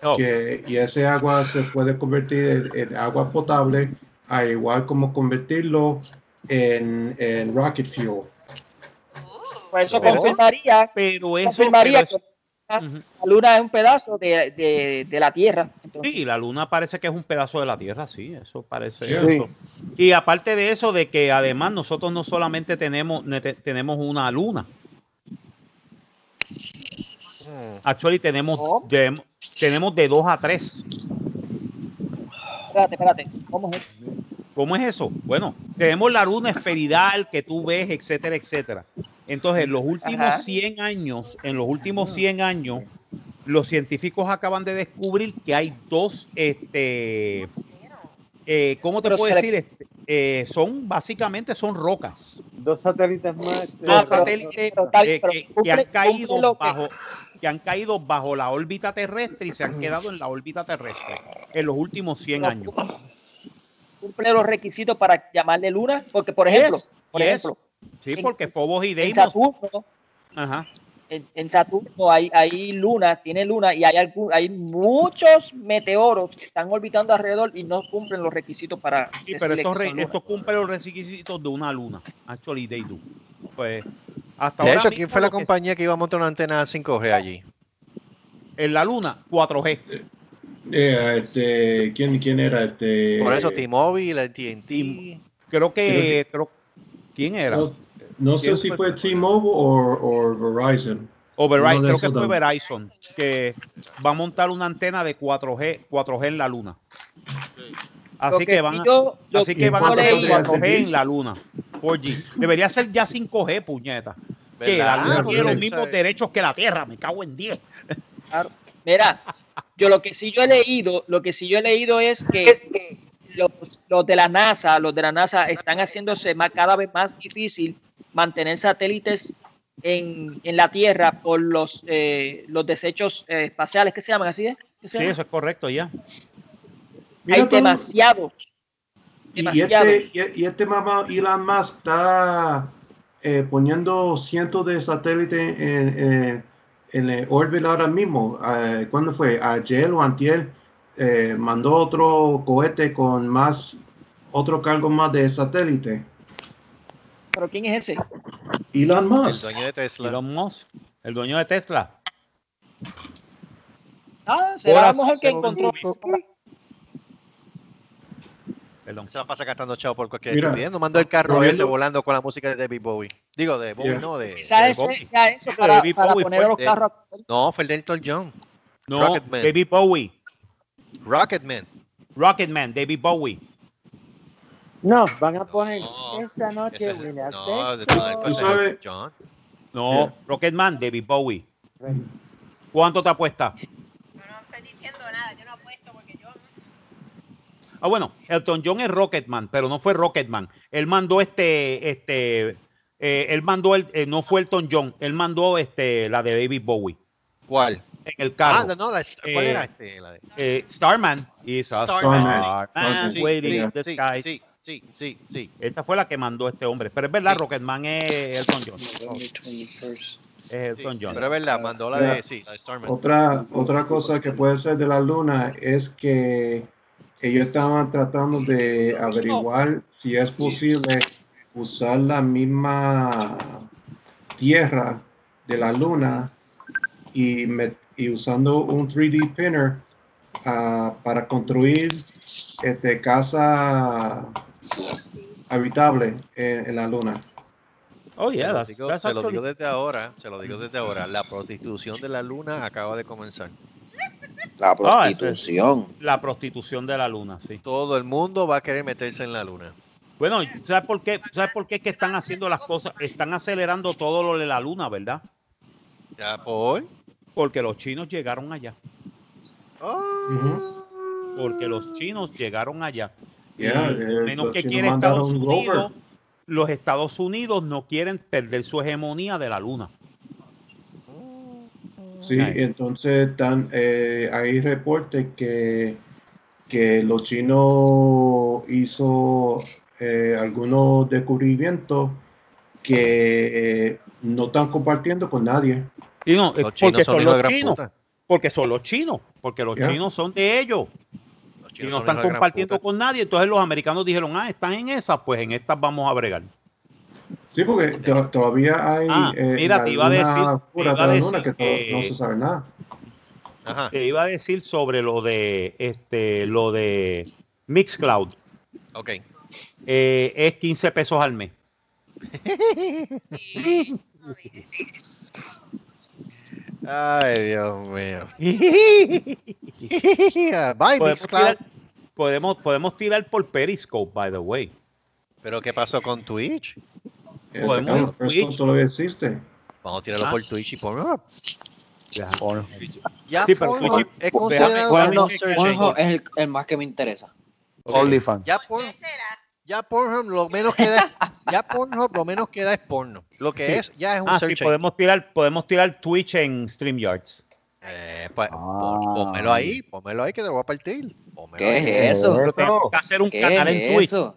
oh, que, y ese agua se puede convertir en, en agua potable, al igual como convertirlo en, en rocket fuel. Pues eso Oh. confirmaría, pero eso... confirmaría pero que la luna es un pedazo de, de, de la Tierra. Entonces, Sí, la luna parece que es un pedazo de la Tierra, sí, eso parece Sí. eso. Y aparte de eso, de que además nosotros no solamente tenemos, tenemos una luna, Mm. actually tenemos. Tenemos de dos a tres. espérate, espérate. ¿Cómo es eso? ¿Cómo es eso? Bueno, tenemos la luna esferidal que tú ves, etcétera, etcétera. Entonces, en los últimos Ajá. 100 años, en los últimos 100 años, los científicos acaban de descubrir que hay dos, este, eh, ¿cómo te Pero puedo decir? Este, eh, son, básicamente son rocas. dos satélites más. Ah, satélites pero eh, pero que, que cumple- han caído que- bajo que han caído bajo la órbita terrestre y se han quedado en la órbita terrestre en los últimos 100 No, años. cumple los requisitos para llamarle luna, porque por ejemplo, Yes, por yes. ejemplo, Sí, en- porque Fobos y en Deimos. Saturno, Ajá. En, en Saturno hay, hay lunas, tiene luna y hay algún- hay muchos meteoros que están orbitando alrededor y no cumplen los requisitos para Sí, pero estos, estos cumplen los requisitos de una luna. Actually, they do. Pues, hasta De ahora hecho, ¿quién fue la que- compañía que iba a montar una antena 5G allí? En la luna, 4G. Eh, este, ¿quién, ¿Quién era? Este, Por eso T-Mobile, AT&T. Creo que, creo, ¿quién era? No, no sé ¿Quién si fue? T-Mobile o, Verizon. O Verizon, creo que fue. Verizon, que va a montar una antena de 4G, 4G en la luna. Así que, que van, así que van a leí- 4G en la luna. 4G. Debería ser ya 5G, puñeta. Que la luna Pues, tiene los o mismos sea, derechos que la Tierra, me cago en 10. Claro. Mira, yo lo que sí yo he leído, lo que sí yo he leído es que los, los de la NASA, los de la NASA están haciéndose más, cada vez más difícil mantener satélites en, en la Tierra por los eh, los desechos eh, espaciales que se llaman así, ¿eh? ¿Qué se Sí, eso es correcto ya. Mira Hay demasiados. Y este, y, y este mamá Elon Musk está eh, poniendo cientos de satélites en, en, en el órbita ahora mismo. Eh, ¿Cuándo fue? Ayer o antier eh, mandó otro cohete con más, otro cargo más de satélite. ¿Pero quién es ese? Elon El Musk. dueño de Tesla. Elon Musk, el dueño de Tesla. Ah, será la mujer que encontró. Perdón. Se va a pasar gastando chavo por cualquier Mira, estupidez. No mandó el carro ese volando con la música de David Bowie. Digo, de Bowie, Yeah. no, de, Quizá de ese, Bowie. sea eso para, David para Bowie poner fue los de- carros. No, fue el de Elton John. No, Rocketman. David Bowie. Rocketman. Rocketman, David Bowie. No, van a poner No, esta noche a no, de John. No, Yeah. Rocketman, David Bowie. ¿Cuánto te apuesta? No, no estoy diciendo nada, yo no apuesto porque yo Ah, bueno, Elton John es Rocketman, pero no fue Rocketman. Él mandó este, este, eh, él mandó el, eh, no fue Elton John, él mandó este, la de David Bowie ¿Cuál? en el Ah, carro. no, no, la, ¿cuál Eh, era este? La de- Eh, Starman is a Starman, Starman sí. waiting sí, in the sí, sky. Sí, sí, sí. Esta fue la que mandó este hombre. Pero es verdad, Sí. Rocketman es Elton John. Es Elton Sí, John. Pero es verdad, mandó la de, sí, la de Starman. Otra, otra cosa que puede ser de la luna es que ellos estaban tratando de averiguar si es posible usar la misma tierra de la luna y, met- y usando un 3D printer ah, para construir este, casa habitable en, en la luna. Oh, Se yeah, lo that's- digo, that's se lo digo desde ahora, se lo digo desde ahora. La prostitución de la luna acaba de comenzar. La Ah, prostitución. la prostitución de la luna, sí. Todo el mundo va a querer meterse en la luna. Bueno, ¿sabes por qué? ¿Sabes por qué es que están haciendo las cosas? Están acelerando todo lo de la luna, ¿verdad? ¿Ya por? Porque los chinos llegaron allá. Porque los chinos llegaron allá. Yeah, eh, menos los que quiere Estados un Unidos, los Estados Unidos no quieren perder su hegemonía de la luna. Sí, entonces eh, hay reportes que, que los chinos hizo eh, algunos descubrimientos que eh, no están compartiendo con nadie. Y no, chinos porque son los chinos. Porque son los chinos. Porque los chinos son de ellos. Chinos no están compartiendo con nadie. Entonces los americanos dijeron, ah, están en esas, pues en estas vamos a bregar. Sí, porque to- todavía hay Ah, eh, mira, te iba a decir- pura iba a que no se sabe nada. Ajá. Te iba a decir sobre lo de este, lo de Mixcloud. Ok. Eh, es 15 pesos al mes. Ay, Dios mío. Bye, podemos, tirar, podemos, podemos tirar por Periscope, by the way. Pero ¿qué pasó con Twitch? Eh, Podemos Twitch. todavía existe. Vamos a tirarlo Ah. por Twitch y por Ya. Ya Sí, pero Pornhub Twitch- es considerado Bueno, es el, el más que me interesa. OnlyFans. Ya, por, ¿Qué será? Ya Pornhub lo menos que da, ya Pornhub lo menos queda es porno. Lo que Sí. es, ya es un Ah, sí, search engine. podemos tirar, podemos tirar Twitch en StreamYards. Eh, pues, Ah. pónmelo ahí, pónmelo ahí que te lo voy a partir. Pónmelo ¿Qué ahí. es eso? Pero que hacer un ¿Qué canal es en Twitch. eso?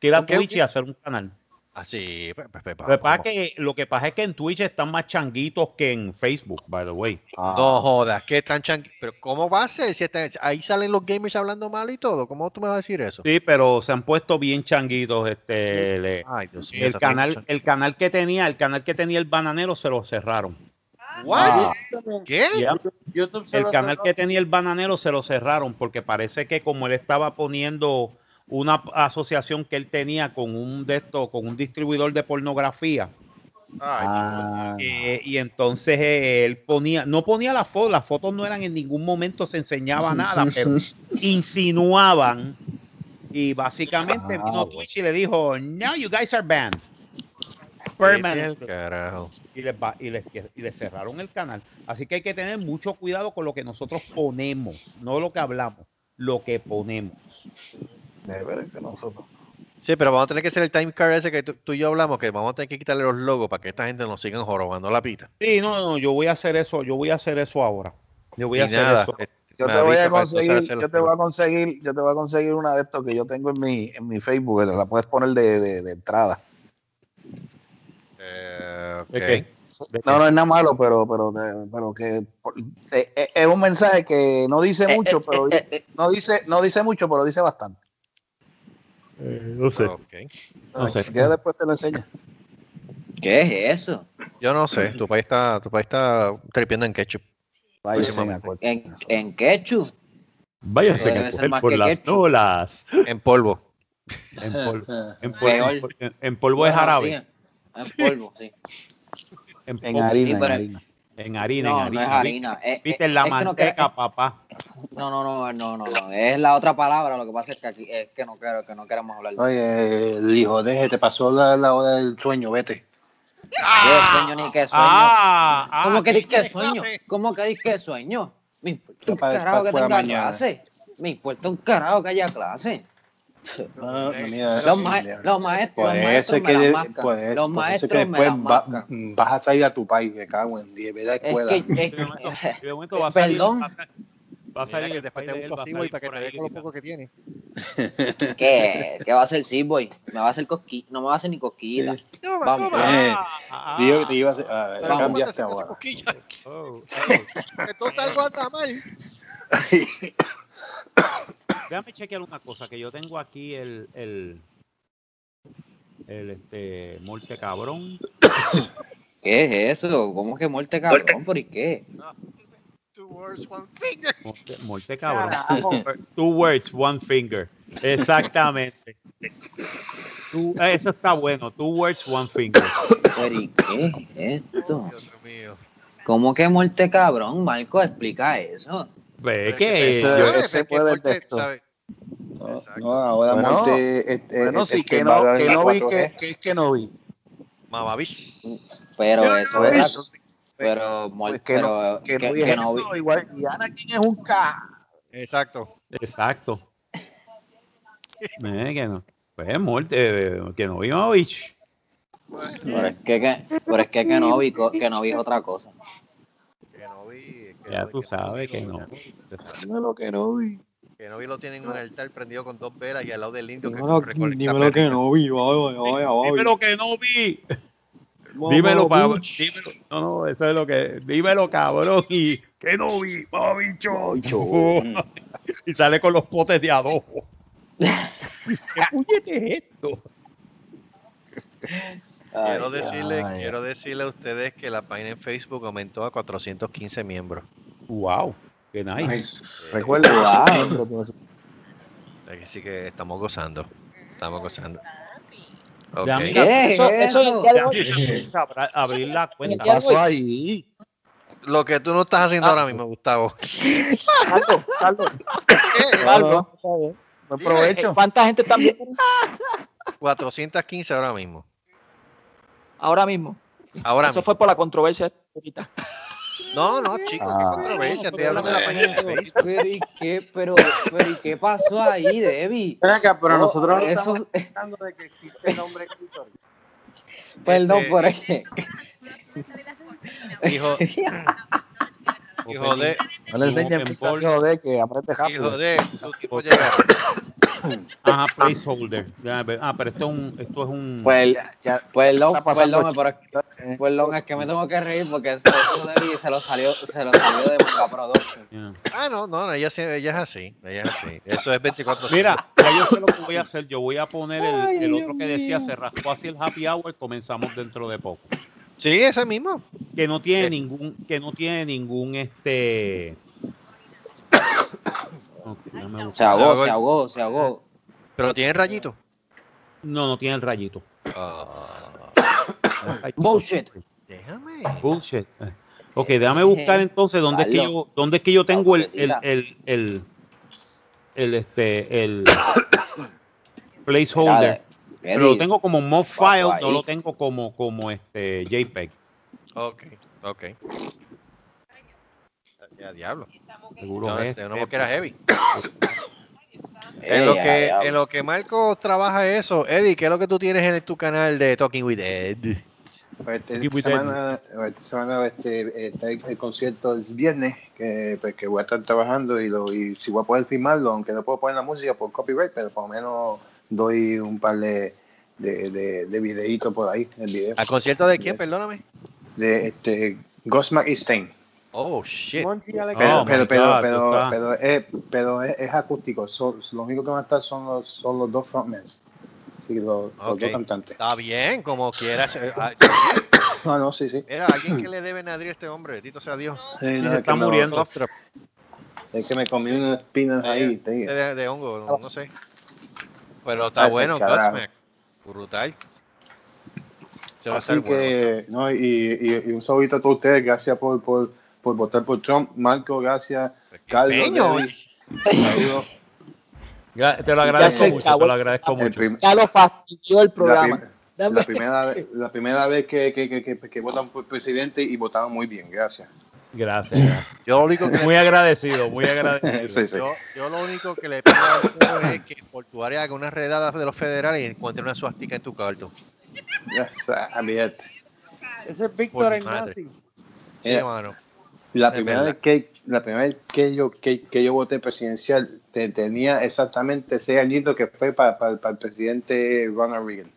Que ir a ¿Un qué, un Twitch y hacer un canal. Así, pues, pues, pues, Lo que, pasa vamos. es que, lo que pasa es que en Twitch están más changuitos que en Facebook, by the way. Ah, No jodas, que están chan... Pero ¿cómo va a ser? Si están- ahí salen los gamers hablando mal y todo. ¿Cómo tú me vas a decir eso? Sí, pero se han puesto bien changuitos. Este, le- Ay, Dios mío. el canal, el canal que tenía, el canal que tenía el bananero se lo cerraron. What? ¿Qué? Yeah. El canal cerró. que tenía el bananero se lo cerraron porque parece que como él estaba poniendo una asociación que él tenía con un de estos, con un distribuidor de pornografía, ah, eh, y entonces eh, él ponía, no ponía las fotos, las fotos no eran en ningún momento se enseñaba nada, pero insinuaban y básicamente Ah, vino. Twitch y le dijo, now you guys are banned. Vete al Permanently". carajo. Y les, va- y, les, y les cerraron el canal. Así que hay que tener mucho cuidado con lo que nosotros ponemos, no lo que hablamos, lo que ponemos. De ver que nosotros. Sí, pero vamos a tener que hacer el time card ese que tú, tú y yo hablamos, que vamos a tener que quitarle los logos para que esta gente nos sigan jorobando la pita. Sí, no, no, yo voy a hacer eso, yo voy a hacer eso ahora. Yo voy a hacer nada, eso. eh, Yo te voy a conseguir, yo te voy a conseguir, yo te voy a conseguir una de estos que yo tengo en mi, en mi Facebook, que la puedes poner de, de, de entrada. Eh, ok. ¿De qué? ¿De No, no es nada malo, pero, pero, pero que eh, eh, es un mensaje que no dice mucho, pero no dice, no dice mucho, pero dice bastante. Eh, no sé. Ok. No sé. Si quieres, después te lo enseño. ¿Qué es eso? Yo no sé, tu país está, tu país está tripiendo en ketchup. Vaya. ¿En, en ketchup? Váyase a coger por que las ketchup. nolas. En polvo. En polvo, en polvo, en, en polvo es jarabe. sí, en polvo, sí. En, En polvo, harina, Sí, en harina. En harina, No, en no harina. es harina. Viste, en la es que no manteca, quiero- papá. No, no, no, no, no, no. Es la otra palabra. Lo que pasa es que aquí es que no quiero, que no queremos hablar de Oye, el hijo, deje, te pasó la, la hora del sueño, vete. qué sueño ni qué sueño. Ah, ah, ¿Cómo que ¿qué dices que sueño? clase? ¿Cómo que dices que sueño? Me importa un carajo que tenga mañana. clase. Me importa un carajo que haya clase. No, no, Los, ma- mira. los maestros, Por los maestros es me que, las de- mascan. por eso- Los por eso maestros que me después las va- mascan. vas a salir a tu país, me cago en 10, ¿verdad? Es Escuela. que, es De momento, de momento va a salir, Perdón. va a salir- después te de busco para que te dé con lo poco que tiene. ¿Qué? ¿Qué va a hacer Silboy? Me va a hacer cosquilla. No me va a hacer ni cosquilla. Vamos. Eh, Ah, digo que te iba a hacer. ah, oh, oh. Entonces algo anda mal. Déjame chequear una cosa, que yo tengo aquí el, el, el este, morte cabrón. ¿Qué es eso? ¿Cómo que muerte cabrón? ¿Por qué? Two words, one finger. Morte, morte cabrón. Two words, one finger. Exactamente. Two- eh, eso está bueno. Two words, one finger. ¿Pero y qué es esto? Dios mío. ¿Cómo que muerte cabrón? Marco, explica eso. Ve Pero que ese- yo- ese Es puede Morte, de esto. ¿sabes? No, no, ahora Bueno, muerte. este, Bueno, este, sí, este, que no, que no vi, 4G. que, que, que no vi. Mamabicho. Pero eso Pues, era. Pero, pues que no, que que, no vi que no vi. igual. Y Anakin es un K. Exacto. Exacto. Eh, que no. Pues muerte, eh, que no vimos bicho. Pero es que, que, pero es que, que no vi, co- que no vi es otra cosa. Que no vi. Que Ya no- tú que sabes que lo- no. Dímelo que no vi. Que no vi lo tienen en un altar prendido con dos velas y al lado del indio que Dímelo, recolecta dímelo que no vi. Dímelo que no vi. Dímelo, dímelo. No, no, eso es lo que. Dímelo, cabrón. Y que no vi, va, bicho. y sale con los potes de adobo. ¿Qué puñete es esto? Quiero decirle, ay. quiero decirle a ustedes que la página en Facebook aumentó a 415 miembros. Wow, qué nice. Nice. Recuerda, Wow. Así que estamos gozando. Estamos gozando. Ya, Ok. mira, ¿Qué Eso, es eso eso? abra- abrir la ¿Qué cuenta. Ya pasó ahí? Lo que tú no estás haciendo Ah. ahora mismo, Gustavo. Carlos, Carlos. Buen provecho. ¿cuánta gente está viendo 415 ahora mismo. Ahora mismo? Ahora Eso mismo. fue por la controversia ahorita. No, no, chicos, Ah. qué controversia. Estoy hablando de la página de Facebook. Pero ¿y qué, pero, pero, ¿y qué pasó ahí, Debbie? Acá, pero Oh, nosotros no eso- estamos hablando de que existe el hombre clítoris. Perdón Este, por ahí. Hijo, hijo de, No le enseñes hijo de que aprende rápido. hijo de, tu tipo llega. Ajá, placeholder. Ah, pero esto es un, esto es un. Pues, Ya, ya, perdón, perdón, pero eh, perdón, es que me tengo que reír porque eso, eso Debbie se lo salió, se lo salió de Manga Production. Yeah. Ah, no, no, ella, sí- ella es así. Ella es así. Eso es 24 Mira, ya yo sé lo que voy a hacer. Yo voy a poner el, Ay, el Dios otro que decía mío. se raspó así el happy hour. Comenzamos dentro de poco. Sí, ese mismo. Que no tiene Eh. ningún, que no tiene ningún este. Se ahogó, se ahogó, se ahogó. Pero tiene rayito. No, no tiene el rayito. Ah, Bullshit. déjame. Bullshit. Ok, déjame buscar entonces dónde es que yo, dónde es que yo tengo el, el, el, el, el, este, el placeholder. Pero lo tengo como mod file, no lo tengo como, como este JPEG. Ok, ok. Ya, diablo. Seguro No, es este, no este. porque era heavy. En lo, que, en lo que Marco trabaja eso, Eddie, ¿qué es lo que tú tienes en tu canal de Talking with Ed? Pues, este, esta semana, esta semana este, eh, está el, el concierto el viernes, que, pues, que voy a estar trabajando y, lo, y si voy a poder filmarlo, aunque no puedo poner la música por copyright, pero por lo menos doy un par de, de, de, de videitos por ahí, el video. ¿Al concierto de quién? Perdóname. De este, Gosmack y Stein. Oh, shit. Le Oh, Pero, pero, pero, pero, pero, es, pero es, es acústico. Lo único que van a estar son los, son los dos frontmen. Sí, los, dos cantantes. Está bien, como quieras. Eh, ah, Ah, no, sí, sí. Mira, alguien que le debe nadie a este hombre, bendito sea Dios. Sí, Sí, no, se es está muriendo. Es que me comí unas espinas ahí. te De, digo. de- de hongo, no, no sé. Pero está bueno. Godsmack. Brutal. Se va a Así que, no, y, y, y un saludito a todos ustedes. Gracias por, por, por votar por Trump. Marco, gracias. Carlos, saludos. Ya, te lo agradezco mucho, te lo agradezco mucho. prim- Ya lo fastidió el la, programa. prim- la primera, vez- la primera vez que, que, que, que, que votan por presidente y votaron muy bien. Gracias. Gracias. gracias. Yo lo único que le- Muy agradecido, muy agradecido. Sí, sí. Yo, yo lo único que le pido a ustedes es que por tu área haga unas redadas de los federales y encuentre una suástica en tu cuarto. Yes. Ese es Víctor el nazi. Sí, hermano. La primera, vez que, la primera vez que yo, que, que yo voté presidencial te- tenía exactamente seis añitos que fue para el presidente Ronald Reagan.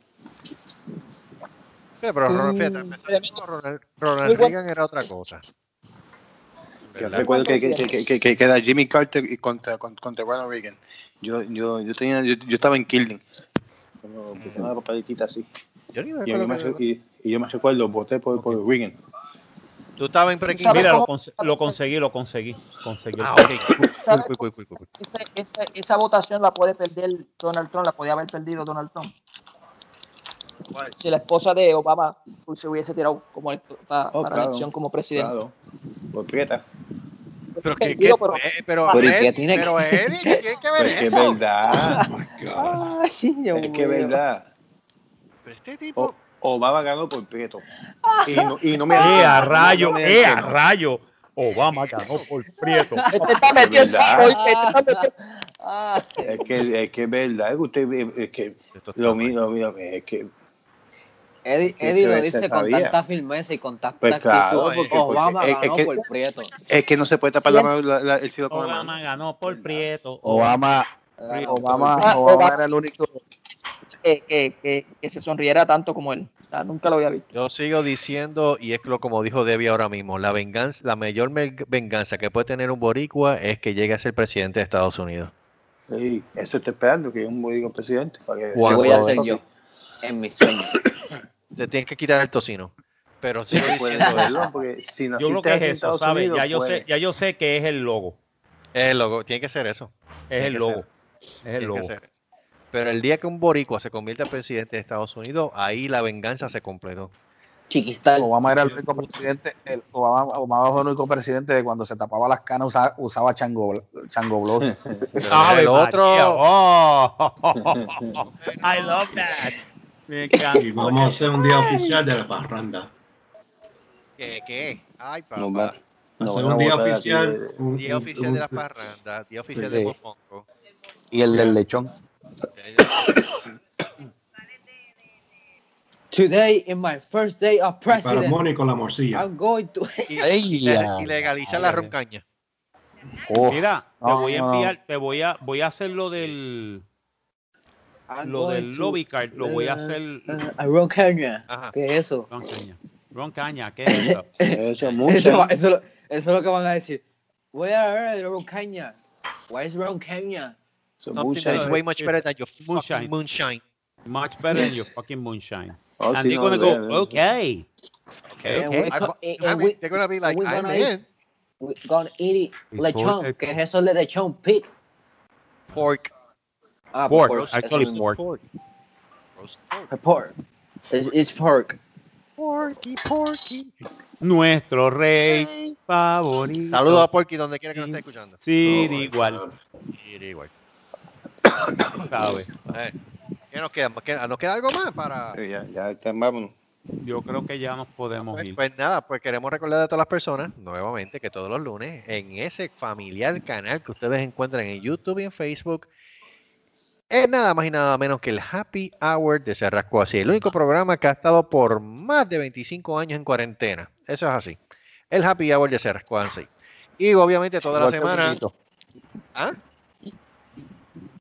Sí, pero Ronald, fíjate, Mm, empezando, Ronald, Ronald Muy buen- Reagan era otra cosa. Yo ¿Verdad? recuerdo que, que, que, que, era Jimmy Carter y contra, contra, contra Ronald Reagan. Yo, yo, yo, tenía, yo, yo estaba en Killing. La papelita así. Yo Y yo, me, y yo me recuerdo, voté por, por Reagan. Tú estabas en pre ¿Sabes Mira, lo, conseguí, lo conseguí. conseguí Ah, papel. ok. ¿Sabes Cool, cool, cool, cool, cool. Esa, esa, esa votación la puede perder Donald Trump, la podía haber perdido Donald Trump. Si la esposa de Obama pues, se hubiese tirado como el- pa- Oh, para claro, la elección como presidente. Claro. Por Prieta. Pero que, que- pero- pero, Pero ¿y Ed- qué tiene pero que- Eddie, ¿qué tiene que ver Pero es que es verdad. Ay, Es que es verdad. Pero este tipo, O- Obama ganó por Prieto. Y no, y no me ¡Eh, a rayo! no ¡Eh, a rayo! Obama ganó por Prieto. Este está todo, este Es que es que es verdad, que usted es que lo mío, lo mío, es que Eddie, Eddie se- lo dice con sabía. tanta firmeza y con tanta Pues actitud. claro, porque- porque- Obama porque es- es ganó que- por Prieto. es que no se puede tapar la, mano- la- la- el cielo con la mano. Obama ganó por Prieto. Obama, Ganó Obama, Obama Obama. era el único. Que, que, que, que se sonriera tanto como él. O sea, nunca lo había visto. Yo sigo diciendo, y es lo como dijo Debbie ahora mismo, la venganza, la mayor venganza que puede tener un boricua es que llegue a ser presidente de Estados Unidos. Sí, eso estoy esperando, que un buen presidente. Para que Lo Cuando- voy a hacer yo. En mis sueños. Le tienen que quitar el tocino. Pero sigo diciendo eso. porque si Yo creo que es eso, ¿sabes? Unidos, Ya yo, puede. sé, ya yo sé que es el logo. Es el logo, tiene que ser eso. Es Tiene el logo. ser. Es Tiene el que logo. Pero el día que un boricua se convierte en presidente de Estados Unidos, ahí la venganza se completó. Chiquistal. Obama era el único presidente, el, Obama, Obama fue el único presidente de cuando se tapaba las canas usaba, usaba chango, chango blow. El otro, oh. I love that. Me encanta. Y vamos a hacer un día oficial de la parranda. ¿qué? qué? Ay, papá. No, un día oficial. Día oficial un- de la parranda, día oficial Sí. de Mofongo. Y el del lechón. Today is my first day of y para president. Mónico la morcilla. I'm going to. Y, Ey, y ya. le- y legalizar la roncaña. Oh, Mira, te no, voy a enviar, te voy a, voy a hacer lo del, I'm lo going del to- lobby card, lo voy a hacer. eh, a Ron Caña. Ajá. ¿Qué es eso? Roncaña. Roncaña, ¿qué es eso? Eso es mucho. Eso, eso, eso es lo que van a decir. Voy a ver Ron Caña. Why is Ron Es Something mucho. that is way much better than your Moonshine. fucking moonshine. Much better than your fucking moonshine. Oh, and they're gonna go, okay. Okay. Okay. I- I and mean, we- they're gonna be like, we I'm gonna in. we gonna eat it lechón. they- ¿Qué es eso de lechón? Pig. Pork. Ah, Pork. pork. Actually, es pork. Roast pork. pork. It's, it's pork. Porky, porky. Nuestro rey favorito. Saludos a Porky donde quiera que nos esté escuchando. Sí, Oh, igual. Sí, igual. Eh, ¿Qué nos queda? ¿Nos queda- ¿Nos queda algo más para...? Sí, Ya, ya está, vámonos. Yo creo que ya nos podemos Pues, ir. pues nada, pues queremos recordar a todas las personas, nuevamente, que todos los lunes, en ese familiar canal que ustedes encuentran en YouTube y en Facebook, es nada más y nada menos que el Happy Hour de Cerrasco Así, el único programa que ha estado por más de 25 años en cuarentena. Eso es así. El Happy Hour de Cerrasco Así. Y obviamente toda la Igual semana. ¿Ah?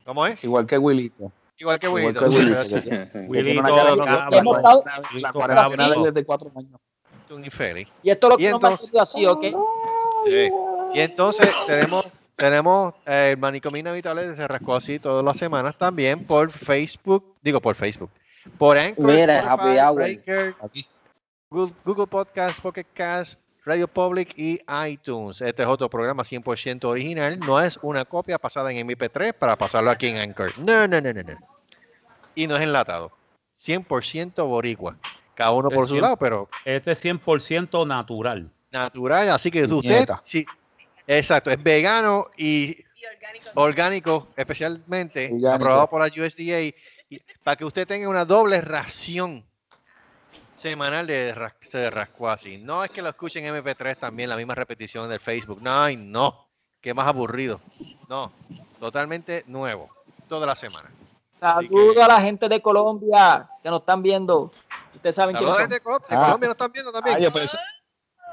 ¿Cómo es? Igual que Wilito. Igual que Igual Wilito. Es que- Wilito, la- cuarentena cabrón. desde cuatro años. un infeliz. Y esto es lo que nos entonces- mantiene así, ¿ok? Sí. Y entonces tenemos, tenemos eh, el manicomio inevitable de se rascó así todas las semanas también por Facebook, digo por Facebook, por Anchor, Mira, Spotify, Happy Hour. Breaker, Aquí. Google, Google Podcast, Pocket Cast, Radio Public y iTunes. Este es otro programa 100% original, no es una copia pasada en MP3 para pasarlo aquí en Anchor. No, no, no, no, no. Y no es enlatado. 100% boricua. Cada uno por su cien- lado, pero Este es 100% natural. natural, así que usted, sí, exacto, es vegano y Y orgánico. orgánico, especialmente Orgánico. aprobado por la USDA, y- para que usted tenga una doble ración semanal de, ras- de rascuasi. No es que lo escuchen en MP3 también, la misma repetición del Facebook. No, ay, no, que más aburrido. No, totalmente nuevo, toda la semana. Así Saludo que- a la gente de Colombia que nos están viendo. Ustedes saben quiénes Saludos son. gente de Colombia, Ah. Colombia nos están viendo también. Ah, yo, pensé-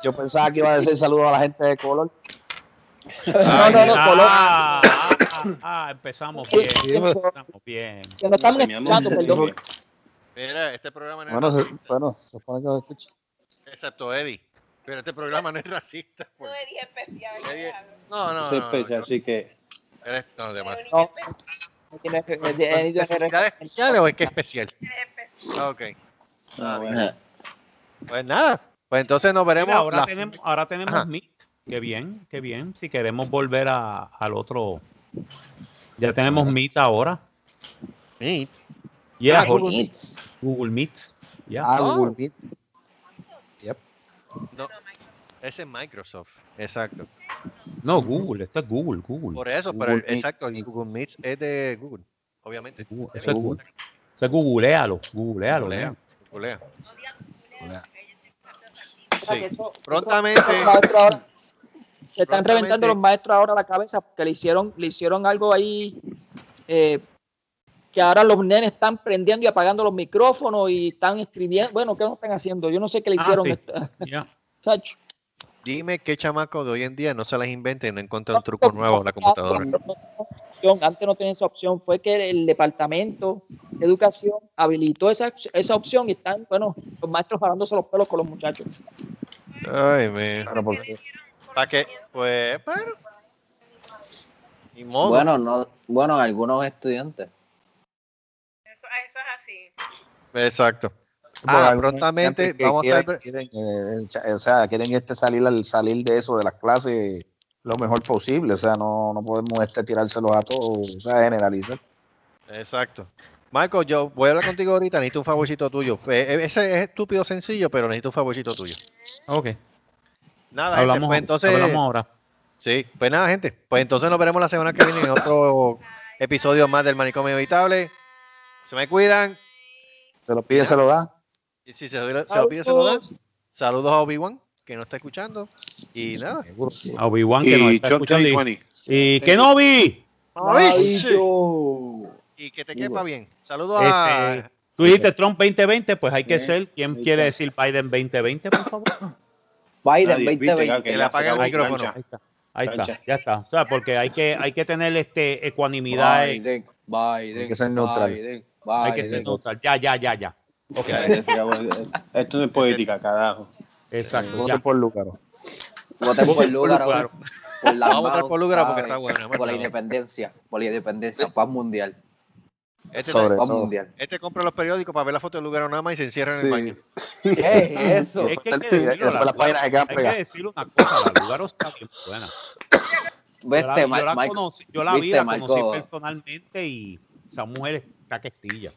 yo pensaba que iba a decir saludos a la gente de color. No, no, no, Colombia. Ah, ah, ah, empezamos bien. Sí, Empezamos bien. Que nos están escuchando, perdón. Mira, este programa no es Bueno, se, racista, bueno, se supone que lo escucha. excepto Eddie. Pero este programa no es racista. No pues. es día especial. Eddie-. No, no, Esto es no. especial, no, así que Eres- no, demás. No. ni especial, es es de- ¿Necesidades especiales o es que especial? es especial. Ok. ah, bueno. Pues nada. Pues entonces nos veremos. Mira, ahora la- tenemos, ahora tenemos Ajá. Meet. Qué bien, qué bien. Si queremos volver a, al otro. Ya tenemos Meet ahora. Meet. Yeah, Ah, Google, Meet. Google Meet. Ya. Ah, Oh. Google Meet. No, ese es Microsoft. Exacto. No, Google, esto es Google, Google. Por eso, Google pero el- exacto, el Google Meet es de Google, obviamente. Google, Es de Google. Eso es googlealo, googlealo. Googlea, googlea. Hola. Sí. Prontamente. Se están Prontamente. reventando los maestros ahora la cabeza porque le hicieron, le hicieron algo ahí eh, que ahora los nenes están prendiendo y apagando los micrófonos y están escribiendo. Bueno, ¿qué no están haciendo? Yo no sé qué le Ah, hicieron. sí. esto. Ya. Chacho. Dime qué chamaco de hoy en día no se las inventa y no encuentra un truco nuevo en la computadora. opción, Antes no tenía esa opción. Fue que el departamento de educación habilitó esa, esa opción y están, bueno, los maestros parándose los pelos con los muchachos. Ay, me. ¿Para qué? Pues, pero. Ni modo. Bueno, no, bueno, algunos estudiantes. Exacto. Bueno, Ah, algunos prontamente vamos a estar. quieren, eh, o sea, quieren este salir al salir de eso de las clases lo mejor posible, o sea, no, no podemos este tirárselos a todos, o sea, generalizar. Exacto. Marco, yo voy a hablar contigo ahorita, necesito un favorcito tuyo. Eh, eh, Ese es estúpido sencillo, pero necesito un favorcito tuyo. Ok. Nada, gente, Hablamos, pues entonces. hablamos ahora. Sí, pues nada, gente. Pues entonces nos veremos la semana que viene en otro episodio más del Manicomio Inevitable. Se me cuidan. Se lo pide, se lo da. Y si se, lo- se lo pide, se lo dan. Saludos a Obi-Wan. que nos está escuchando. Y nada. A Obi-Wan que nos Y está John escuchando. y- 2020. Y Kenobi. Y que te quepa bien. Saludos a. Este, tú dijiste Trump 2020, pues hay que ser. ¿Quién quiere decir Biden 2020, por favor? Biden Nadie, viste, 2020. que Que le ya apague el micrófono. plancha. Ahí está. Ahí está, ya está. O sea, porque hay que, hay que tener este ecuanimidad. eh, Biden, Biden. Hay que ser neutral. Biden, hay que ser neutral. Ya, ya, ya, ya. Ok, Ya, ya, ya, bueno, Esto no es política, carajo. exacto. Vote Ya. por Lúcaro. Voten por. Lugaro. Por la Vamos a votar por Lugaro porque está buena, más Por la independencia. Por la independencia. Paz mundial. Este, Sobre todo. mundial. este compra los periódicos para ver la foto de lugar nada más y se encierra en Sí. el baño. ¿Qué es eso? Es que hay que pide- decirlo, después la las páginas se quedan hay pegadas. que decir una cosa, la Lugaro está bien buena. Yo la, Vete, yo la Marco. conocí, yo la vi, la Marco. conocí personalmente y esa mujer está que estilla.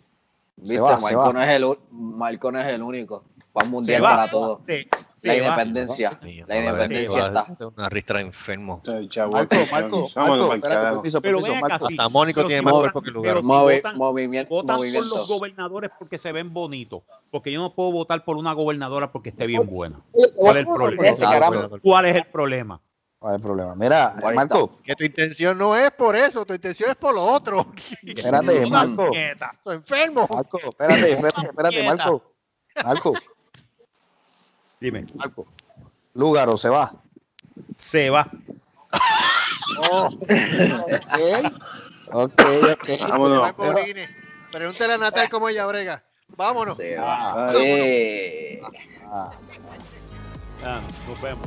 Viste, va, se Marco, va. no es el, Marco no es el único. Paz Se mundial va, para todos. se- La se va. independencia. La independencia está. Una ristra enfermo. Marco, Marco, Marco, espérate, permiso, Pero permiso, Marco. Hasta Mónico tiene si más votan- cuerpo que lugar. movimiento. Votan por los gobernadores porque se ven bonitos. Porque yo no puedo votar por una gobernadora porque esté bien buena. ¿Cuál es el ¿cómo problema? ¿Cuál es el problema? No hay problema. Mira, Ahí Marco, Que tu intención no es por eso, tu intención es por lo otro. espérate. Marco. Soy enfermo. Marco, espérate, espérate, espérate. Marco. Marco, Dime. Marco. Lúgaro se va. Se va. Ok, ok. Vámonos. Pregúntale a Natal cómo ella brega. Vámonos. Se va. Ah. Eh. Ah, Ah, nos vemos.